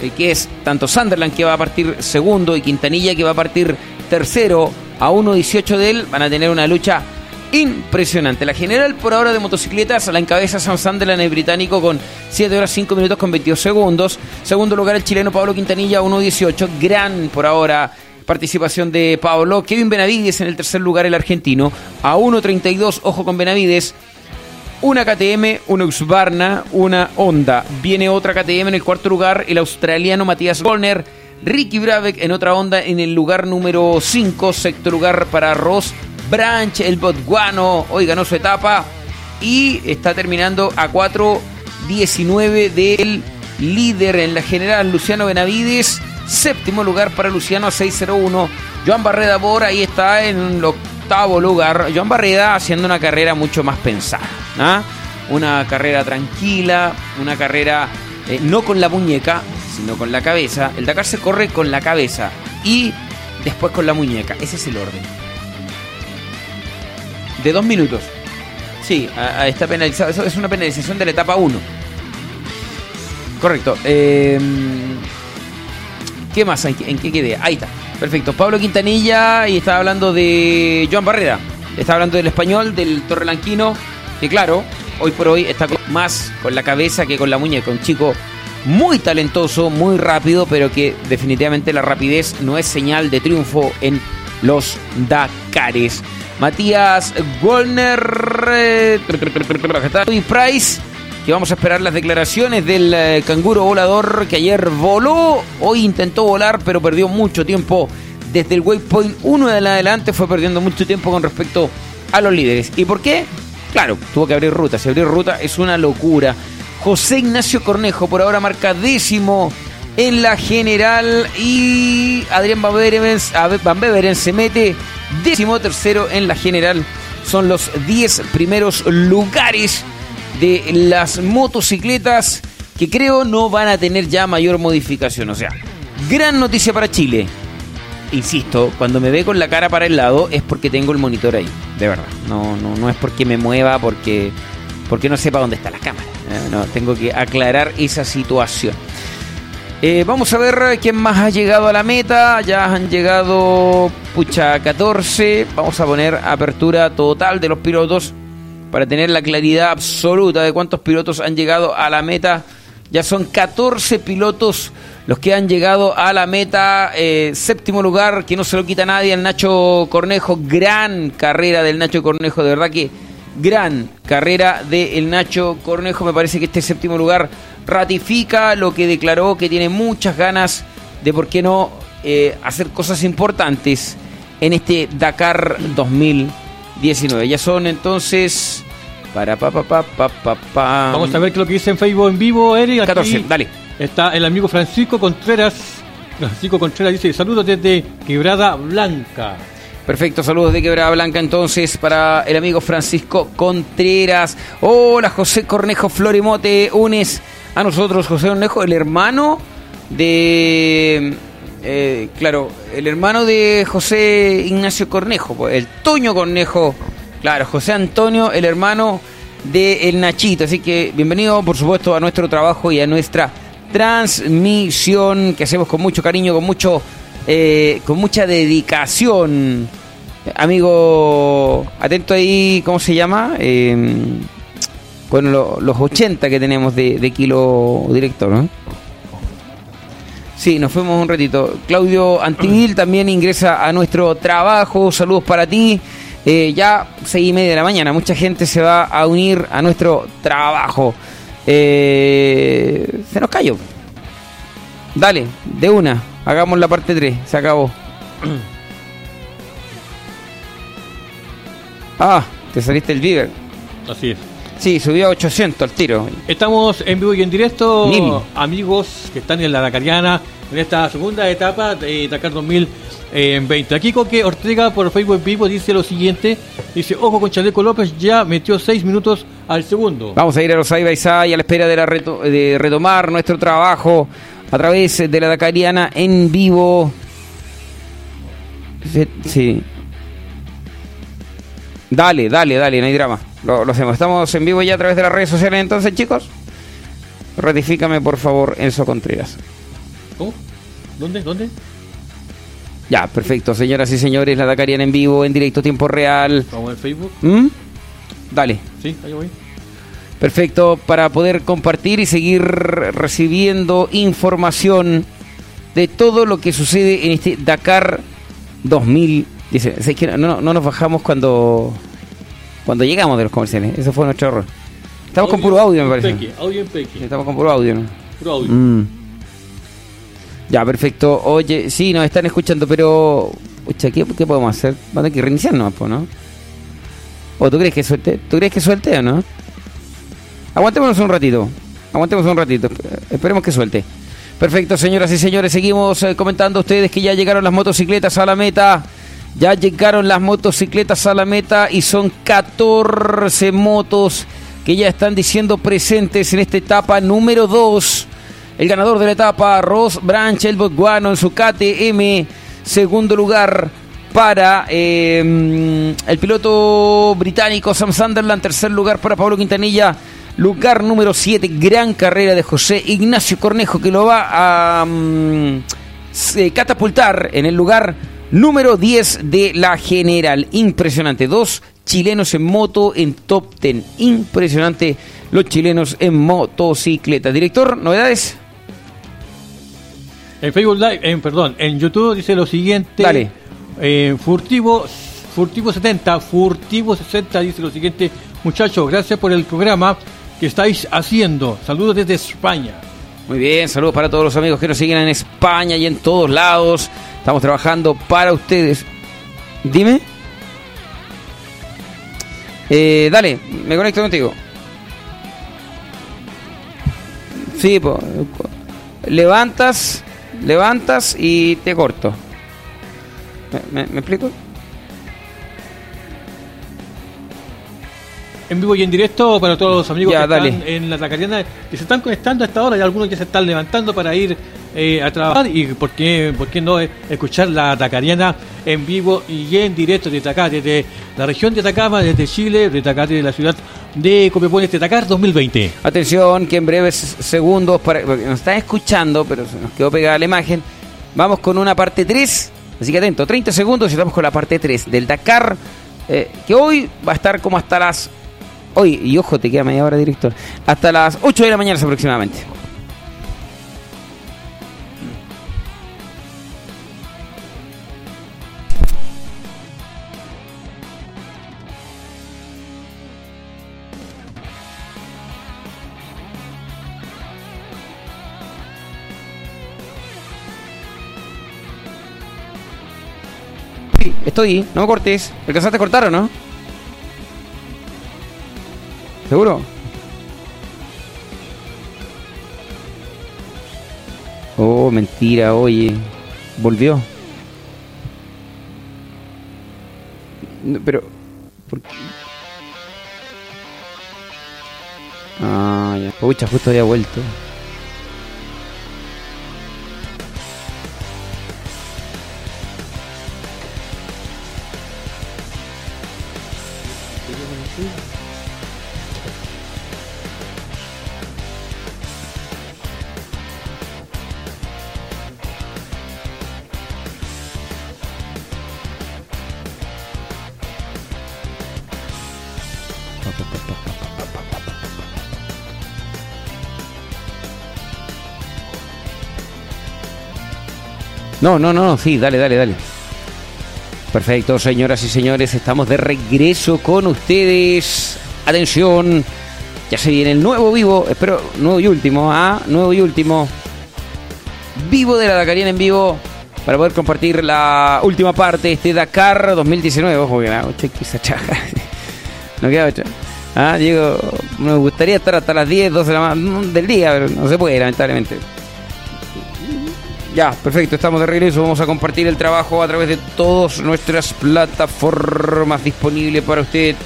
eh, que es tanto Sunderland que va a partir segundo y Quintanilla que va a partir tercero a 1.18 de él, van a tener una lucha impresionante. La general por ahora de motocicletas la encabeza Sam Sunderland, el británico, con 7 horas 5 minutos con 22 segundos. Segundo lugar el chileno Pablo Quintanilla, 1.18. Gran por ahora participación de Pablo. Kevin Benavides en el tercer lugar, el argentino, a 1.32. Ojo con Benavides. Una KTM, una Husqvarna, una Honda. Viene otra KTM en el cuarto lugar, el australiano Matías Gollner. Ricky Brabeck en otra Honda en el lugar número 5. Sexto lugar para Ross Branch, el botguano. Hoy ganó su etapa y está terminando a 4.19 del líder en la general, Luciano Benavides. Séptimo lugar para Luciano a 6.01. Joan Barreda por ahí está en el octavo lugar. Joan Barreda haciendo una carrera mucho más pensada. ¿ah? Una carrera tranquila, una carrera eh, no con la muñeca, sino con la cabeza. El Dakar se corre con la cabeza y después con la muñeca. Ese es el orden. De dos minutos. Sí, está penalizado. Eso es una penalización de la etapa 1. Correcto. Eh, ¿Qué más? ¿En qué, en? Ahí está. Perfecto. Pablo Quintanilla y estaba hablando de Joan Barrera. Estaba hablando del español, del torrelanquino, que claro, hoy por hoy está más con la cabeza que con la muñeca. Un chico muy talentoso, muy rápido, pero que definitivamente la rapidez no es señal de triunfo en los Dakares. Matías Gollner, eh, Price, que vamos a esperar las declaraciones del eh, canguro volador que ayer voló, hoy intentó volar, pero perdió mucho tiempo desde el waypoint 1 en adelante, fue perdiendo mucho tiempo con respecto a los líderes. ¿Y por qué? Claro, tuvo que abrir ruta, si abrir ruta es una locura. José Ignacio Cornejo por ahora marca décimo en la general y Adrián Van Beveren, Van Beveren se mete décimo tercero en la general. Son los 10 primeros lugares de las motocicletas que creo no van a tener ya mayor modificación. O sea, gran noticia para Chile. Insisto, cuando me ve con la cara para el lado es porque tengo el monitor ahí, de verdad. No, no, no es porque me mueva, porque, porque no sepa dónde está la cámara. Eh, no, tengo que aclarar esa situación. Eh, vamos a ver quién más ha llegado a la meta. Ya han llegado, pucha, 14. Vamos a poner apertura total de los pilotos para tener la claridad absoluta de cuántos pilotos han llegado a la meta. Ya son 14 pilotos los que han llegado a la meta. Eh, séptimo lugar, que no se lo quita nadie, el Nacho Cornejo. Gran carrera del Nacho Cornejo, de verdad que gran carrera de el Nacho Cornejo. Me parece que este séptimo lugar ratifica lo que declaró, que tiene muchas ganas de, ¿por qué no?, eh, hacer cosas importantes en este Dakar 2019. Ya son entonces... Para pa pa pa pa pa, pa. Vamos a ver qué es lo que dice en Facebook en vivo, Eric. Aquí 14, dale. Está el amigo Francisco Contreras. Francisco Contreras dice: Saludos desde Quebrada Blanca. Perfecto, saludos de Quebrada Blanca entonces para el amigo Francisco Contreras. Hola José Cornejo Florimote, unes a nosotros José Cornejo, el hermano de... eh, claro, el hermano de José Ignacio Cornejo, el Toño Cornejo, claro, José Antonio, el hermano de El Nachito. Así que bienvenido, por supuesto, a nuestro trabajo y a nuestra transmisión que hacemos con mucho cariño, con mucho eh, con mucha dedicación. Amigo, atento ahí, ¿cómo se llama? Eh, bueno, lo- los 80 que tenemos de, de kilo director, ¿no? Sí, nos fuimos un ratito. Claudio Antivil también ingresa a nuestro trabajo. Saludos para ti. Eh, ya seis y media de la mañana. Mucha gente se va a unir a nuestro trabajo. Eh, se nos cayó. Dale, de una. Hagamos la parte 3. Se acabó. Ah, te saliste el Viver. Así es. Sí, subió a 800 al tiro. Estamos en vivo y en directo, Mil. amigos que están en la Dakariana, en esta segunda etapa de Dakar 2020. Aquí Coque Ortega por Facebook vivo dice lo siguiente, dice, ojo con Chaleco López, ya metió seis minutos al segundo. Vamos a ir a los Baisá y a la espera de, la reto- de retomar nuestro trabajo a través de la Dakariana en vivo. Sí. Dale, dale, dale, no hay drama. Lo, lo hacemos. Estamos en vivo ya a través de las redes sociales entonces, chicos. Ratifícame, por favor, Enzo Contreras. ¿Cómo? ¿Dónde? ¿Dónde? Ya, perfecto, señoras y señores, la Dakariana en vivo, en directo, tiempo real. Vamos en Facebook. ¿Mm? Dale. Sí, ahí voy. Perfecto, para poder compartir y seguir recibiendo información de todo lo que sucede en este Dakar 2010. Es que no, no nos bajamos cuando cuando llegamos de los comerciales. Ese fue nuestro error. Estamos con puro audio, me parece. Peque, audio en Peque. Estamos con puro audio, ¿no? Puro audio. Mm. Ya, perfecto. Oye, sí, nos están escuchando, pero... Pucha, ¿qué, qué podemos hacer? Vamos a tener que reiniciarnos, ¿no? ¿O tú crees que suelte? ¿Tú crees que suelte o no? Aguantémonos un ratito. Aguantemos un ratito. Esperemos que suelte. Perfecto, señoras y señores. Seguimos eh, comentando a ustedes que ya llegaron las motocicletas a la meta. Ya llegaron las motocicletas a la meta y son 14 motos que ya están diciendo presentes en esta etapa número 2. El ganador de la etapa, Ross Branch, el Botswana en su KTM. Segundo lugar para eh, el piloto británico Sam Sunderland. Tercer lugar para Pablo Quintanilla. Lugar número 7, gran carrera de José Ignacio Cornejo que lo va a mm, se- catapultar en el lugar número 10 de la general. Impresionante. Dos chilenos en moto en top 10. Impresionante los chilenos en motocicleta. Director, novedades. En Facebook Live, en, perdón, en YouTube dice lo siguiente. Dale. Eh, furtivo, Furtivo 70, Furtivo 60 dice lo siguiente. Muchachos, gracias por el programa que estáis haciendo. Saludos desde España. Muy bien, saludos para todos los amigos que nos siguen en España y en todos lados. Estamos trabajando para ustedes. Dime. Eh, dale, me conecto contigo. Sí, po, levantas, levantas y te corto. ¿Me, me- me explico? En vivo y en directo para todos los amigos Ya, que dale. están en la Tacariana, que se están conectando a esta hora y algunos ya se están levantando para ir eh, a trabajar. Y por qué, por qué no escuchar la Tacariana en vivo y en directo desde acá, desde la región de Atacama, desde Chile, desde acá, desde la ciudad de Copiapó, este Dakar 2020. Atención, que en breves segundos, para, porque nos están escuchando, pero se nos quedó pegada la imagen. Vamos con una parte 3. Así que atento, 30 segundos y estamos con la parte 3 del Dakar. eh, que hoy va a estar como hasta las. Hoy, y ojo, te queda media hora, director. Hasta las 8 de la mañana aproximadamente. estoy, no me cortes. ¿Alcanzaste a cortar o no? ¿Seguro? Oh, mentira, oye. Volvió. No, pero. ¿Por qué? Ah, ya. Pucha, justo había vuelto. No, no, no, sí, dale, dale, dale. Perfecto, señoras y señores, estamos de regreso con ustedes. Atención, ya se viene el nuevo vivo, espero, nuevo y último, ah, nuevo y último. Vivo de la Dakariana en vivo para poder compartir la última parte de este Dakar 2019. Ojo que. No queda ocho. Ah, Diego, me gustaría estar hasta las 10, 12 de la del día, pero no se puede, lamentablemente. Ya, perfecto, estamos de regreso. Vamos a compartir el trabajo a través de todas nuestras plataformas disponibles para usted.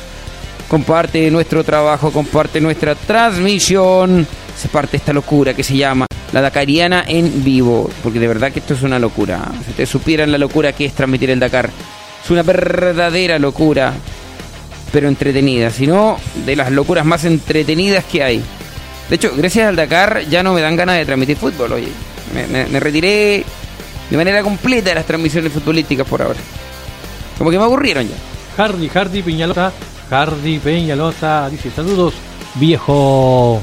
Comparte nuestro trabajo, comparte nuestra transmisión. Se parte esta locura que se llama la Dakariana en vivo. Porque de verdad que esto es una locura. Si ustedes supieran la locura que es transmitir el Dakar. Es una verdadera locura, pero entretenida. Si no, de las locuras más entretenidas que hay. De hecho, gracias al Dakar ya no me dan ganas de transmitir fútbol, oye. Me, me, retiré de manera completa de las transmisiones futbolísticas por ahora. Como que me aburrieron ya. Hardy, Hardy Peñalosa, Hardy Peñalosa, dice saludos, viejo.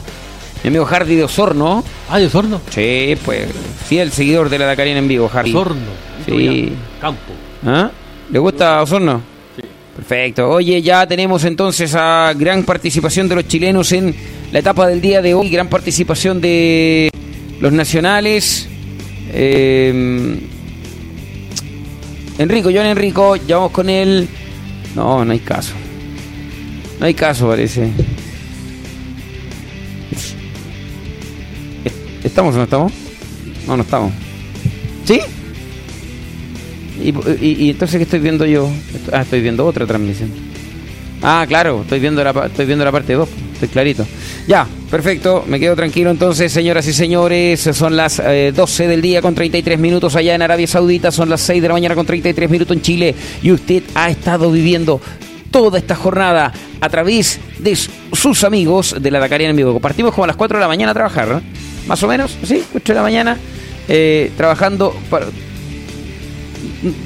Mi amigo Hardy de Osorno. Ah, de Osorno. Sí, pues, sí, el seguidor de la Dakarina en vivo, Hardy. Osorno. Sí. Campo. ¿Ah? ¿Le gusta Osorno? Sí. Perfecto. Oye, ya tenemos entonces a gran participación de los chilenos en la etapa del día de hoy, gran participación de los nacionales. Eh, Enrico, John Enrico, ya vamos con él. No, no hay caso. No hay caso, parece. ¿Estamos o no estamos? No, no estamos. ¿Sí? ¿Y, entonces qué estoy viendo yo? Ah, estoy viendo otra transmisión. Ah, claro, estoy viendo la, estoy viendo la parte 2, estoy clarito. Ya, perfecto, me quedo tranquilo entonces, señoras y señores. Son las 12 eh, del día con 33 minutos allá en Arabia Saudita, son las 6 de la mañana con 33 minutos en Chile y usted ha estado viviendo toda esta jornada a través de sus amigos de la Dakariana en vivo. Partimos como a las 4 de la mañana a trabajar, Más o menos, ¿sí? 8 de la mañana, eh, trabajando para...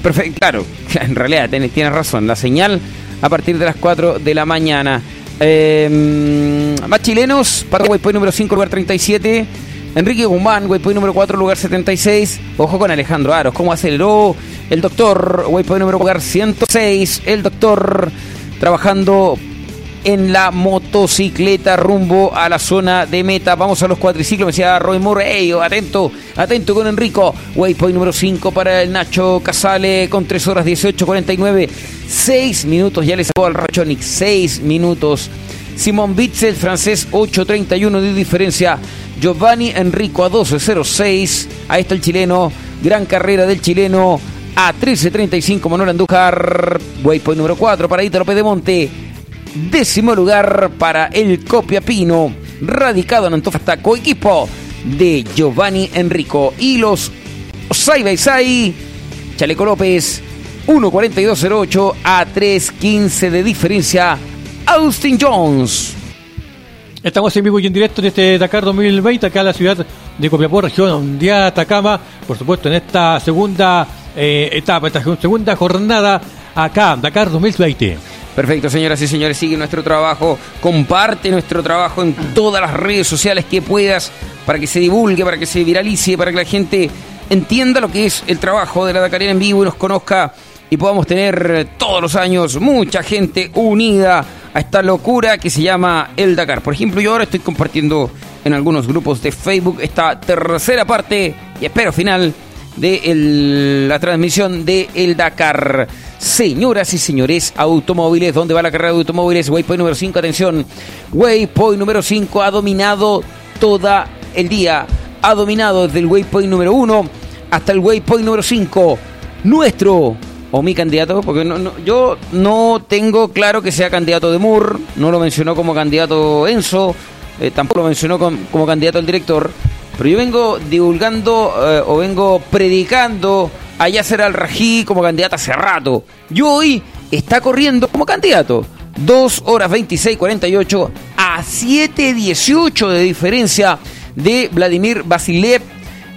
Perfecto, claro, en realidad tienes razón, la señal a partir de las 4 de la mañana. Eh, más chilenos, para Waypoint número 5, lugar 37. Enrique Guzmán, Waypoint número 4, lugar 76. Ojo con Alejandro Aros, cómo aceleró el doctor, Waypoint número lugar 106. El doctor trabajando en la motocicleta rumbo a la zona de meta. Vamos a los cuatriciclos, me decía Roy Moore. atento, atento con Enrico. Waypoint número 5 para el Nacho Casale con 3 horas 18.49. 6 minutos, ya le sacó al Rachonic. 6 minutos. Simón Bitzel, francés, 8.31 de diferencia. Giovanni Enrico a 12.06. Ahí está el chileno. Gran carrera del chileno. A 13.35 Manuel Andújar. Waypoint número 4 para Ítalo Pedemonte. Décimo lugar para el Copiapino, radicado en Antofagasta, equipo de Giovanni Enrico. Y los Sai Chaleco López, 1.42.08 a 3.15 de diferencia. Austin Jones. Estamos en vivo y en directo de este Dakar 2020 acá en la ciudad de Copiapó, región de Atacama. Por supuesto, en esta segunda eh, etapa, esta segunda jornada acá, Dakar 2020. Perfecto, señoras y señores, sigue nuestro trabajo, comparte nuestro trabajo en todas las redes sociales que puedas para que se divulgue, para que se viralice, para que la gente entienda lo que es el trabajo de la Dakarena en vivo y nos conozca y podamos tener todos los años mucha gente unida a esta locura que se llama el Dakar. Por ejemplo, yo ahora estoy compartiendo en algunos grupos de Facebook esta tercera parte y espero final de la transmisión de el Dakar. Señoras y señores, automóviles, ¿dónde va la carrera de automóviles? Waypoint número 5, atención. Waypoint número 5 ha dominado toda el día. Ha dominado desde el waypoint número 1 hasta el waypoint número 5. Nuestro o mi candidato, porque no, yo no tengo claro que sea candidato de Moore, no lo mencionó como candidato Enzo, eh, tampoco lo mencionó como, candidato al director, pero yo vengo divulgando eh, o vengo predicando a Yasser al-Rají como candidato hace rato. Y hoy está corriendo como candidato. 2 horas 26, 48 a 7.18 de diferencia de Vladimir Vasilev,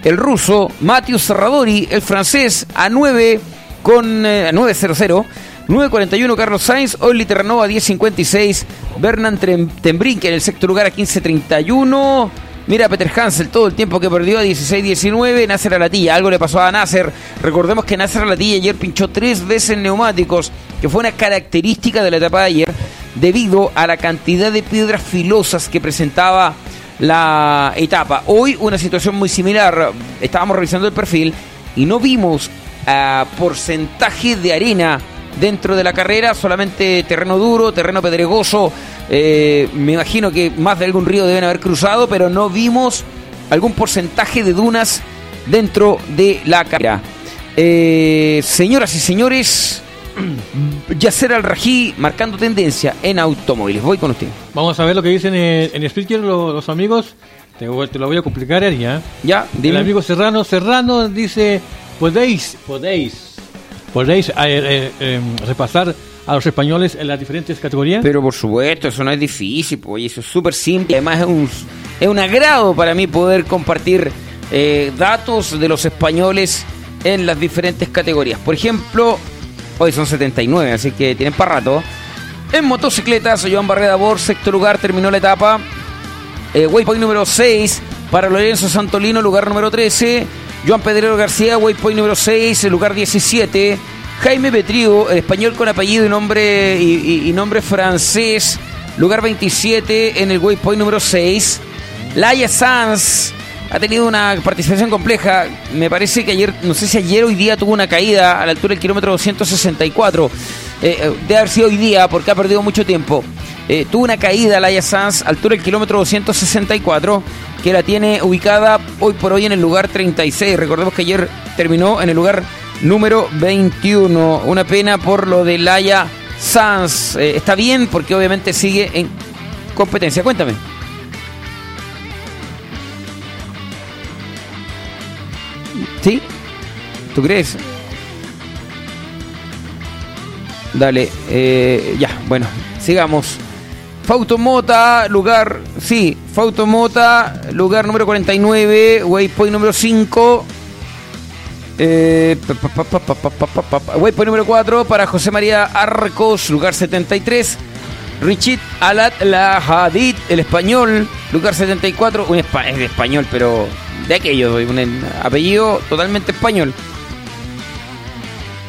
el ruso, Matius Serradori, el francés, a 9 con eh, 9.00. 9.41 Carlos Sainz, Oli Terranova 10.56, Bernard Tembrink en el sexto lugar a 15.31. Mira Peter Hansel todo el tiempo que perdió a 16-19. Nasser Alatilla, algo le pasó a Nasser. Recordemos que Nasser Alatilla ayer pinchó tres veces neumáticos, que fue una característica de la etapa de ayer, debido a la cantidad de piedras filosas que presentaba la etapa. Hoy una situación muy similar. Estábamos revisando el perfil y no vimos a porcentaje de arena dentro de la carrera, solamente terreno duro, terreno pedregoso. Eh, me imagino que más de algún río deben haber cruzado, pero no vimos algún porcentaje de dunas dentro de la carrera. Eh, señoras y señores, Yacer al Rají marcando tendencia en automóviles. Voy con usted. Vamos a ver lo que dicen en, en los, amigos. Te, lo voy a complicar, ¿ya? Ya, dime. El amigo Serrano, Serrano dice podéis, podéis, podéis eh, eh, em, repasar a los españoles en las diferentes categorías? Pero por supuesto, eso no es difícil, pues eso es súper simple. Además es un, es un agrado para mí poder compartir eh, datos de los españoles en las diferentes categorías. Por ejemplo, hoy son 79, así que tienen para rato. En motocicletas, Joan Barreda Bor, sexto lugar, terminó la etapa. waypoint número 6 para Lorenzo Santolino, lugar número 13. Joan Pedrero García, waypoint número 6, lugar 17. Jaime Petrío, el español con apellido y nombre, y, nombre francés, lugar 27 en el waypoint número 6. Laia Sanz ha tenido una participación compleja. Me parece que ayer, no sé si ayer o hoy día tuvo una caída a la altura del kilómetro 264. Eh, eh, debe haber sido hoy día porque ha perdido mucho tiempo. Eh, tuvo una caída Laia Sanz, altura del kilómetro 264 que la tiene ubicada hoy por hoy en el lugar 36. Recordemos que ayer terminó en el lugar número 21. Una pena por lo de Laia Sanz. Eh, está bien porque obviamente sigue en competencia. Cuéntame. ¿Sí? ¿Tú crees? Dale, eh, ya, bueno, sigamos. Fautomota, lugar, sí, Fautomota, lugar número 49, waypoint número 5. Eh, waypoint número 4 para José María Arcos, lugar 73. Richit Alat Lahadid, el español, lugar 74. Un es de español, pero de aquello, un apellido totalmente español.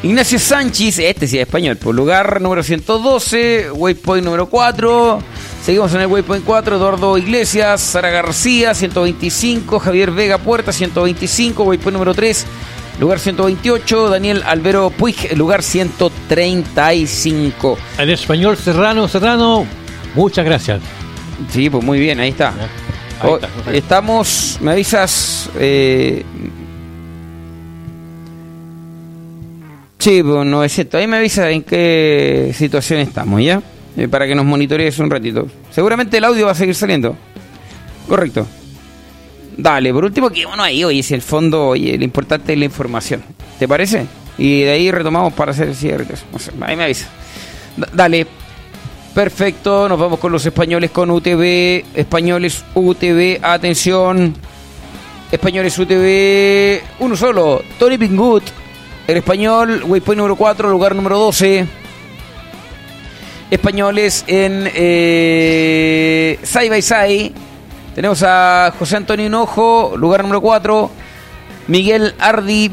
Ignacio Sánchez, este sí es español, por lugar número 112, waypoint número 4. Seguimos en el waypoint 4, Eduardo Iglesias, Sara García, 125, Javier Vega Puerta, 125, waypoint número 3, lugar 128, Daniel Albero Puig, lugar 135. El español Serrano, Serrano, muchas gracias. Sí, pues muy bien, ahí está. Oh, estamos, me avisas, eh, Sí, pues 900. Ahí me avisa en qué situación estamos, ¿ya? Eh, para que nos monitorees un ratito. Seguramente el audio va a seguir saliendo. Correcto. Dale, por último, que bueno ahí, oye, si el fondo, oye, lo importante es la información. ¿Te parece? Y de ahí retomamos para hacer el cierre. ahí me avisa. dale. Perfecto, nos vamos con los españoles con UTV. Españoles UTV, atención. Españoles UTV, uno solo. Tony Pingut el español, waypoint número 4, lugar número 12. Españoles en eh, Sai by Sai. Tenemos a José Antonio Hinojo, lugar número 4. Miguel Ardi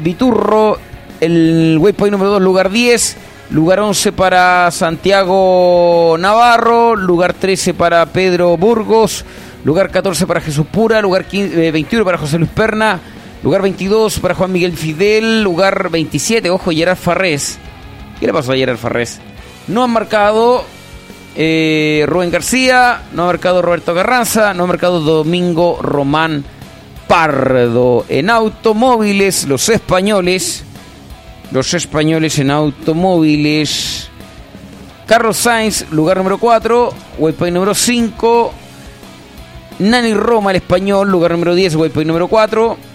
Viturro, el waypoint número 2, lugar 10. Lugar 11 para Santiago Navarro. Lugar 13 para Pedro Burgos. Lugar 14 para Jesús Pura. Lugar 21 eh, para José Luis Perna Lugar 22 para Juan Miguel Fidel. Lugar 27, ojo, Gerard Farrés. ¿Qué le pasó a Gerard Farrés? No han marcado eh, Rubén García, no ha marcado Roberto Carranza, no ha marcado Domingo Román Pardo. En automóviles, los españoles. Los españoles en automóviles. Carlos Sainz, lugar número 4. Waypoint número 5. Nani Roma, el español, lugar número 10, waypoint número 4.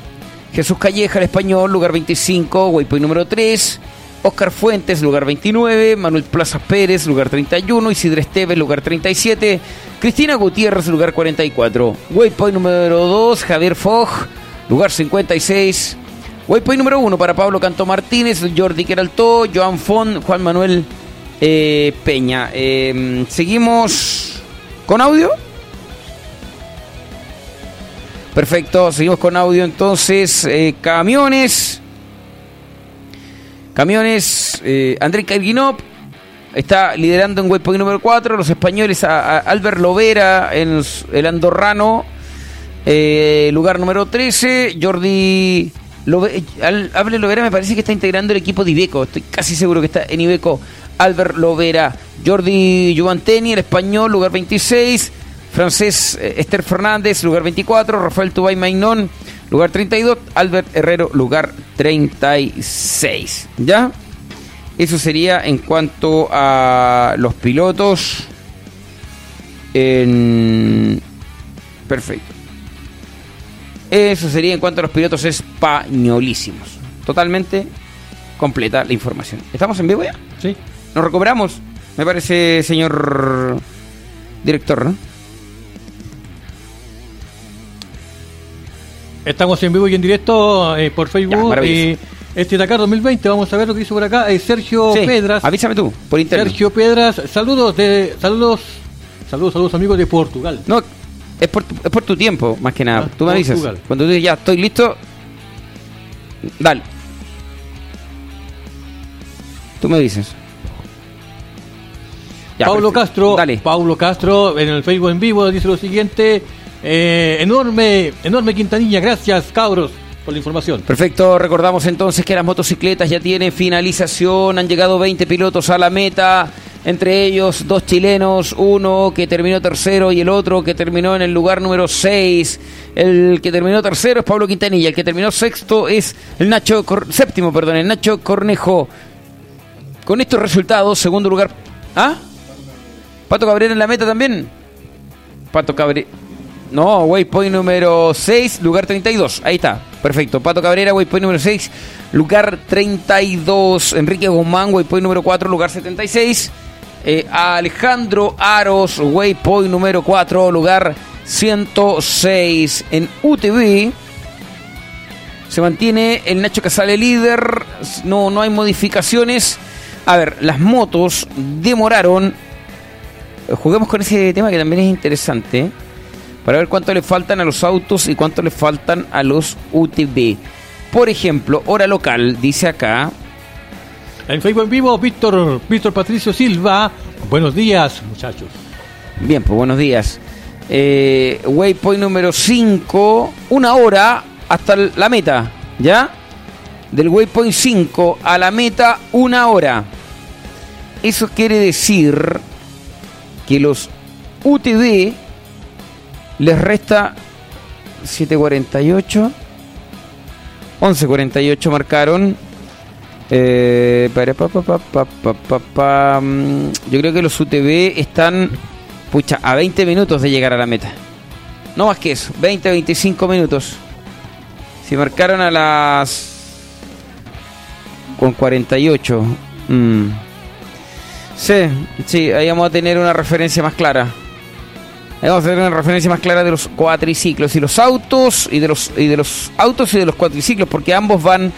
Jesús Calleja, el español, lugar 25, waypoint número 3. Oscar Fuentes, lugar 29. Manuel Plaza Pérez, lugar 31. Isidre Esteves, lugar 37. Cristina Gutiérrez, lugar 44. Waypoint número 2, Javier Fogg, lugar 56. Waypoint número 1 para Pablo Canto Martínez, Jordi Queraltó, Joan Font, Juan Manuel eh, Peña. Eh, seguimos con audio. Perfecto, seguimos con audio entonces. Eh, camiones. Camiones. Eh, André está liderando en waypoint número 4. Los españoles a, a Albert Lovera en el andorrano. Eh, lugar número 13. Jordi. Love, Al, Albert Lovera me parece que está integrando el equipo de Ibeco. Estoy casi seguro que está en Ibeco. Albert Lovera. Jordi Giovanteni, el español, lugar 26 francés eh, Esther Fernández, lugar 24, Rafael Tubay Mainón, lugar 32, Albert Herrero, lugar 36. ¿Ya? Eso sería en cuanto a los pilotos. En... Perfecto. Eso sería en cuanto a los pilotos españolísimos. Totalmente completa la información. ¿Estamos en vivo ya? Sí. Nos recuperamos, me parece, señor director, ¿no? Estamos en vivo y en directo eh, por Facebook. Eh, este Dakar 2020, vamos a ver lo que hizo por acá. Eh, Sergio Sí, Pedras. Avísame tú, por internet. Sergio Pedras, saludos de saludos, saludos, saludos amigos de Portugal. No, es por, tu, es por tu tiempo, más que nada. Ah, tú me avisas. Cuando tú dices ya estoy listo, dale. Tú me dices. Ya, perfecto. Castro, Dale. Paulo Castro en el Facebook en vivo dice lo siguiente: eh, enorme, enorme Quintanilla, gracias cabros por la información. Perfecto, recordamos entonces que las motocicletas ya tienen finalización, han llegado 20 pilotos a la meta, entre ellos dos chilenos, uno que terminó tercero y el otro que terminó en el lugar número 6. El que terminó tercero es Pablo Quintanilla, el que terminó sexto es el Nacho, séptimo, perdón, el Nacho Cornejo. Con estos resultados, segundo lugar... ¿Ah? ¿Pato Cabrera en la meta también? Pato Cabrera... No, waypoint número 6, lugar 32. Ahí está, perfecto. Pato Cabrera, waypoint número 6, lugar 32. Enrique Guzmán, waypoint número 4, lugar 76. Eh, Alejandro Aros, waypoint número 4, lugar 106. En UTV se mantiene el Nacho Casale líder. No, no hay modificaciones. A ver, las motos demoraron. Juguemos con ese tema que también es interesante para ver cuánto le faltan a los autos y cuánto le faltan a los UTV. Por ejemplo, hora local, dice acá. En Facebook en vivo, Víctor, Víctor Patricio Silva. Buenos días, muchachos. Bien, pues buenos días. Eh, waypoint número 5, una hora hasta la meta, ¿ya? Del waypoint 5 a la meta, una hora. Eso quiere decir que los UTV les resta 7.48, 11.48 marcaron. Eh, para, pa, pa, pa, mm, yo creo que los UTV están pucha, a 20 minutos de llegar a la meta. No más que eso, 20, 25 minutos. Si marcaron a las con 48. mm. Sí, sí, ahí vamos a tener una referencia más clara. Vamos a tener una referencia más clara de los cuatriciclos y los autos y de los y de los autos y de los cuatriciclos porque ambos van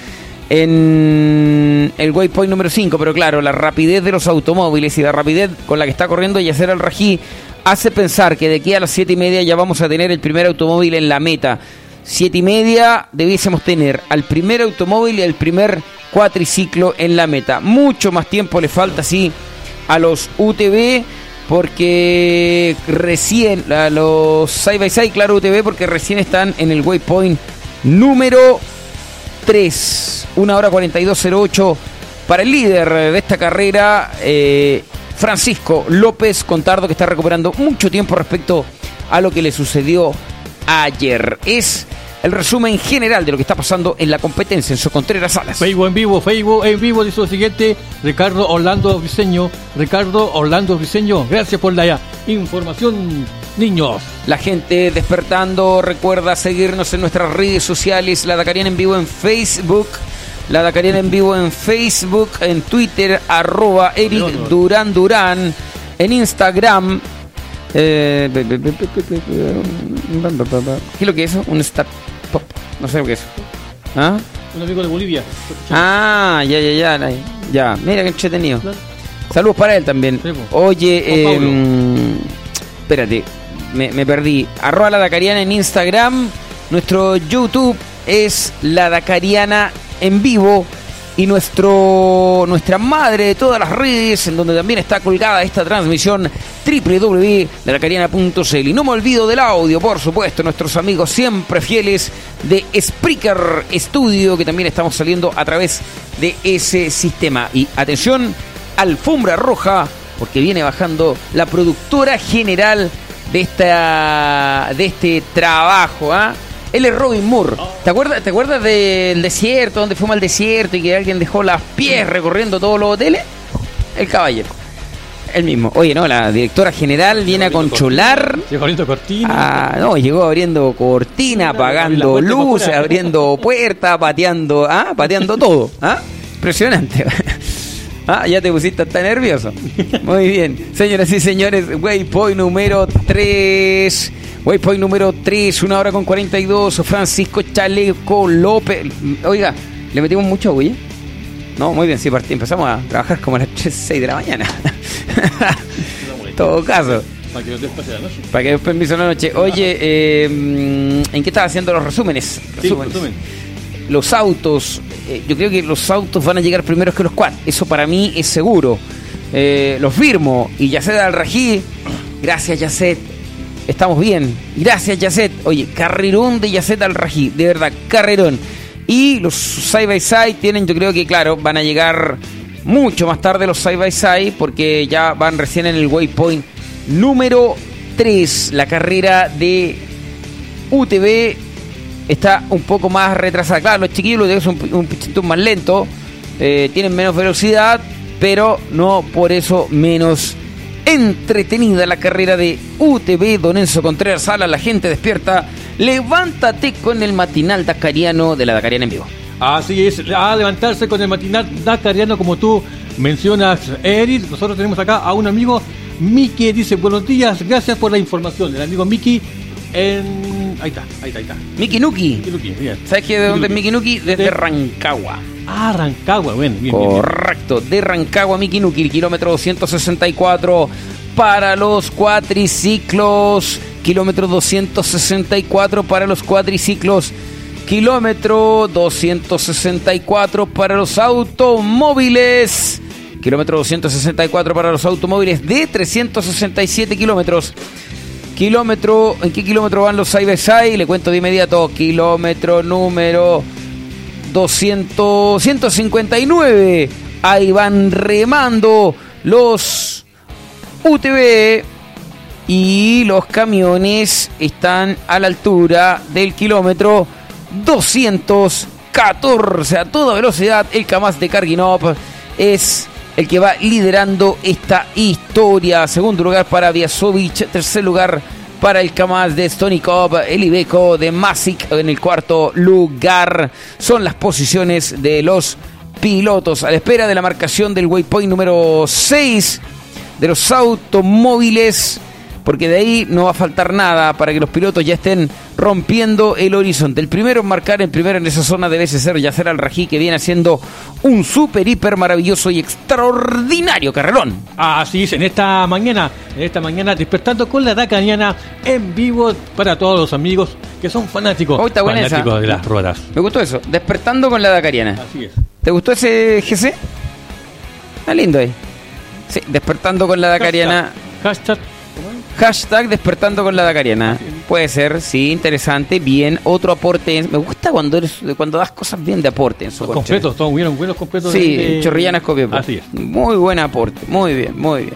en el waypoint número 5, pero claro, la rapidez de los automóviles y la rapidez con la que está corriendo Yacer al Rají hace pensar que de aquí a las 7 y media ya vamos a tener el primer automóvil en la meta. 7 y media debiésemos tener al primer automóvil y al primer cuatriciclo en la meta. Mucho más tiempo le falta, sí, a los UTV porque recién, los side by side, claro, UTV, porque recién están en el waypoint número 3. 1 hora 42.08 para el líder de esta carrera, eh, Francisco López Contardo, que está recuperando mucho tiempo respecto a lo que le sucedió ayer. Es el resumen general de lo que está pasando en la competencia en su Contreras Salas. Facebook en vivo, Facebook en vivo, dice lo siguiente, Ricardo Orlando Briseño, Ricardo Orlando Briseño, gracias por la información, niños. La gente despertando, recuerda seguirnos en nuestras redes sociales, la Dakariana en vivo en Facebook, la Dakariana en vivo en Facebook, en Twitter, arroba Eric Durán Durán, en Instagram, eh, ¿Qué es lo que es eso? Un start. No sé lo que es. ¿Ah? Un amigo de Bolivia. Ah, ya, ya, ya. Ya, mira qué entretenido. Saludos para él también. Oye, eh, espérate, me, me, perdí. Arroba la Dacariana en Instagram. Nuestro YouTube es la Dacariana en vivo y nuestro nuestra madre de todas las redes, en donde también está colgada esta transmisión, www.delacariana.cl. Y no me olvido del audio, por supuesto, nuestros amigos siempre fieles de Spreaker Studio, que también estamos saliendo a través de ese sistema. Y atención, alfombra roja, porque viene bajando la productora general de, esta, de este trabajo, ¿ah? Él es Robin Moore. ¿Te acuerdas, ¿Te acuerdas del desierto, donde fuimos al desierto y que alguien dejó las pies recorriendo todos los hoteles? El caballero. El mismo. Oye, no, la directora general viene a controlar. Llegó abriendo cortina. Ah, no, llegó abriendo cortina, apagando luces, abriendo puertas, pateando, ah, pateando todo. ¿ah? Impresionante. Ah, ya te pusiste hasta nervioso. Muy bien. Señoras y señores, waypoint número 3. Waypoint número 3, una hora con 42. Francisco Chaleco López. Oiga, ¿le metimos mucho güey? No, muy bien, sí, partí. empezamos a trabajar como a las 3, 6 de la mañana. todo caso. Para que después de la noche. Para que nos permiso la noche. Oye, eh, ¿en qué estás haciendo los resúmenes? resúmenes. Sí, resumen. Los autos, eh, yo creo que los autos van a llegar primero que los quad. Eso para mí es seguro. Eh, los firmo y Yacet Al-Rají, gracias Yacet Estamos bien. Gracias, Yacet. Oye, carrerón de Yacet al Rají. De verdad, carrerón. Y los side by side tienen, yo creo que, claro, van a llegar mucho más tarde los side by side porque ya van recién en el waypoint número 3. La carrera de UTV está un poco más retrasada. Claro, los chiquillos los son un, poquito más lento, eh, tienen menos velocidad, pero no por eso menos entretenida la carrera de UTV Don Enzo Contreras Sala, la gente despierta. Levántate con el matinal dacariano de la Dacariana en vivo. Así es, a levantarse con el matinal dacariano como tú mencionas, Eric. Nosotros tenemos acá a un amigo, Miki, dice buenos días, gracias por la información. El amigo Miki en... Ahí está, ahí está, ahí está. Miki Nuki. ¿Sabes qué, de dónde es Miki Nuki? Desde Rancagua. Ah, Rancagua, bien. Correcto, de Rancagua, Miki Nuki, kilómetro 264 para los cuatriciclos, kilómetro 264 para los cuatriciclos, kilómetro 264 para los automóviles, kilómetro 264 para los automóviles de 367 kilómetros. Kilómetro, ¿en qué kilómetro van los side Le cuento de inmediato, kilómetro número 200, 159. Ahí van remando los UTV y los camiones están a la altura del kilómetro 214 a toda velocidad. El Kamaz de Karginov es el que va liderando esta historia. Segundo lugar para Viasovich, tercer lugar para el Kamaz de Stonikov, el Ibeco de Masic en el cuarto lugar. Son las posiciones de los pilotos a la espera de la marcación del waypoint número 6 de los automóviles porque de ahí no va a faltar nada para que los pilotos ya estén rompiendo el horizonte. El primero en marcar, el primero en esa zona debe ser Yacer Al Rají, que viene haciendo un súper, hiper maravilloso y extraordinario carrerón. Así es, en esta mañana, en esta mañana, despertando con la Dacaniana en vivo para todos los amigos que son fanáticos, oh, fanáticos de las ruedas. Me gustó eso, despertando con la Dacariana. Así es. ¿Te gustó ese GC? Está lindo ahí. Sí, despertando con la Dacariana. Hashtag Hashtag despertando con la Dacariana. puede ser, sí, interesante, bien. Otro aporte, me gusta cuando eres, cuando das cosas bien de aporte en su Completos, todos buenos, buenos completos. Sí, de- Chorrillanas Copiapó. Así es. Muy buen aporte, muy bien, muy bien.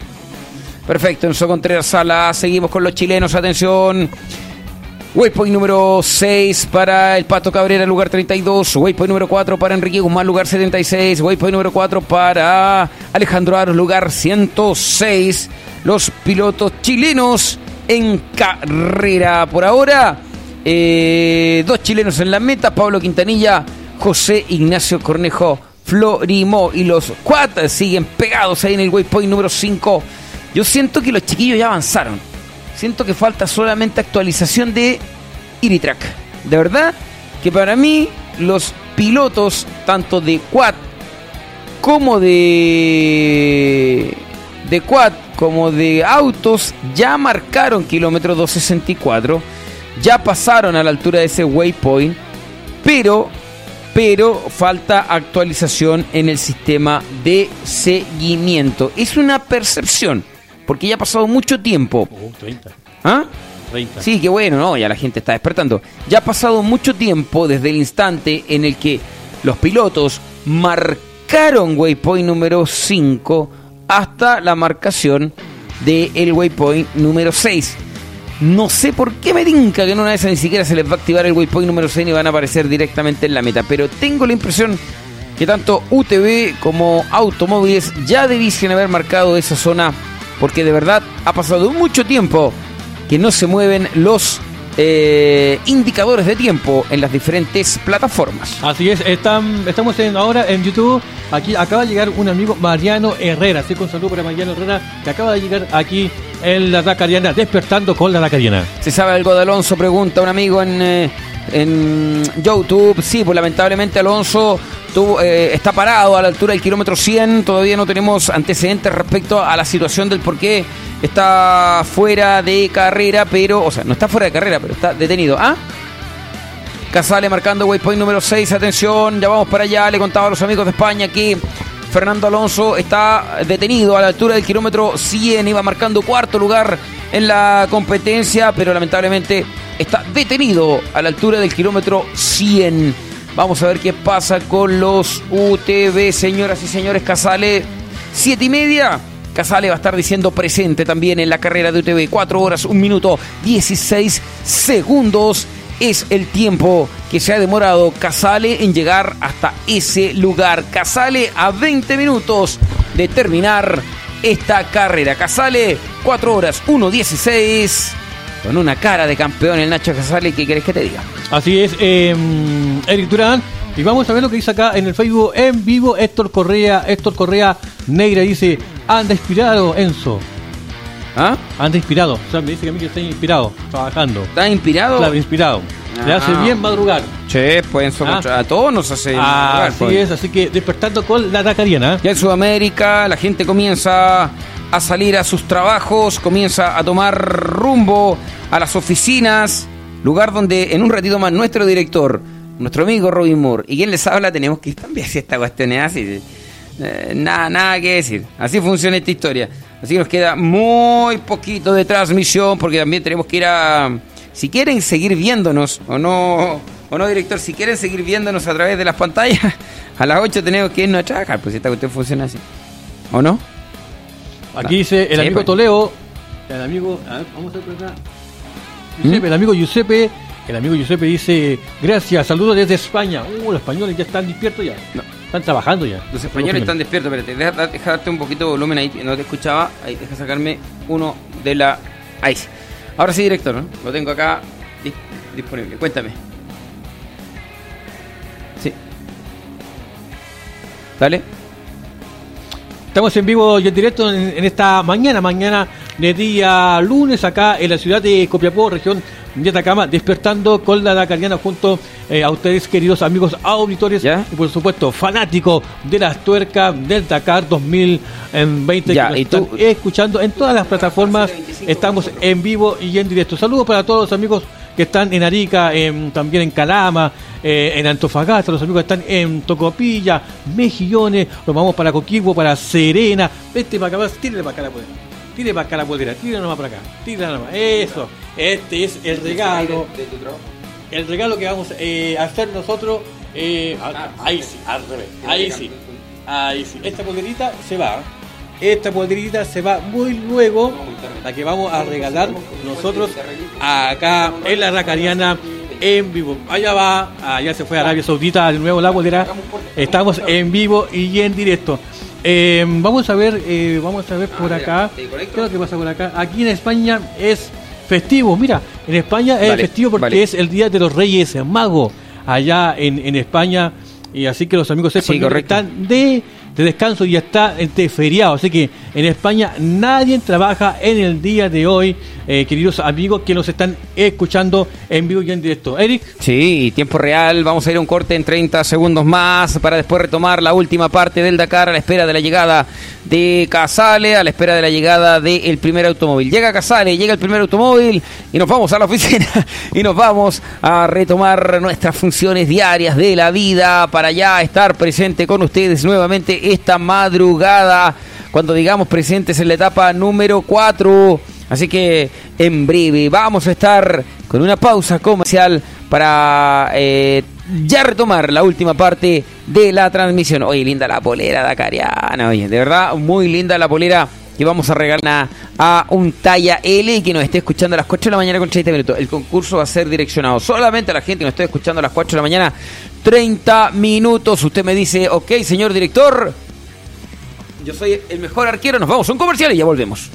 Perfecto, Enzo Contreras Sala, seguimos con los chilenos, atención. Waypoint número 6 para el Pato Cabrera, lugar 32. Waypoint número 4 para Enrique Guzmán, lugar 76. Waypoint número 4 para Alejandro Aros, lugar 106. Los pilotos chilenos en carrera. Por ahora, eh, dos chilenos en la meta. Pablo Quintanilla, José Ignacio Cornejo, Florimó. Y los cuatro siguen pegados ahí en el Waypoint número 5. Yo siento que los chiquillos ya avanzaron. Siento que falta solamente actualización de Iritrack. De verdad que para mí los pilotos, tanto de quad como de de quad como de autos, ya marcaron kilómetro 264, ya pasaron a la altura de ese waypoint, pero pero falta actualización en el sistema de seguimiento. Es una percepción, porque ya ha pasado mucho tiempo. Oh, 30. ¿Ah? 30. Sí, qué bueno, ¿no? Ya la gente está despertando. Ya ha pasado mucho tiempo desde el instante en el que los pilotos marcaron waypoint número 5 hasta la marcación del waypoint número 6. No sé por qué me tinca que en una de esas ni siquiera se les va a activar el waypoint número 6 y van a aparecer directamente en la meta. Pero tengo la impresión que tanto UTV como automóviles ya debiesen haber marcado esa zona porque de verdad ha pasado mucho tiempo que no se mueven los eh, indicadores de tiempo en las diferentes plataformas. Así es, están, estamos en, ahora en YouTube. Aquí acaba de llegar un amigo Mariano Herrera. Así que un saludo para Mariano Herrera, que acaba de llegar aquí en la Dakariana, despertando con la Dakariana. ¿Se sabe algo de Alonso? Pregunta un amigo en, eh, en YouTube. Sí, pues lamentablemente Alonso tuvo, eh, está parado a la altura del kilómetro 100. Todavía no tenemos antecedentes respecto a la situación del por qué está fuera de carrera, pero, o sea, no está fuera de carrera, pero está detenido. ¿Ah? Casale marcando waypoint número 6. Atención, ya vamos para allá. Le contaba a los amigos de España que Fernando Alonso está detenido a la altura del kilómetro 100. Iba marcando cuarto lugar en la competencia, pero lamentablemente está detenido a la altura del kilómetro 100. Vamos a ver qué pasa con los UTV, señoras y señores. Casale, 7 y media. Casale va a estar diciendo presente también en la carrera de UTV. 4 horas, 1 minuto, 16 segundos es el tiempo que se ha demorado Casale en llegar hasta ese lugar. Casale a 20 minutos de terminar esta carrera. Casale, 4 horas, 1.16. Con una cara de campeón el Nacho Casale, ¿qué querés que te diga? Así es, eh, Eric Durán. Y vamos a ver lo que dice acá en el Facebook en vivo Héctor Correa. Héctor Correa Negra dice, anda inspirado, Enzo. ¿Ah? Anda inspirado. O sea, me dice que a mí que estoy inspirado, trabajando. ¿Estás inspirado? Claro, inspirado. Le hace Ah. bien madrugar. Che, pues eso Ah. a todos nos hace Ah, madrugar, así pues. es, así que despertando con la Dakariana. Ya en Sudamérica la gente comienza a salir a sus trabajos, comienza a tomar rumbo a las oficinas, lugar donde en un ratito más nuestro director, nuestro amigo Robin Moore, y quien les habla, tenemos que ir también si esta cuestión es así. Eh, nada, nada que decir. Así funciona esta historia. Así que nos queda muy poquito de transmisión porque también tenemos que ir a... Si quieren seguir viéndonos o no, o no director, si quieren seguir viéndonos a través de las pantallas, a las 8 tenemos que irnos a trabajar, pues esta cuestión funciona así. ¿O no? Aquí dice el Sí, amigo pues. Toledo, el amigo, a ver, vamos a ver por acá. Giuseppe, El amigo Giuseppe, el amigo Giuseppe dice, gracias, saludos desde España. Uh, los españoles ya están despiertos ya. No. Están trabajando ya. Los españoles están despiertos, espérate, deja, deja darte un poquito de volumen ahí, no te escuchaba, ahí, deja sacarme uno de la... Ahí sí. Ahora sí, director, ¿no? Lo tengo acá dis- disponible, cuéntame. Sí. Dale. Estamos en vivo y en directo en, esta mañana, mañana de día lunes, acá en la ciudad de Copiapó, región de Atacama, despertando con la Dakariana junto eh, a ustedes, queridos amigos auditores ¿Ya? y por supuesto fanáticos de las tuercas del Dakar 2020. Ya, que nos tú- escuchando en todas las plataformas, estamos en vivo y en directo. Saludos para todos los amigos que están en Arica, en- también en Calama, eh, en Antofagasta, los amigos que están en Tocopilla, Mejillones, nos vamos para Coquimbo, para Serena, vete para acá, tírale para acá la puerta. Tire para acá la polera, tire nomás para acá, tire nomás. Eso, este es el regalo. El regalo que vamos eh, a hacer nosotros. Eh, ah, ahí sí, al revés. Ahí sí. Ahí sí. Esta polerita se va. Esta polerita se va muy luego. La que vamos a regalar nosotros acá en la Racariana en vivo. Allá va, allá se fue a Arabia Saudita de nuevo la bolera. Estamos en vivo y en directo. Eh, vamos a ver, eh, vamos a ver por acá. ¿Qué es lo que pasa por acá? Aquí en España es festivo. Mira, en España es festivo porque es el Día de los Reyes Magos. Allá en, en España. Y así que los amigos están de de descanso y está de feriado. Así que en España nadie trabaja en el día de hoy, eh, queridos amigos que nos están escuchando en vivo y en directo. Eric. Sí, tiempo real. Vamos a ir a un corte en 30 segundos más para después retomar la última parte del Dakar a la espera de la llegada de Casale, a la espera de la llegada del primer automóvil. Llega Casale, llega el primer automóvil y nos vamos a la oficina y nos vamos a retomar nuestras funciones diarias de la vida para ya estar presente con ustedes nuevamente esta madrugada, cuando digamos presentes en la etapa número 4. Así que en breve vamos a estar con una pausa comercial para eh, ya retomar la última parte de la transmisión. Oye, linda la polera Dakariana, oye, de verdad, muy linda la polera que vamos a regalar a un talla L que nos esté escuchando a las 4 de la mañana con 30 minutos. El concurso va a ser direccionado solamente a la gente que nos esté escuchando a las 4 de la mañana 30 minutos. Usted me dice, ok, señor director, yo soy el mejor arquero. Nos vamos a un comercial y ya volvemos.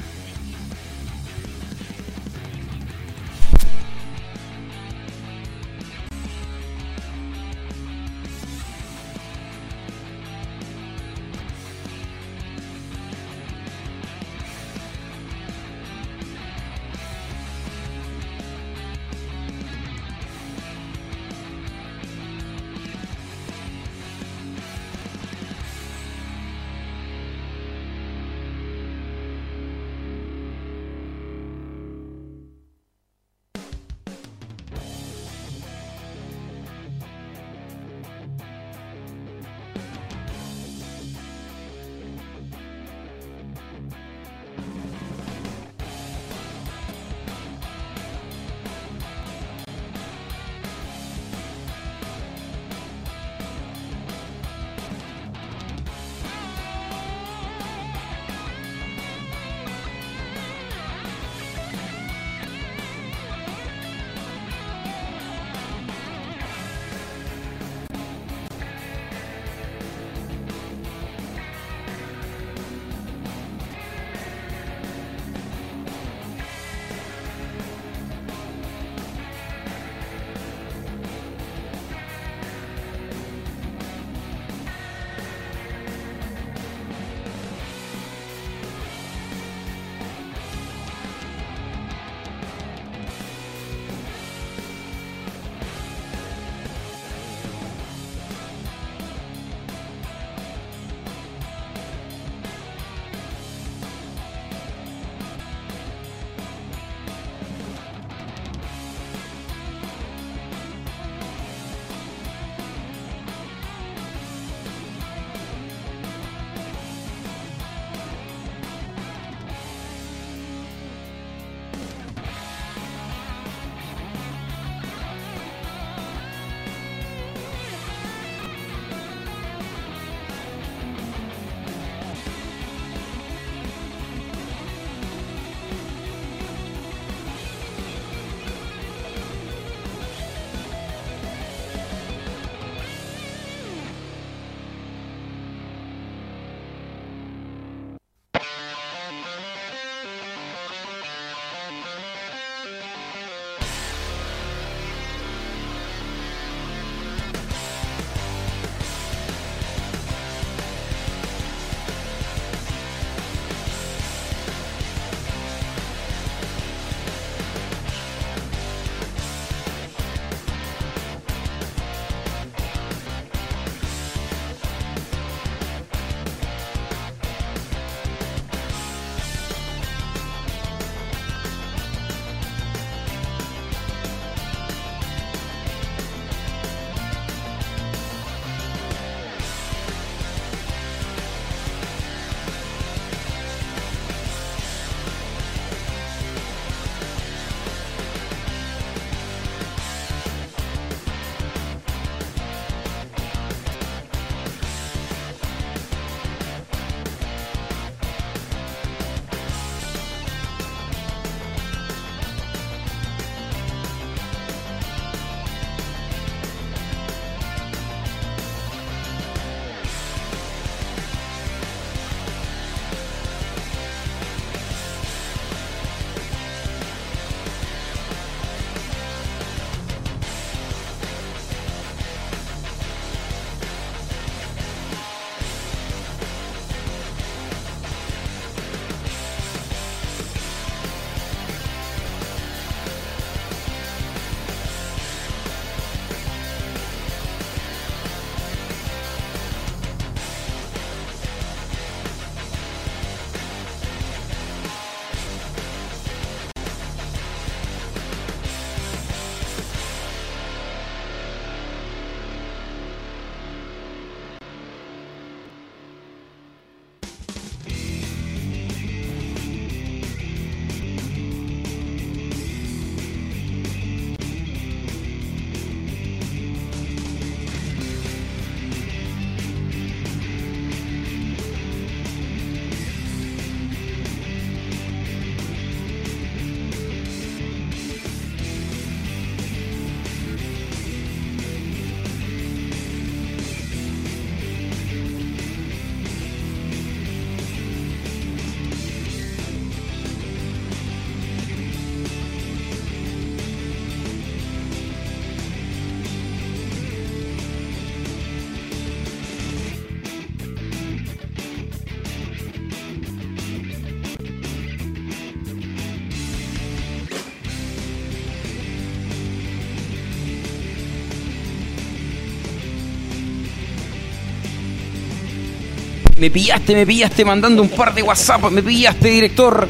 Me pillaste, me pillaste mandando un par de WhatsApp. Me pillaste, director.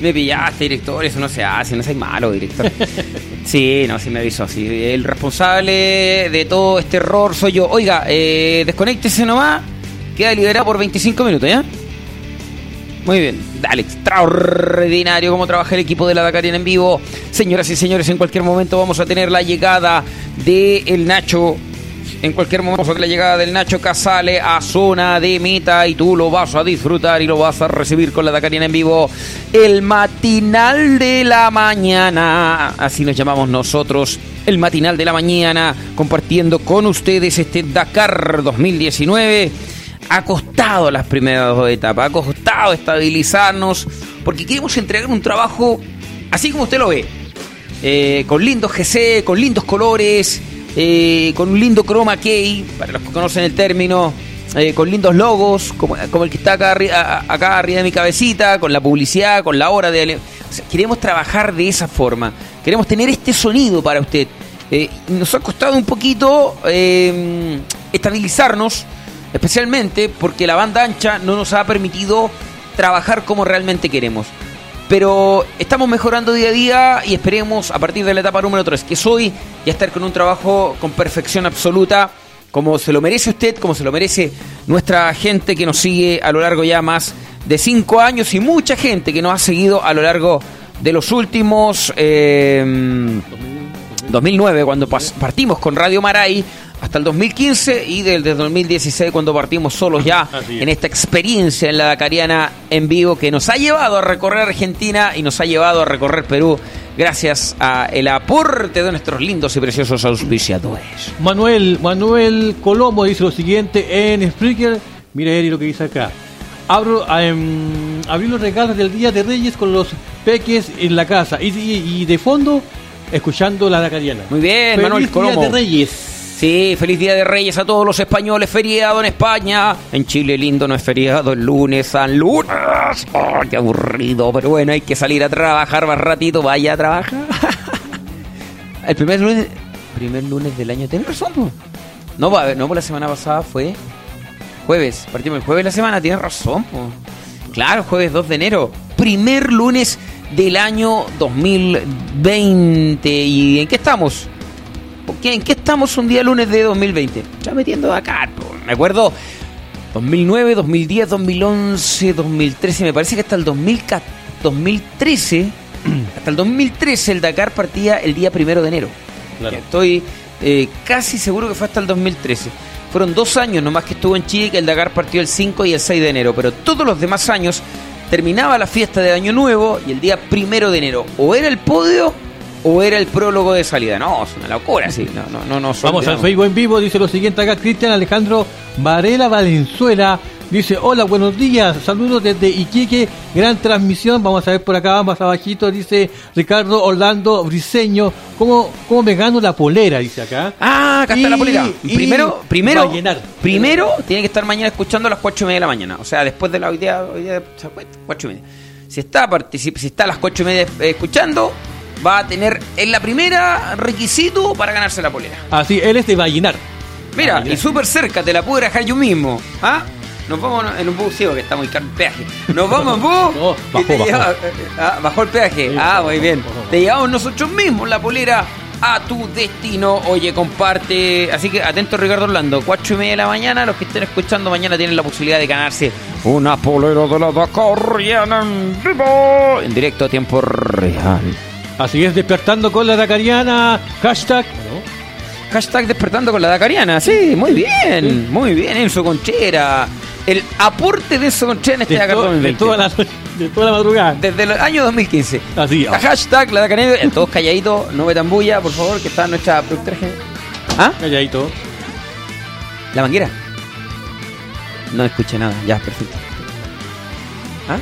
Me pillaste, director. Eso no se hace, no seas malo, director. Sí, no, sí me avisó. Sí. El responsable de todo este error soy yo. Oiga, eh, desconéctese nomás. Queda liberado por 25 minutos, ¿ya? Muy bien, dale, extraordinario cómo trabaja el equipo de la Dakariana en vivo. Señoras y señores, en cualquier momento vamos a tener la llegada de el Nacho. En cualquier momento la llegada del Nacho Casale a zona de meta y tú lo vas a disfrutar y lo vas a recibir con la Dakariana en vivo. El matinal de la mañana, así nos llamamos nosotros. El matinal de la mañana, compartiendo con ustedes este Dakar 2019 ha costado las primeras dos etapas, ha costado estabilizarnos, porque queremos entregar un trabajo así como usted lo ve, eh, con lindos GC, con lindos colores, eh, con un lindo chroma key, para los que conocen el término, eh, con lindos logos, como, el que está acá, arri- acá arriba de mi cabecita, con la publicidad, con la hora de... o sea, queremos trabajar de esa forma, queremos tener este sonido para usted. Eh, nos ha costado un poquito eh, estabilizarnos, especialmente porque la banda ancha no nos ha permitido trabajar como realmente queremos. Pero estamos mejorando día a día y esperemos a partir de la etapa número 3, que es hoy, ya estar con un trabajo con perfección absoluta, como se lo merece usted, como se lo merece nuestra gente que nos sigue a lo largo ya más de 5 años y mucha gente que nos ha seguido a lo largo de los últimos... eh, 2009 cuando partimos con Radio Maray hasta el 2015 y desde 2016 cuando partimos solos ya es. en esta experiencia en la Dakariana en vivo que nos ha llevado a recorrer Argentina y nos ha llevado a recorrer Perú gracias al aporte de nuestros lindos y preciosos auspiciadores. Manuel, Manuel Colombo dice lo siguiente en Spreaker. Mira Eri lo que dice acá. Abro, abrí los regalos del Día de Reyes con los peques en la casa y, y- y de fondo escuchando la Dakariana. Muy bien, Feliz Manuel Día Colombo. de Reyes. Sí, feliz Día de Reyes a todos los españoles. Feriado en España. En Chile lindo no es feriado. El lunes, San Lunes. Oh, qué aburrido. Pero bueno, hay que salir a trabajar más ratito. Vaya a trabajar. el primer lunes, primer lunes del año. Tienes razón, po. No, no, por la semana pasada fue jueves. Partimos el jueves de la semana. Tienes razón, po. Claro, jueves 2 de enero. Primer lunes del año 2020. ¿Y en qué estamos? ¿En qué estamos un día lunes de 2020? Ya metiendo acá. Me acuerdo 2009, 2010, 2011, 2013. Me parece que hasta el 2014, 2013, hasta el 2013 el Dakar partía el día primero de enero. Claro. Estoy eh, casi seguro que fue hasta el 2013. Fueron dos años nomás que estuvo en Chile que el Dakar partió el 5 y el 6 de enero. Pero todos los demás años terminaba la fiesta de Año Nuevo y el día primero de enero. O era el podio o era el prólogo de salida. No, es una locura, sí. No, no, no, no Vamos al. Facebook en vivo, dice lo siguiente acá, Cristian Alejandro Varela Valenzuela, dice, hola, buenos días, saludos desde Iquique, gran transmisión, vamos a ver por acá, más abajito, dice Ricardo Orlando Briseño, ¿cómo, cómo me gano la polera? Dice acá. Ah, acá está la polera. Primero, primero, primero tiene que estar mañana escuchando a las cuatro y media de la mañana. O sea, después de la hoy día, hoy día se acuesta, cuatro y media. Si está, si está a las cuatro y media eh, escuchando, va a tener en la primera requisito para ganarse la polera. Así, él es de Vallenar. Mira, Ah, y súper cerca, te la puedo dejar yo mismo. ¿Ah? Nos vamos en un bus, sí, porque está muy caro el peaje. Nos vamos en bus. No, y bajó, bajó. lleva- ah, bajó el peaje. Sí, ah, bajó, muy bien. Te llevamos nosotros mismos la polera a tu destino. Oye, comparte. Así que atento, Ricardo Orlando. Cuatro y media de la mañana. Los que estén escuchando mañana tienen la posibilidad de ganarse una polera de la Dakariana en vivo. En directo a tiempo real. Así es, despertando con la Dakariana, hashtag. Hashtag despertando con la Dakariana. Sí, muy bien. Muy bien, Enzo Conchera. El aporte de Enzo Conchera en este Dakar to- de 2020. toda la, de toda la madrugada. Desde el año 2015. Así, ah. Hashtag la Dakariana. Eh, Todos calladitos, no metan bulla, por favor, que está nuestra productora. ¿Ah? calladito. ¿La manguera? No escuché nada. Ya, perfecto. ¿Ah?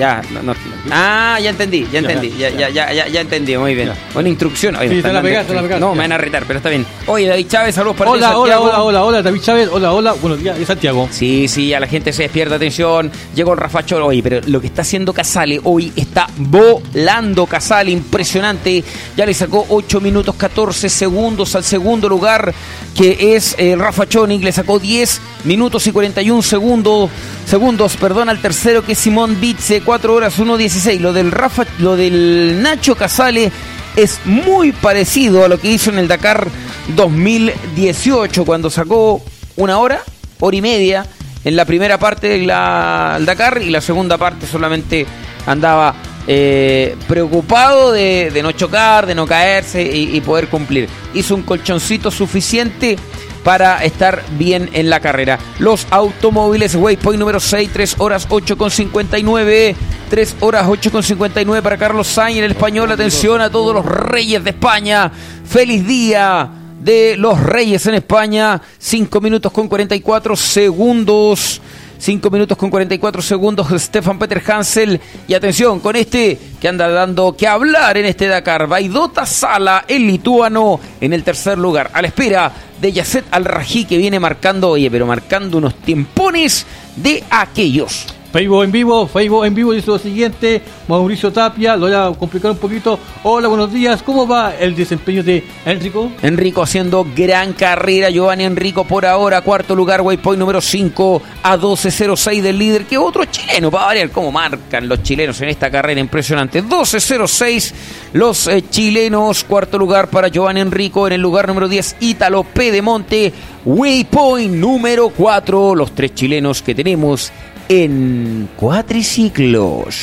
Ya, no, no. Ah, ya entendí, ya entendí, ya, ya, ya, ya, ya entendí, muy bien. Una instrucción. Oye, Sí, me te están la dando pegaste, te la instrucciones. pegaste. No, me van a retar, pero está bien. Oye, David Chávez, saludos para ti, Hola, hola, hola, hola, hola, David Chávez, hola, hola, buenos días, es Santiago. Sí, sí, a la gente se despierta, atención. Llegó el Rafa Cholo. Oye, pero lo que está haciendo Casale hoy está volando Casale, impresionante. Ya le sacó 8 minutos 14 segundos al segundo lugar, que es el Rafa Chonik. Le sacó 10 minutos y 41 segundos, segundos perdón, al tercero, que es Simón Bitze, 4 horas 1.16. Lo del Rafa, lo del Nacho Casale es muy parecido a lo que hizo en el Dakar 2018, cuando sacó una hora, hora y media en la primera parte del Dakar y la segunda parte solamente andaba eh, preocupado de, de no chocar, de no caerse y, y poder cumplir. Hizo un colchoncito suficiente para estar bien en la carrera. Los automóviles, Waypoint número 6, 3 horas 8 con 59. 3 horas 8 con 59 para Carlos Sainz, el español. Atención a todos los reyes de España. Feliz día de los reyes en España. 5 minutos con 44 segundos. 5 minutos con 44 segundos Stefan Peter Hansel. Y atención con este que anda dando que hablar en este Dakar. Vaidota Sala, el lituano, en el tercer lugar. A la espera de Yasset Al-Raji que viene marcando, oye, pero marcando unos tiempones de aquellos. Facebook en vivo, Facebook en vivo dice lo siguiente, Mauricio Tapia, lo voy a complicar un poquito. Hola, buenos días, ¿cómo va el desempeño de Enrico? Enrico haciendo gran carrera, Giovanni Enrico por ahora, cuarto lugar, Waypoint número 5 a 12.06 del líder, que otro chileno, para variar cómo marcan los chilenos en esta carrera impresionante. 12.06 los eh, chilenos, cuarto lugar para Giovanni Enrico, en el lugar número 10 Ítalo Pedemonte, Waypoint número 4, los tres chilenos que tenemos en cuatriciclos.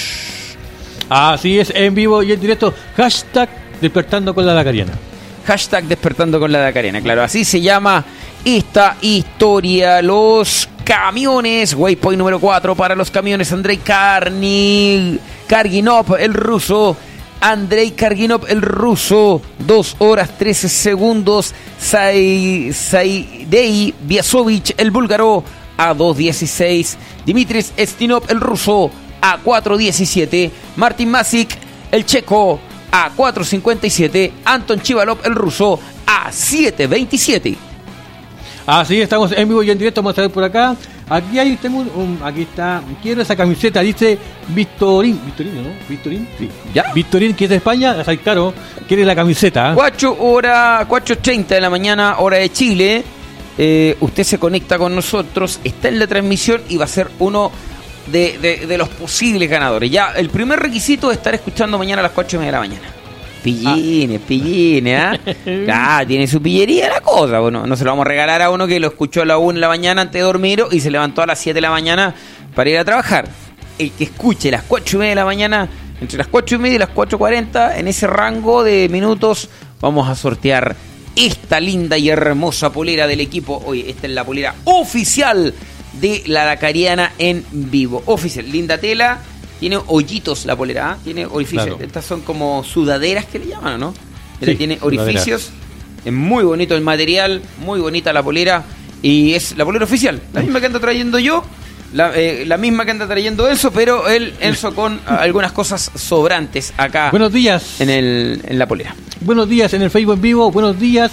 Así es, en vivo y en directo, hashtag despertando con la Lacariana. Hashtag despertando con la Dakariana, claro, así se llama esta historia. Los camiones, Waypoint número 4 para los camiones, Andrei Karni, Karginov, el ruso. Andrei Karginov, el ruso, 2 horas 13 segundos. Sai- Saidei Biasovic, el búlgaro, a 2.16. Dimitris Estinov, el ruso, a 4.17. Martin Masic, el checo, a 4.57. Anton Chivalov, el ruso, a 7.27. Así estamos en vivo y en directo, vamos a ver por acá. Aquí hay, tengo un, un- aquí está, quiero esa camiseta, dice Victorín, Victorín, ¿no? Victorín, sí. ¿Ya? Victorín, que es de España, claro, quiere la camiseta. ¿ah? 4 hora, 4.30 de la mañana, hora de Chile. Eh, usted se conecta con nosotros, está en la transmisión y va a ser uno de, de- de los posibles ganadores. Ya, el primer requisito es estar escuchando mañana a las 4 y media de la mañana. Pillines, pillines, ¿ah? Ah, tiene su pillería la cosa. Bueno, no se lo vamos a regalar a uno que lo escuchó a la 1 de la mañana antes de dormir y se levantó a las 7 de la mañana para ir a trabajar. El que escuche las 4 y media de la mañana, entre las 4 y media y las 4.40, en ese rango de minutos, vamos a sortear esta linda y hermosa polera del equipo. Oye, esta es la polera oficial de la Dakariana en vivo. Oficial, linda tela. Tiene hoyitos la polera, ¿ah? tiene orificios. Claro. Estas son como sudaderas que le llaman, ¿o ¿no? Sí, tiene sudaderas. orificios. Es muy bonito el material, muy bonita la polera. Y es la polera oficial, la misma que anda trayendo yo. La, eh, la misma que anda trayendo Enzo, pero el Enzo con algunas cosas sobrantes acá Buenos días. en, el, en la polera. Buenos días en el Facebook en vivo. Buenos días,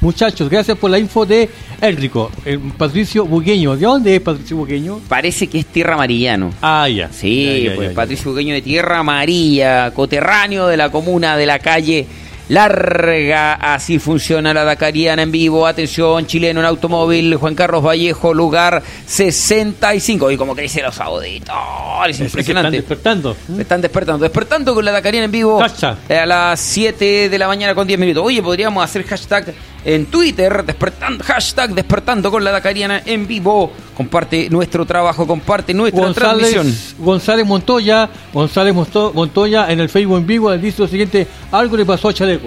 muchachos. Gracias por la info de Enrico, el Patricio Bugueño. ¿De dónde es Patricio Bugueño? Parece que es tierra amarillano. Ah, ya. Sí, Ya, ya, pues ya. Patricio Bugueño de Tierra Amarilla, coterráneo de la comuna de la calle Larga. Así funciona la Dakariana en vivo. Atención, chileno en automóvil, Juan Carlos Vallejo, lugar 65. Y como que dice los auditores, impresionante. Están despertando. Se están despertando. Despertando con la Dakariana en vivo Hashtag. a las 7 de la mañana con 10 minutos. Oye, podríamos hacer hashtag en Twitter, despertando, hashtag despertando con la Dakariana en vivo. Comparte nuestro trabajo, comparte nuestra transmisión. González, González Montoya, González Monto- Montoya en el Facebook en vivo dice lo siguiente, algo le pasó a Chaleco.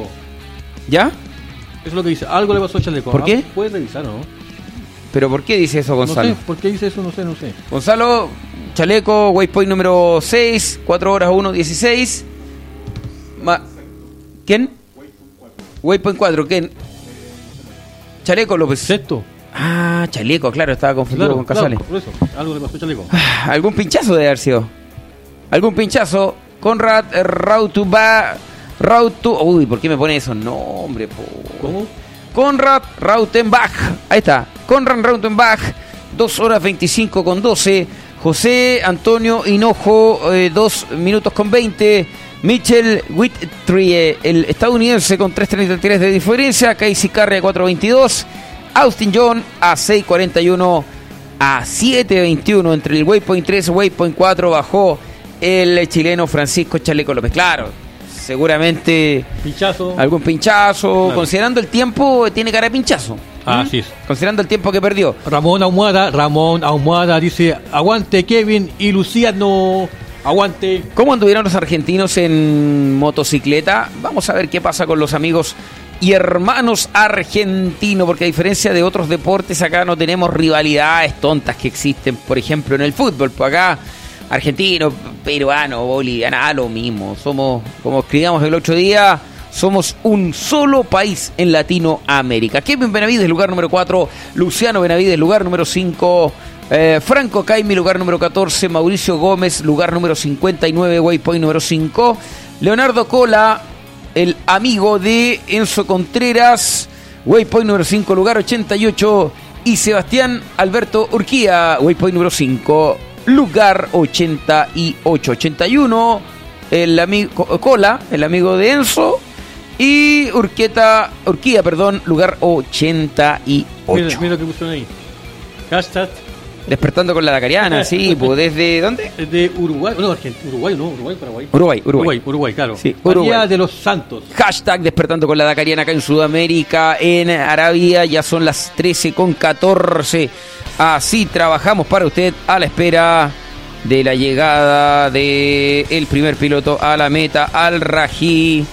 ¿Ya? Eso es lo que dice, algo le pasó a Chaleco. ¿Por Ah, qué? Puedes revisar, ¿no? ¿Pero por qué dice eso Gonzalo? No sé, ¿por qué dice eso? No sé, no sé. Gonzalo, chaleco, waypoint número 6, 4 horas 1, 16. Ma- ¿Quién? Waypoint 4, ¿quién? Chaleco López. Sexto. Ah, chaleco, claro, estaba confundido Claro, con Casales. claro, por eso, algo le pasó a Chaleco. ¿Algún pinchazo de haber sido? algún pinchazo. Conrad Rautuba. Rautu. Uy, ¿por qué me pone esos nombres? ¿Cómo? Conrad Rautenbach. Ahí está. Conrad Rautenbach. 2 horas 25 con 12. José Antonio Hinojo. 2 minutos con 20. Mitchell Whittrie, el estadounidense con 3.33 de diferencia. Casey Carrey a 4.22. Austin John a 6.41 a 7.21 entre el Waypoint 3 y Waypoint 4 bajó el chileno Francisco Chaleco López. Claro, seguramente Pinchazo. algún pinchazo. Claro. Considerando el tiempo, tiene cara de pinchazo. Ah, ¿Mm? así es. Considerando el tiempo que perdió. Ramón Ahumada, Ramón Ahumada dice, aguante Kevin y Luciano, aguante. ¿Cómo anduvieron los argentinos en motocicleta? Vamos a ver qué pasa con los amigos y hermanos argentinos, porque a diferencia de otros deportes, acá no tenemos rivalidades tontas que existen, por ejemplo, en el fútbol. Pues acá, argentino, peruano, boliviano, ah, lo mismo. Somos, como escribíamos el otro día, somos un solo país en Latinoamérica. Kevin Benavides, lugar número 4. Luciano Benavides, lugar número 5. Eh, Franco Caimi, lugar número 14. Mauricio Gómez, lugar número 59. Waypoint número 5. Leonardo Cola, el amigo de Enzo Contreras. Waypoint número 5, lugar 88. Y Sebastián Alberto Urquía, Waypoint número 5, lugar 88. 81, el amigo Cola, el amigo de Enzo. Y Urquieta, Urquía, perdón, lugar 88. Mira, mira lo que pusieron ahí. Hashtag Despertando con la Dacariana, sí, pues desde dónde? es de Uruguay, no, Argentina, Uruguay, no, Uruguay, Paraguay. Uruguay, Uruguay. Uruguay, Uruguay, claro. Sí, María de los Santos. Hashtag despertando con la Dacariana acá en Sudamérica, en Arabia, ya son las 13 con 14. Así trabajamos para usted a la espera de la llegada de el primer piloto a la meta, al Rají.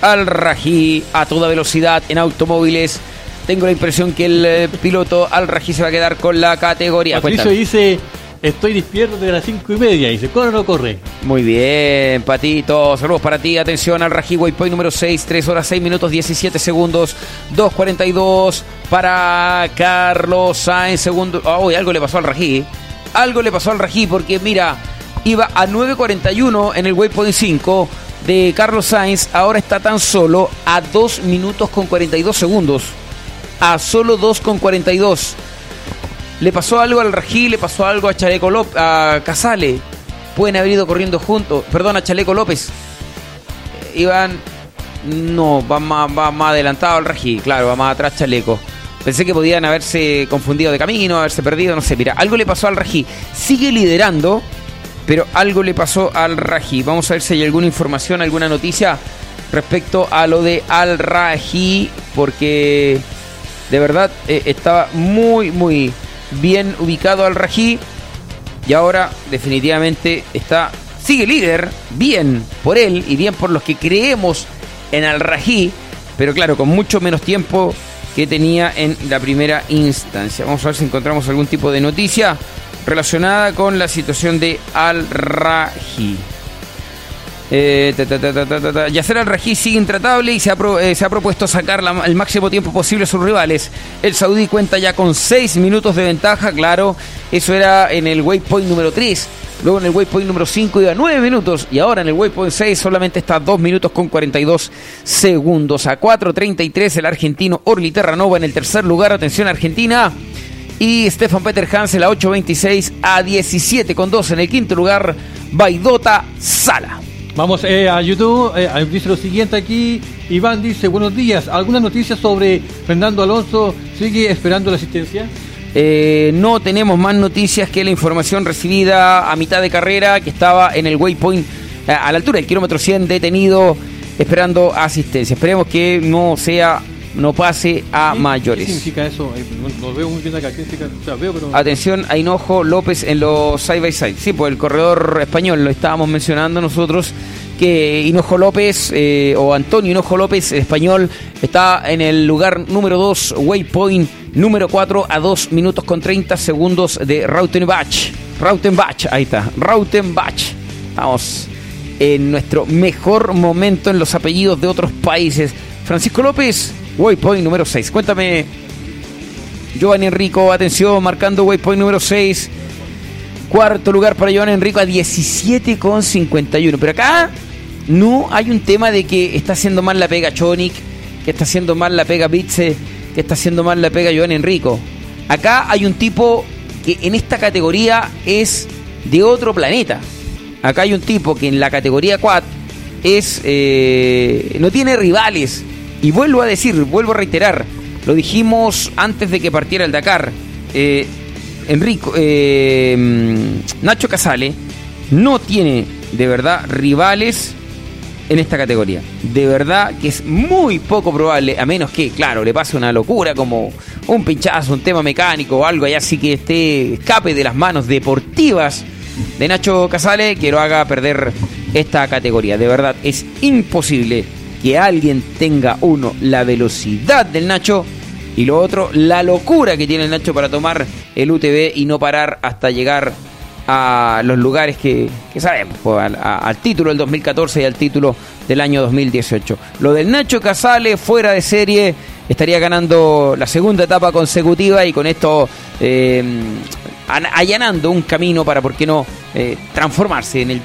Al Rají a toda velocidad en automóviles. Tengo la impresión que el eh, piloto Al Rají se va a quedar con la categoría. Patricio Cuéntame. dice, estoy despierto de las cinco y media. Dice, ¿corre o no corre? Muy bien, Patito. Saludos para ti. Atención al Rají Waypoint número 6, 3 horas 6 minutos 17 segundos. 2.42 para Carlos Sainz. Segundo. Uy, algo le pasó al Rají. Algo le pasó al Rají porque, mira, iba a 9.41 en el Waypoint 5 de Carlos Sainz. Ahora está tan solo a 2 minutos con 42 segundos. A solo 2 con 42. Le pasó algo al Rají, le pasó algo a Chaleco López, a Casale. Pueden haber ido corriendo juntos. Perdón, a Chaleco López. Eh, Iban. No, va más, va más adelantado al Rají, claro, va más atrás Chaleco. Pensé que podían haberse confundido de camino, haberse perdido, no sé. Mira, algo le pasó al Rají. Sigue liderando, pero algo le pasó al Rají. Vamos a ver si hay alguna información, alguna noticia respecto a lo de Al Rají, porque de verdad eh, estaba muy, muy bien ubicado al Rají y ahora definitivamente está sigue líder, bien por él y bien por los que creemos en Al Rají, pero claro, con mucho menos tiempo que tenía en la primera instancia. Vamos a ver si encontramos algún tipo de noticia relacionada con la situación de Al Rají. Eh. Yasser Al-Rají sigue intratable y se ha, pro- eh, se ha propuesto sacar la- el máximo tiempo posible a sus rivales. El saudí cuenta ya con 6 minutos de ventaja, claro. Eso era en el waypoint número 3. Luego en el waypoint número 5 iba 9 minutos. Y ahora en el waypoint 6 solamente está 2 minutos con 42 segundos. A 4.33 el argentino Orly Terranova en el tercer lugar. Atención Argentina. Y Stefan Peter Hansel a 8.26 a 17 con 2 en el quinto lugar. Baidota Sala. Vamos eh, a YouTube, eh, dice lo siguiente aquí. Iván dice, buenos días. ¿Alguna noticia sobre Fernando Alonso? ¿Sigue esperando la asistencia? Eh, no tenemos más noticias que la información recibida a mitad de carrera que estaba en el waypoint eh, a la altura del kilómetro 100 detenido esperando asistencia. Esperemos que no sea, no pase a ¿Qué- mayores. ¿Qué significa eso? No, no veo muy bien acá. ¿Qué significa? O sea, veo, pero... Atención a Hinojo López en los side by side. Sí, pues el corredor español lo estábamos mencionando nosotros. Que Hinojo López eh, o Antonio Hinojo López, español, está en el lugar número 2, waypoint número 4, a 2 minutos con 30 segundos de Rautenbach. Rautenbach, ahí está, Rautenbach. Estamos en nuestro mejor momento en los apellidos de otros países. Francisco López, waypoint número 6. Cuéntame, Giovanni Enrico, atención, marcando waypoint número 6. Cuarto lugar para Joan Enrico a 17,51. Pero acá no hay un tema de que está haciendo mal la pega Chonic, que está haciendo mal la pega Bitze, que está haciendo mal la pega Joan Enrico. Acá hay un tipo que en esta categoría es de otro planeta. Acá hay un tipo que en la categoría quad es eh, no tiene rivales. Y vuelvo a decir, vuelvo a reiterar, lo dijimos antes de que partiera el Dakar. Eh, Enrico, eh, Nacho Casale no tiene de verdad rivales en esta categoría. De verdad que es muy poco probable, a menos que, claro, le pase una locura como un pinchazo, un tema mecánico o algo allá así que esté escape de las manos deportivas de Nacho Casale que lo haga perder esta categoría. De verdad, es imposible que alguien tenga uno la velocidad del Nacho y lo otro la locura que tiene el Nacho para tomar el UTV y no parar hasta llegar a los lugares que, sabemos, pues, al, al, título del 2014 y al título del año 2018. Lo del Nacho Casale fuera de serie estaría ganando la segunda etapa consecutiva y con esto eh, allanando un camino para, ¿por qué no?, eh, transformarse en el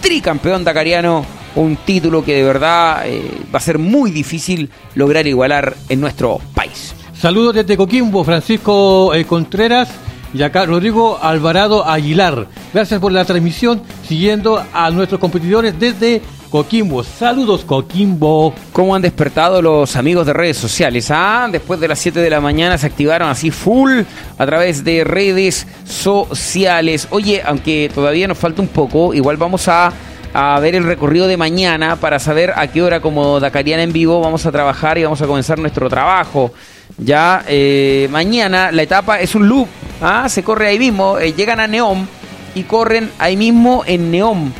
tricampeón dacariano, un título que de verdad eh, va a ser muy difícil lograr igualar en nuestro país. Saludos desde Coquimbo, Francisco Contreras y acá Rodrigo Alvarado Aguilar. Gracias por la transmisión, siguiendo a nuestros competidores desde Coquimbo. Saludos, Coquimbo. ¿Cómo han despertado los amigos de redes sociales? Ah, después de las 7 de la mañana se activaron así full a través de redes sociales. Oye, aunque todavía nos falta un poco, igual vamos a, a ver el recorrido de mañana para saber a qué hora como Dakariana en vivo vamos a trabajar y vamos a comenzar nuestro trabajo. Ya eh, mañana la etapa es un loop, ¿ah? se corre ahí mismo, eh, llegan a Neom y corren ahí mismo en Neom.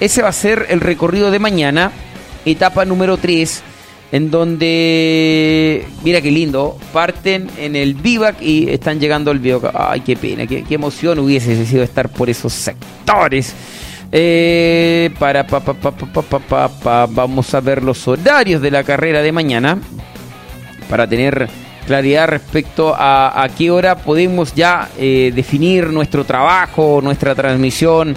Ese va a ser el recorrido de mañana, etapa número 3, en donde, mira qué lindo, parten en el Vivac y están llegando al Vivac. Ay, qué pena, qué, emoción hubiese sido estar por esos sectores. Eh, para pa, pa, pa, vamos a ver los horarios de la carrera de mañana para tener claridad respecto a, a qué hora podemos ya eh, definir nuestro trabajo, nuestra transmisión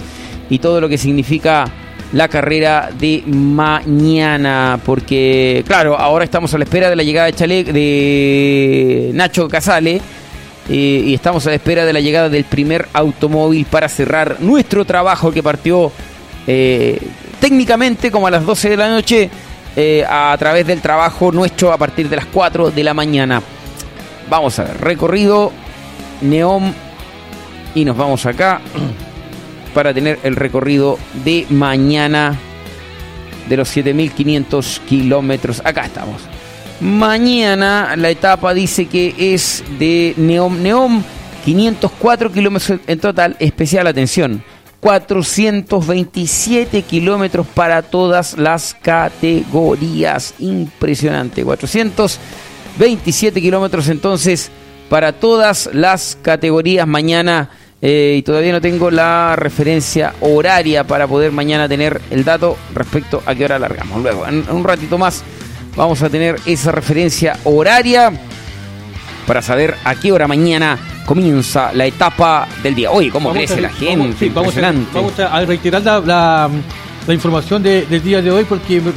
y todo lo que significa la carrera de mañana. Porque, claro, ahora estamos a la espera de la llegada de, Chale, de Nacho Casale. Eh, y estamos a la espera de la llegada del primer automóvil para cerrar nuestro trabajo que partió eh, técnicamente como a las 12 de la noche a través del trabajo nuestro a partir de las 4 de la mañana. Vamos a ver, recorrido Neom y nos vamos acá para tener el recorrido de mañana de los 7500 kilómetros. Acá estamos. Mañana la etapa dice que es de Neom. Neom, 504 kilómetros en total. Especial atención. 427 kilómetros para todas las categorías. Impresionante. 400 27 kilómetros entonces para todas las categorías mañana. Eh, y todavía no tengo la referencia horaria para poder mañana tener el dato respecto a qué hora largamos. Luego, en un ratito más, vamos a tener esa referencia horaria para saber a qué hora mañana comienza la etapa del día. Oye, ¿cómo crece la gente? Vamos, vamos, a, reiterar la la información del día de hoy porque me,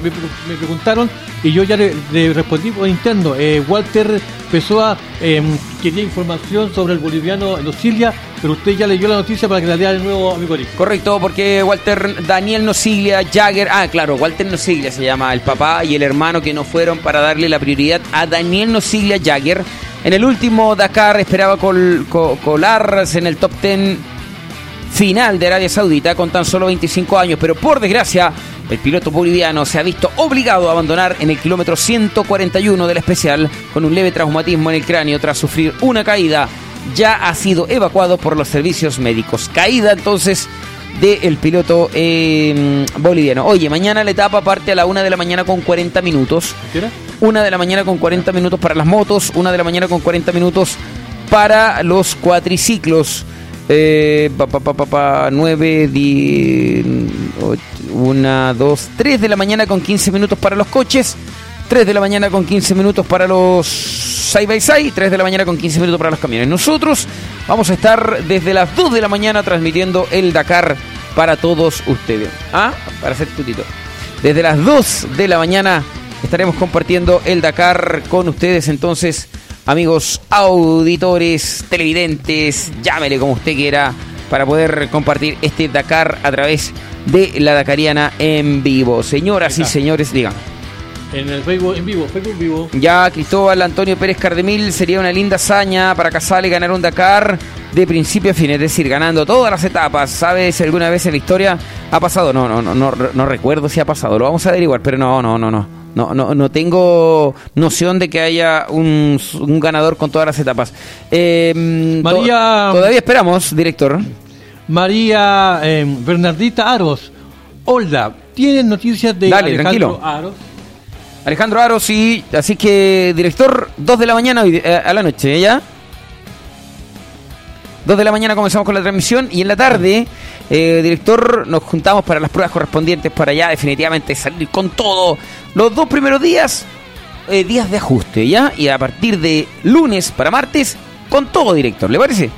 preguntaron y yo ya le, respondí por interno. Eh, Walter Pessoa eh, quería información sobre el boliviano Nocilia, pero usted ya leyó la noticia para que la lea de nuevo, amigo Correcto, porque Walter Daniel Nocilia Jagger, ah, claro, Walter Nocilia se llama el papá y el hermano que no fueron para darle la prioridad a Daniel Nocilia Jagger. En el último Dakar esperaba col, colarse en el top 10 final de Arabia Saudita con tan solo 25 años, pero por desgracia el piloto boliviano se ha visto obligado a abandonar en el kilómetro 141 del especial con un leve traumatismo en el cráneo tras sufrir una caída. Ya ha sido evacuado por los servicios médicos. Caída entonces del piloto eh, boliviano. Oye, mañana la etapa parte a la una de la mañana con 40 minutos. ¿Qué era? Una de la mañana con 40 minutos para las motos, una de la mañana con 40 minutos para los cuatriciclos. Eh, pa, pa, pa, 9, 10, 1, 2, 3 de la mañana con 15 minutos para los coches. 3 de la mañana con 15 minutos para los side by side, 3 de la mañana con 15 minutos para los camiones. Nosotros vamos a estar desde las 2 de la mañana transmitiendo el Dakar para todos ustedes. Ah, para hacer tutito. Desde las 2 de la mañana estaremos compartiendo el Dakar con ustedes. Entonces, amigos auditores, televidentes, llámele como usted quiera, para poder compartir este Dakar a través de la Dakariana en vivo. Señoras y señores, digan. En el Facebook en vivo, Facebook vivo. Ya Cristóbal Antonio Pérez Cardemil sería una linda hazaña para Casale ganar un Dakar de principio a fin, es decir, ganando todas las etapas. ¿Sabes si alguna vez en la historia ha pasado? No, no, no, no, no recuerdo si ha pasado. Lo vamos a averiguar, pero no, no, no, no. No, no, no tengo noción de que haya un, un ganador con todas las etapas. Eh, María. to- todavía esperamos, director. María eh, Bernardita Aros. Hola, ¿tienen noticias de Dale, Alejandro tranquilo. Aros? Alejandro Aro, sí. Así que, director, 2 de la mañana eh, a la noche, ¿ya? 2 de la mañana comenzamos con la transmisión y en la tarde, eh, director, nos juntamos para las pruebas correspondientes para ya definitivamente salir con todo. Los dos primeros días, eh, días de ajuste, ¿ya? Y a partir de lunes para martes, con todo, director, ¿le parece?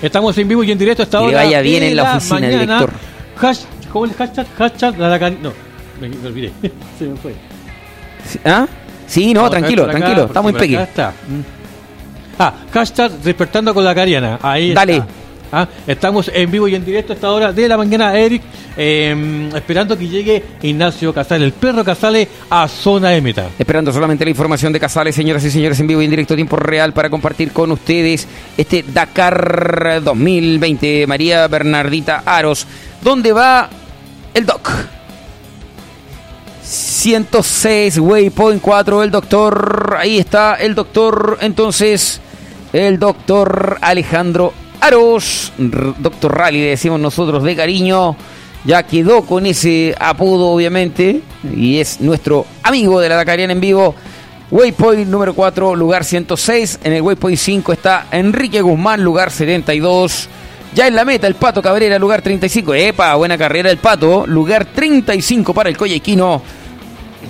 Estamos en vivo y en directo hasta Que ahora. vaya bien en la oficina, director. Hash- ¿Cómo es el hashtag? Hashtag la Dakar- No, me, me olvidé. Se me fue. ¿Ah? Sí, no, ver tranquilo, acá, tranquilo, estamos peque. está. Ah, hashtag despertando con la cariana. Ahí Dale. está. Ah, estamos en vivo y en directo a esta hora de la mañana, Eric, eh, esperando que llegue Ignacio Casale, el perro Casale, a zona de meta. Esperando solamente la información de Casales, señoras y señores, en vivo y en directo, tiempo real, para compartir con ustedes este Dakar 2020. María Bernardita Aros, ¿dónde va el Doc? 106, Waypoint 4, el doctor. Ahí está el doctor. Entonces, el doctor Alejandro Aros, doctor Rally, decimos nosotros de cariño. Ya quedó con ese apodo, obviamente, y es nuestro amigo de la Dakariana en vivo. Waypoint número 4, lugar 106. En el Waypoint 5 está Enrique Guzmán, lugar 72. Ya en la meta, el Pato Cabrera, lugar 35. Epa, buena carrera el Pato. Lugar 35 para el Coyequino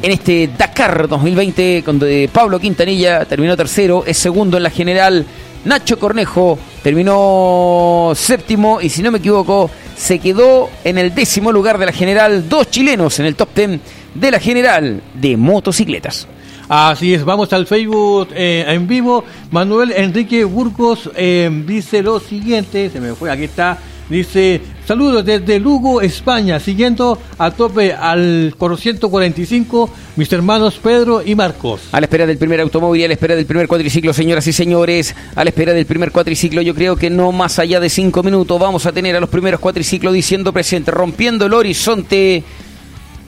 en este Dakar 2020, donde Pablo Quintanilla terminó tercero, es segundo en la general. Nacho Cornejo terminó séptimo y si no me equivoco, se quedó en el décimo lugar de la general. Dos chilenos en el top ten de la general de motocicletas. Así es, vamos al Facebook eh, en vivo. Manuel Enrique Burgos eh, dice lo siguiente, se me fue, aquí está. Dice, saludos desde Lugo, España, siguiendo a tope al coro 145, mis hermanos Pedro y Marcos. A la espera del primer automóvil a la espera del primer cuatriciclo, señoras y señores. A la espera del primer cuatriciclo, yo creo que no más allá de cinco minutos vamos a tener a los primeros cuatriciclos diciendo presente, rompiendo el horizonte,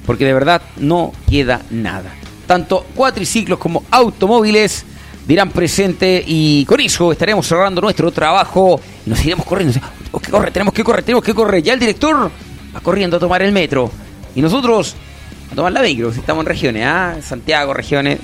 porque de verdad no queda nada. Tanto cuatriciclos como automóviles dirán presente y con eso estaremos cerrando nuestro trabajo y nos iremos corriendo. Tenemos que correr, tenemos que correr, tenemos que correr. Ya el director va corriendo a tomar el metro y nosotros a tomar la micro, si estamos en regiones, ¿ah? Santiago, regiones,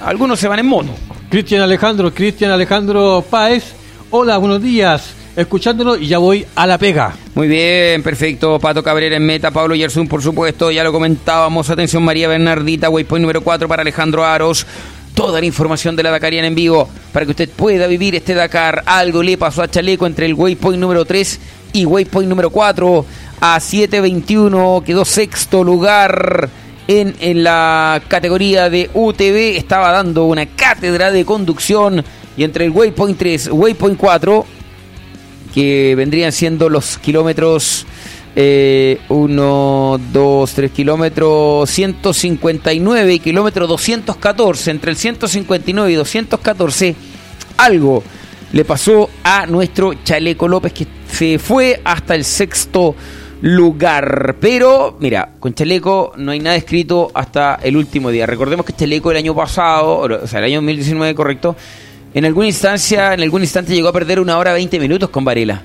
algunos se van en moto. Cristian Alejandro, Cristian Alejandro Páez, hola, buenos días, escuchándolo y ya voy a la pega. Muy bien, perfecto. Pato Cabrera en meta, Pablo Yersun, por supuesto, ya lo comentábamos. Atención, María Bernardita, waypoint número 4 para Alejandro Aros. Toda la información de la Dakariana en vivo para que usted pueda vivir este Dakar. Algo le pasó a Chaleco entre el waypoint número 3 y waypoint número 4. A 7.21 quedó sexto lugar en, en la categoría de UTV. Estaba dando una cátedra de conducción. Y entre el waypoint 3 waypoint 4 que vendrían siendo los kilómetros 1, 2, 3 kilómetros 159 y kilómetro 214. Entre el 159 y 214, algo le pasó a nuestro Chaleco López que se fue hasta el sexto lugar. Pero, mira, con Chaleco no hay nada escrito hasta el último día. Recordemos que Chaleco el año pasado, o sea, el año 2019, correcto, en alguna instancia, en algún instante llegó a perder una hora 20 minutos con Varela.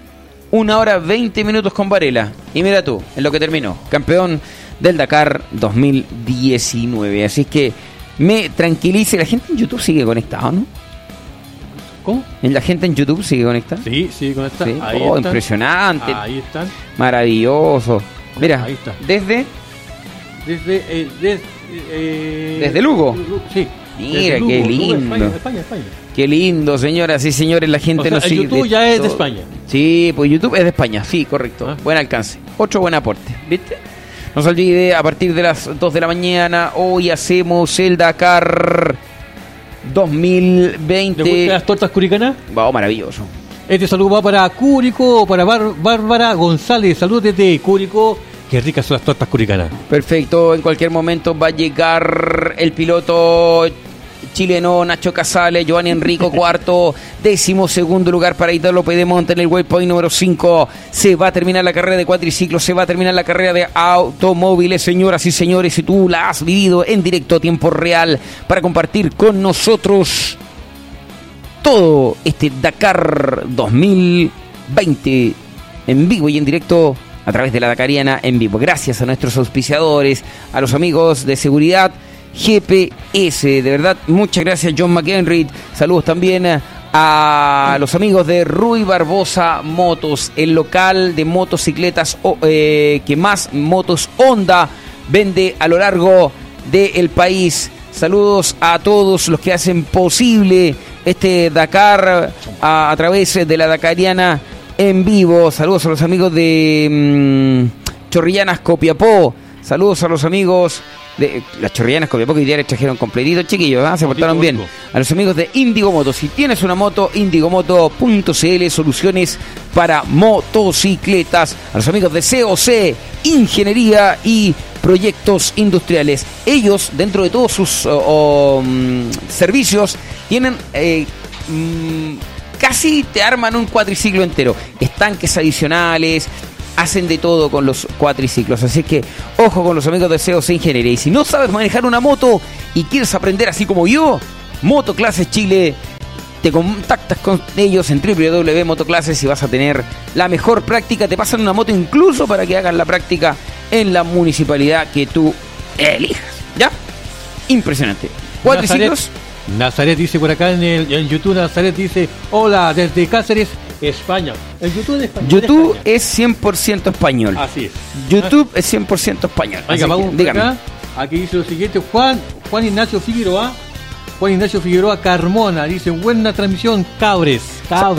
Una hora 20 minutos con Varela. Y mira tú, en lo que terminó. Campeón del Dakar 2019. Así que me tranquilice. La gente en YouTube sigue conectada, ¿no? ¿Cómo? ¿La gente en YouTube sigue conectada? Sí, sí, con esta. Sí. Ahí Oh, están. impresionante. Ahí están. Maravilloso. Mira, Ahí está. desde Desde, eh, des- eh, ¿Desde Lugo? Sí. Mira, Desde qué Lugo, lindo. España, España, España. Qué lindo, señoras y señores, la gente O sea, nos sigue. YouTube ya es de. España. Sí, pues YouTube es de España, sí, correcto. Ah. Buen alcance. Otro buen aporte, ¿viste? No se olvide, a partir de las 2 de la mañana, hoy hacemos el Dakar ¿Le gustan 2020. las tortas curicanas? Wow, maravilloso. Este saludo va para Cúrico, para Bar- Bárbara González. Saludos desde Cúrico. Qué ricas son las tortas curicanas. Perfecto, en cualquier momento va a llegar el piloto chileno Nacho Casale, Giovanni Enrico cuarto, décimo segundo lugar para Italo Pedemonte en el waypoint número 5. Se va a terminar la carrera de cuatriciclos, se va a terminar la carrera de automóviles, señoras y señores, si tú la has vivido en directo a tiempo real para compartir con nosotros todo este Dakar 2020 en vivo y en directo a través de la Dakariana en vivo. Gracias a nuestros auspiciadores, a los amigos de seguridad GPS. De verdad, muchas gracias John McHenry. Saludos también a los amigos de Rui Barbosa Motos, el local de motocicletas eh, que más motos Honda vende a lo largo del país. Saludos a todos los que hacen posible este Dakar a, a través de la Dakariana en vivo. Saludos a los amigos de mm, Chorrillanas Copiapó. Saludos a los amigos de las Chorrillanas Copiapó que hoy día les trajeron completito, chiquillos. ¿ah? Se portaron bien. A los amigos de Indigo Moto. Si tienes una moto, indigomoto.cl, soluciones para motocicletas. A los amigos de COC, Ingeniería y Proyectos Industriales. Ellos, dentro de todos sus o- o, mm, servicios, tienen eh, mm, casi te arman un cuatriciclo entero. Estanques adicionales. Hacen de todo con los cuatriciclos. Así que ojo con los amigos de COC Ingeniería. Y si no sabes manejar una moto y quieres aprender así como yo, Motoclases Chile te contactas con ellos en www.motoclases y vas a tener la mejor práctica. Te pasan una moto incluso para que hagas la práctica en la municipalidad que tú elijas. ¿Ya? Impresionante. Cuatriciclos. Nazaret, dice por acá en el en YouTube, Nazaret dice, hola, desde Cáceres, España. El YouTube de España. YouTube de España. es 100% español. Así es. YouTube es 100% español. Que, vamos acá. Aquí dice lo siguiente, Juan, Juan Ignacio Figueroa. Juan Ignacio Figueroa Carmona dice, buena transmisión, cabres.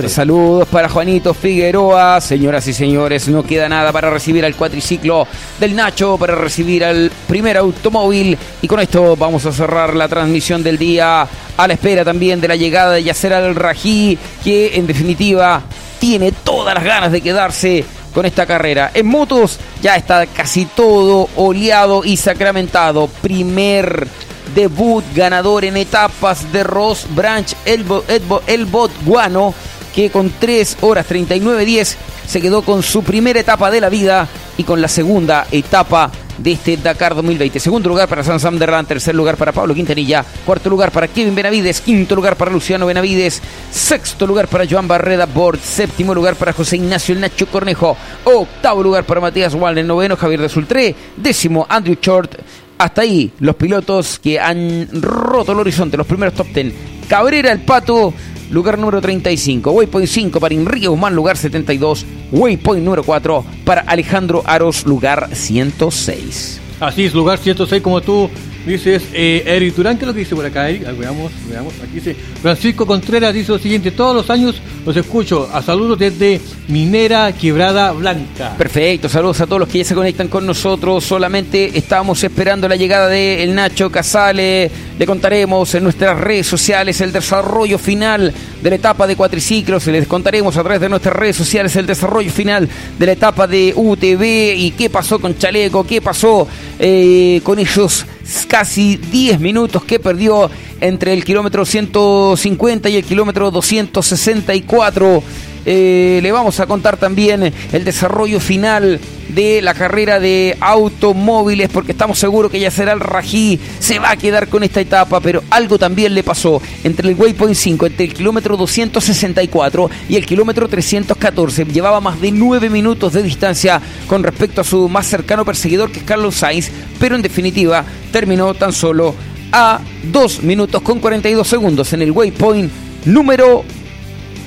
Saludos para Juanito Figueroa. Señoras y señores, no queda nada para recibir al cuatriciclo del Nacho, para recibir al primer automóvil. Y con esto vamos a cerrar la transmisión del día a la espera también de la llegada de Yasser Al-Rají, que en definitiva tiene todas las ganas de quedarse con esta carrera. En motos ya está casi todo oleado y sacramentado. Primer debut ganador en etapas de Ross Branch el, el, Bo- el Botsguano que con 3 horas 39-10 se quedó con su primera etapa de la vida y con la segunda etapa de este Dakar 2020. Segundo lugar para Sam Derran, tercer lugar para Pablo Quintanilla, cuarto lugar para Kevin Benavides, quinto lugar para Luciano Benavides, sexto lugar para Joan Barreda Bord, séptimo lugar para José Ignacio El Nacho Cornejo, octavo lugar para Matías Walner, noveno Javier de Sultré, décimo Andrew Short, hasta ahí los pilotos que han roto el horizonte, los primeros top 10. Cabrera el Pato, lugar número 35. Waypoint 5 para Enrique Guzmán, lugar 72. Waypoint número 4 para Alejandro Aros, lugar 106. Así es, lugar 106, como tú dices, eh, Eric Durán, ¿qué es lo que dice por acá, Veamos, veamos, aquí dice, Francisco Contreras dice lo siguiente, todos los años los escucho, a saludos desde Minera Quebrada Blanca. Perfecto, saludos a todos los que ya se conectan con nosotros. Solamente estábamos esperando la llegada de el Nacho Casale. Le contaremos en nuestras redes sociales el desarrollo final de la etapa de cuatriciclos. Les contaremos a través de nuestras redes sociales el desarrollo final de la etapa de UTV y qué pasó con Chaleco, qué pasó eh, con ellos casi 10 minutos que perdió entre el kilómetro 150 y el kilómetro 264. Eh, le vamos a contar también el desarrollo final de la carrera de automóviles porque estamos seguros que ya será el Rají se va a quedar con esta etapa pero algo también le pasó entre el waypoint 5 entre el kilómetro 264 y el kilómetro 314 llevaba más de 9 minutos de distancia con respecto a su más cercano perseguidor que es Carlos Sainz pero en definitiva terminó tan solo a 2 minutos con 42 segundos en el waypoint número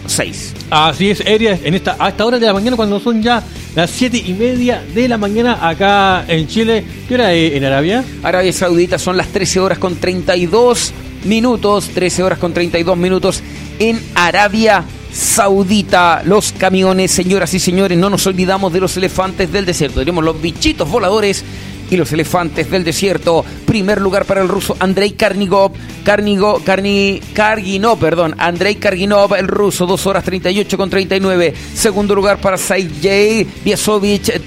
6 Así es, Eric, en esta, a esta hora de la mañana, cuando son ya las 7 y media de la mañana acá en Chile, ¿qué hora es en Arabia? Arabia Saudita son las 13 horas con 32 minutos, 13 horas con 32 minutos en Arabia Saudita. Los camiones, señoras y señores, no nos olvidamos de los elefantes del desierto. Tenemos los bichitos voladores y los elefantes del desierto. Primer lugar para el ruso Andrei Karnigov. Karnigo, Karni, Karginov, perdón. Andrei Karginov, el ruso, 2 horas 38 con 39. Segundo lugar para Saijay Biasovich.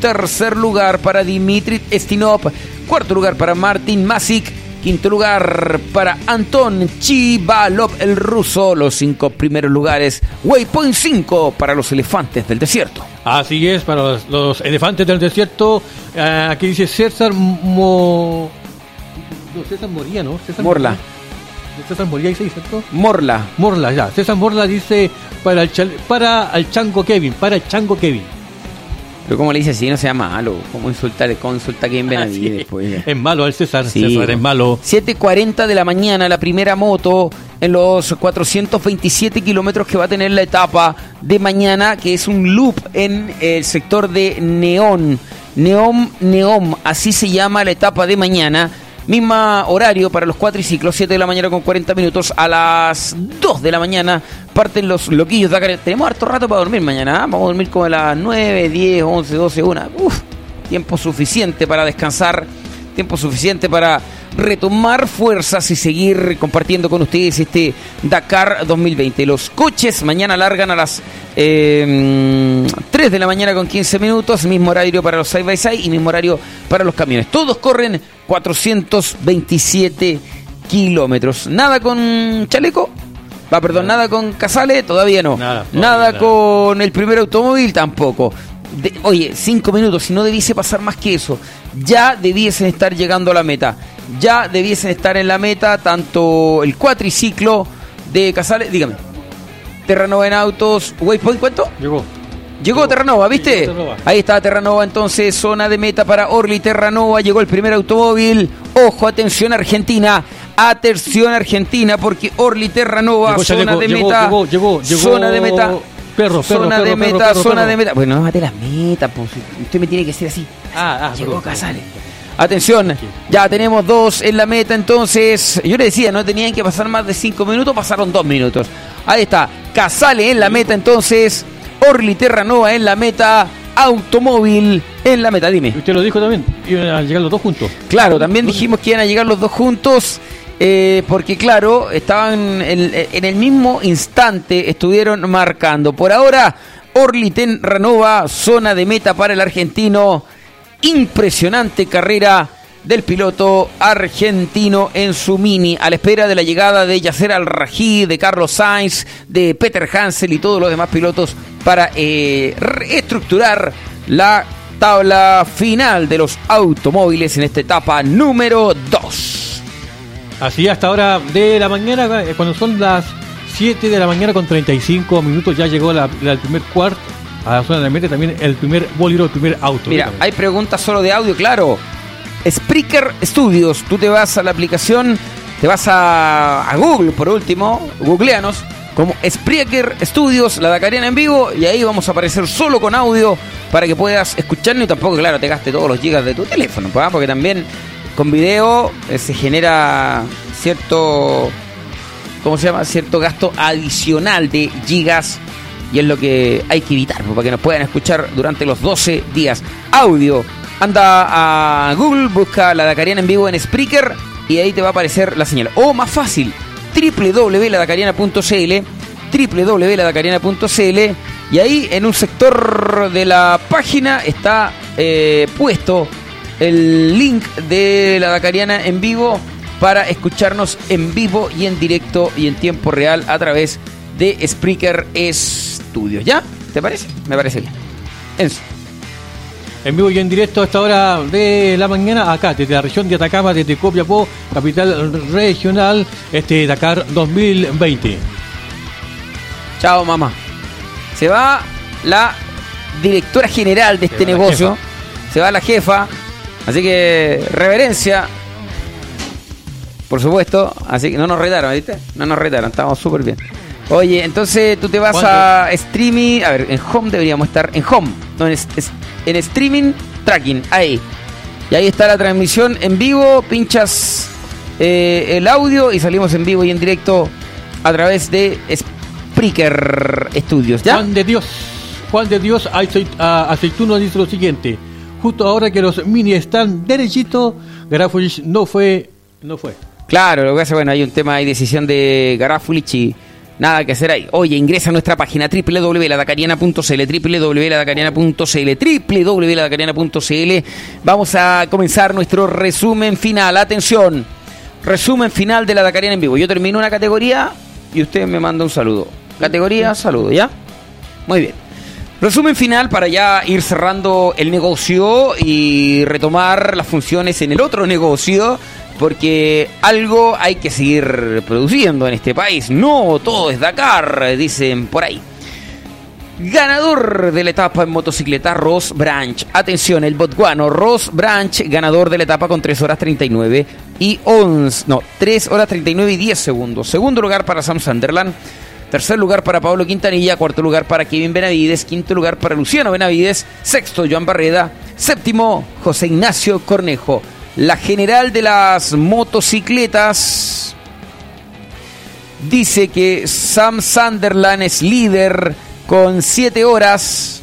Tercer lugar para Dimitri Estinov. Cuarto lugar para Martin Masik. Quinto lugar para Anton Chivalov, el ruso. Los cinco primeros lugares. Waypoint 5 para los elefantes del desierto. Así es, para los, los elefantes del desierto. eh, aquí dice César Mo... No, César Moría, ¿no? César Morla. César Moría dice, ¿cierto? Morla. Morla, ya. César Morla dice para el, chal- para el chango Kevin, para el chango Kevin. Pero como le dice así, no sea malo. ¿Cómo insultar? ¿Cómo insulta a Kevin Así Benavides? pues? Es malo el César, Sí. César es malo. 7.40 de la mañana, la primera moto en los 427 kilómetros que va a tener la etapa de mañana, que es un loop en el sector de Neón. Neón, Neón, así se llama la etapa de mañana. Misma horario para los cuatriciclos, 7 de la mañana con 40 minutos. A las 2 de la mañana parten los loquillos acá. Tenemos harto rato para dormir mañana. ¿ah? Vamos a dormir como a las 9, 10, 11, 12, 1. Uf, tiempo suficiente para descansar tiempo suficiente para retomar fuerzas y seguir compartiendo con ustedes este Dakar 2020. Los coches mañana largan a las eh, 3 de la mañana con 15 minutos, mismo horario para los side by side y mismo horario para los camiones. Todos corren 427 kilómetros. Nada con chaleco. Va, perdón, nada con Casale, todavía no. Nada, todavía nada nada. con el primer automóvil, tampoco. De- oye, cinco minutos, si no debiese pasar más que eso, ya debiesen estar llegando a la meta. Ya debiesen estar en la meta tanto el cuatriciclo de Casales, dígame, Terranova en autos, Waypoint, ¿cuánto? Llegó. Llegó Terranova, ¿viste? llegó Terranova. Ahí está Terranova, entonces, zona de meta para Orly Terranova. Llegó el primer automóvil. Ojo, atención Argentina. Atención Argentina, porque Orly Terranova, Llegó zona de meta. llegó, llegó, llegó zona de meta. Perro, perro, zona perro, de perro, meta, perro, zona de meta. Bueno, no mate las metas, pues. Usted me tiene que decir así. Ah, ah, Llegó. Casale. Atención, ya tenemos dos en la meta, entonces. Yo le decía, no tenían que pasar más de cinco minutos, pasaron dos minutos. Ahí está, Casale en la meta, entonces. Orly Terranova en la meta. Automóvil en la meta, dime. Usted lo dijo también, iban a llegar los dos juntos. Claro, también dijimos que iban a llegar los dos juntos, eh, porque claro, estaban en, el mismo instante, estuvieron marcando. Por ahora, Orly Terranova, zona de meta para el argentino. Impresionante carrera del piloto argentino en su mini, a la espera de la llegada de Yasser Al-Rají, de Carlos Sainz, de Peter Hansel y todos los demás pilotos para eh, reestructurar la tabla final de los automóviles en esta etapa número 2. Así hasta ahora de la mañana, eh, cuando son las 7 de la mañana con 35 minutos, ya llegó la, la- el primer cuarto a la zona de la meta, también el primer boliro, el primer auto. Mira, hay preguntas solo de audio, claro. Spreaker Studios, tú te vas a la aplicación, te vas a, a Google por último, googleanos, como Spreaker Studios, la Dakariana en vivo, y ahí vamos a aparecer solo con audio para que puedas escucharnos y tampoco, claro, te gaste todos los gigas de tu teléfono, ¿pa? porque también con video eh, se genera cierto, ¿cómo se llama? Cierto gasto adicional de gigas y es lo que hay que evitar, pues, para que nos puedan escuchar durante los 12 días. Audio, anda a Google, busca la Dakariana en vivo en Spreaker y ahí te va a aparecer la señal. O más fácil, www.ladacariana.cl www.ladacariana.cl y ahí en un sector de la página está eh, puesto el link de la Dakariana en vivo para escucharnos en vivo y en directo y en tiempo real a través de Spreaker Studios. ¿Ya? ¿Te parece? Me parece bien. Enzo. En vivo y en directo a esta hora de la mañana, acá, desde la región de Atacama, desde Copiapó, capital regional, este Dakar 2020. Chao, mamá. Se va la directora general de este negocio. Se va la jefa. Así que reverencia. Por supuesto. Así que no nos retaron, ¿viste? No nos retaron. Estamos súper bien. Oye, entonces tú te vas ¿Cuándo? a streaming. A ver, en home deberíamos estar. En home. No, en, en streaming tracking. Ahí. Y ahí está la transmisión en vivo. Pinchas eh, el audio y salimos en vivo y en directo a través de Spreaker Studios. ¿ya? Juan de Dios, Juan de Dios Aceituno dice lo siguiente. Justo ahora que los mini están derechitos, Garafulich no fue, no fue. Claro, lo que hace, bueno, hay un tema de decisión de Garafulich y nada que hacer ahí. Oye, ingresa a nuestra página www.ladacariana.cl, www.ladacariana.cl, www.ladacariana.cl. Vamos a comenzar nuestro resumen final. Atención, resumen final de la Dacariana en vivo. Yo termino una categoría y usted me manda un saludo. Categoría, saludo, ¿ya? Muy bien. Resumen final para ya ir cerrando el negocio y retomar las funciones en el otro negocio, porque algo hay que seguir produciendo en este país. No todo es Dakar, dicen por ahí. Ganador de la etapa en motocicleta, Ross Branch. Atención, el botguano Ross Branch, ganador de la etapa con 3 horas 39 y 11. No, 3 horas 39 y 10 segundos. Segundo lugar para Sam Sunderland. Tercer lugar para Pablo Quintanilla, cuarto lugar para Kevin Benavides, quinto lugar para Luciano Benavides, sexto Joan Barreda, séptimo José Ignacio Cornejo. La general de las motocicletas dice que Sam Sunderland es líder con 7 horas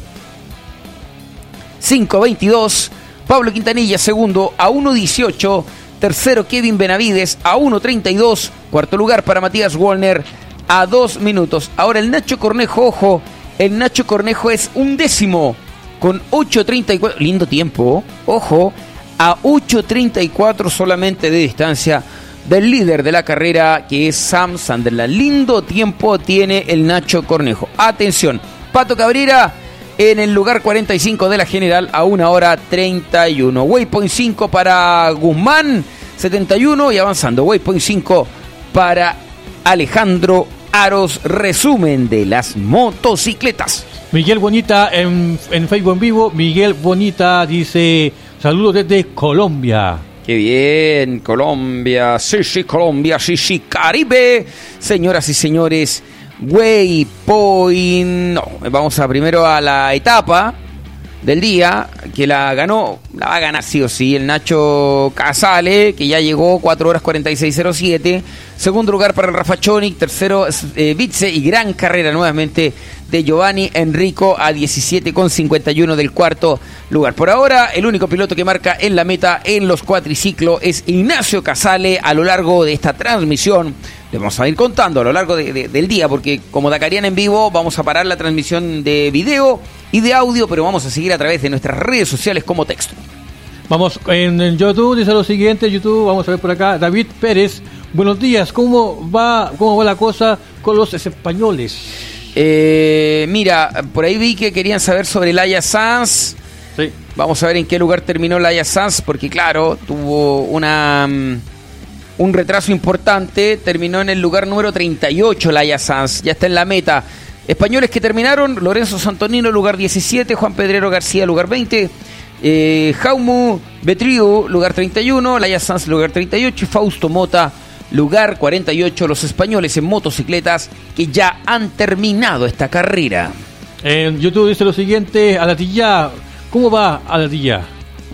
5.22. Pablo Quintanilla segundo a 1.18. Tercero Kevin Benavides a 1.32. Cuarto lugar para Matías Wolner a dos minutos. Ahora el Nacho Cornejo, ojo, el Nacho Cornejo es un décimo con 8.34, lindo tiempo, ojo, a 8.34 solamente de distancia del líder de la carrera que es Sam Sunderland. Lindo tiempo tiene el Nacho Cornejo. Atención, Pato Cabrera en el lugar 45 de la general a 1 hora 31. Waypoint 5 para Guzmán, 71 y avanzando. Waypoint 5 para Alejandro Aros, resumen de las motocicletas. Miguel Bonita en, en Facebook en vivo. Miguel Bonita dice: Saludos desde Colombia. Qué bien, Colombia, sí, sí, Colombia, sí, sí, Caribe. Señoras y señores, Waypoint. No, vamos a primero a la etapa del día, que la ganó, la va a ganar sí o sí, el Nacho Casale, que ya llegó 4 horas 46.07. Segundo lugar para el Rafa Chonic, tercero eh, Bitze y gran carrera nuevamente de Giovanni Enrico a 17,51 del cuarto lugar. Por ahora, el único piloto que marca en la meta en los cuatriciclos es Ignacio Casale a lo largo de esta transmisión. Le vamos a ir contando a lo largo del día, porque como Dakarian en vivo, vamos a parar la transmisión de video y de audio, pero vamos a seguir a través de nuestras redes sociales como texto. Vamos en YouTube, dice lo siguiente, YouTube, vamos a ver por acá, David Pérez, buenos días, ¿cómo va, cómo va la cosa con los españoles? Eh, mira, por ahí vi que querían saber sobre Laia Sanz. Sí. Vamos a ver en qué lugar terminó Laia Sanz, porque claro, tuvo una mm, un retraso importante, terminó en el lugar número 38 Laia Sanz, ya está en la meta. Españoles que terminaron, Lorenzo Santonino, lugar 17, Juan Pedrero García, lugar 20, eh, Jaumu Betriu, lugar 31, Laia Sanz, lugar 38 y Fausto Mota, lugar 48, los españoles en motocicletas que ya han terminado esta carrera. En YouTube dice lo siguiente, Alatilla, ¿cómo va Alatilla?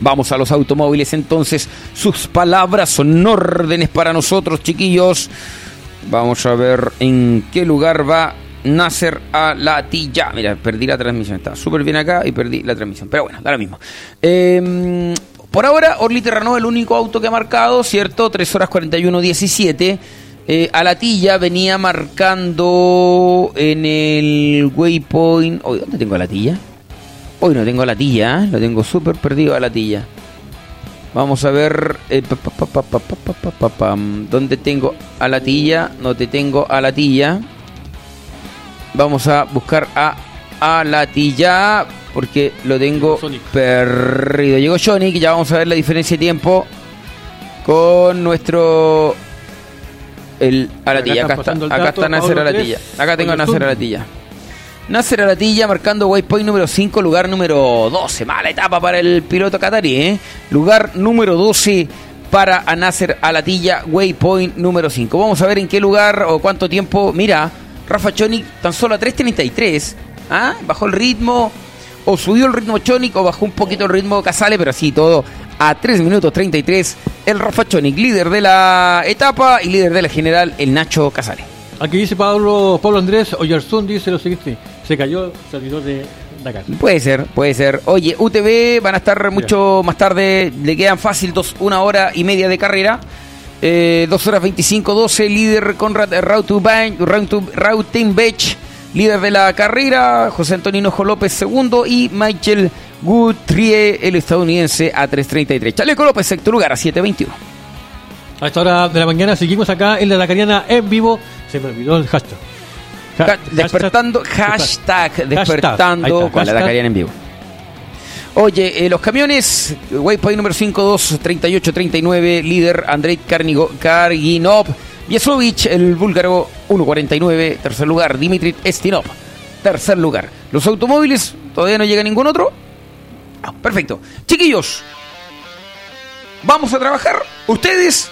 Vamos a los automóviles entonces, sus palabras son órdenes para nosotros chiquillos. Vamos a ver en qué lugar va Nasser a la tilla. Mira, perdí la transmisión. Está súper bien acá y perdí la transmisión. Pero bueno, da lo mismo. Em, por ahora, Orly Terrano el único auto que ha marcado, ¿cierto? 3 horas 41, 17. Eh, a la tilla venía marcando en el waypoint. ¿dónde tengo a la tilla? Hoy no tengo a la tilla, ¿eh? lo tengo súper perdido a la tilla. Vamos a ver. ¿Dónde tengo a la tilla? No te tengo a la tilla. Vamos a buscar a Alatilla porque lo tengo perdido. Llegó que ya vamos a ver la diferencia de tiempo con nuestro el Alatilla. Acá, está, acá está Nasser Alatilla. Acá tengo a Nasser Alatilla. Nasser Alatilla marcando waypoint número 5, lugar número 12. Mala etapa para el piloto catarí, ¿eh? Lugar número 12 para Nasser Alatilla, waypoint número 5. Vamos a ver en qué lugar o cuánto tiempo. Mira, Rafa Chonic tan solo a 3.33. ¿Ah? Bajó el ritmo. O subió el ritmo Chonic o bajó un poquito el ritmo Casale, pero así todo a 3 minutos 33 el Rafa Chonic, líder de la etapa y líder de la general, el Nacho Casares. Aquí dice Pablo, Pablo Andrés Oyarzún, dice lo siguiente, se cayó el servidor de Dakar. Puede ser, puede ser. Oye, UTV van a estar mucho más tarde, le quedan fácil dos, una hora y media de carrera. Eh, 2 horas 25, 12, líder Conrad Rautenbech, líder de la carrera, José Antonio Nojo López segundo y Michael Guthrie, el estadounidense, a 3.33. Chaleco López, sexto lugar, a 7.21. A esta hora de la mañana seguimos acá en la Lacariana en vivo. Se me olvidó el hashtag. Ha- despertando, hashtag, despertando está, con la. Dakariana en vivo. Oye, eh, los camiones, Waypoint número 52, 38, 39, líder Andrei Karginov, Viesovic, el búlgaro 1.49, tercer lugar, Dimitri Estinov, tercer lugar. Los automóviles, todavía no llega ningún otro. Ah, perfecto. Chiquillos, vamos a trabajar, ustedes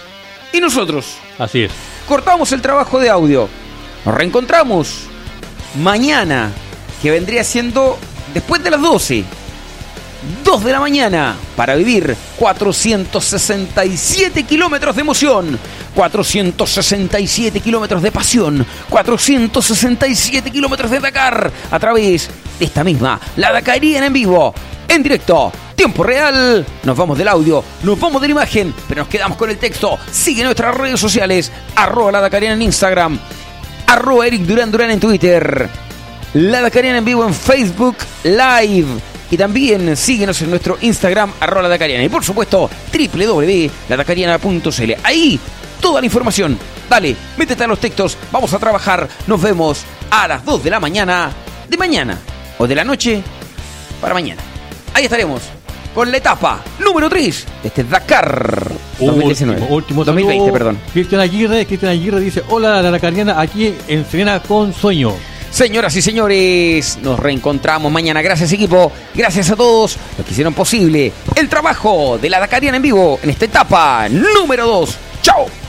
y nosotros Así es. cortamos el trabajo de audio. Nos reencontramos mañana, que vendría siendo después de las 12. 2 de la mañana para vivir 467 kilómetros de emoción, 467 kilómetros de pasión, 467 kilómetros de Dakar a través de esta misma, la Dakariana en vivo, en directo, tiempo real. Nos vamos del audio, nos vamos de la imagen, pero nos quedamos con el texto. Sigue nuestras redes sociales, arroba la Dakariana en Instagram, arroba Eric Durán Durán en Twitter. La Dakariana en vivo en Facebook Live. Y también síguenos en nuestro Instagram, arroba la Dakariana. Y por supuesto, www.ladacariana.cl. Ahí, toda la información. Dale, métete a los textos, vamos a trabajar. Nos vemos a las 2 de la mañana de mañana. O de la noche para mañana. Ahí estaremos con la etapa número 3 de este Dakar 2019. Último, último 2020, saludo. perdón. Cristian Aguirre, Cristian Aguirre dice, hola la Lacariana aquí en Serena con sueño. Señoras y señores, nos reencontramos mañana. Gracias equipo, gracias a todos los que hicieron posible el trabajo de la Dakariana en vivo en esta etapa número 2. ¡Chao!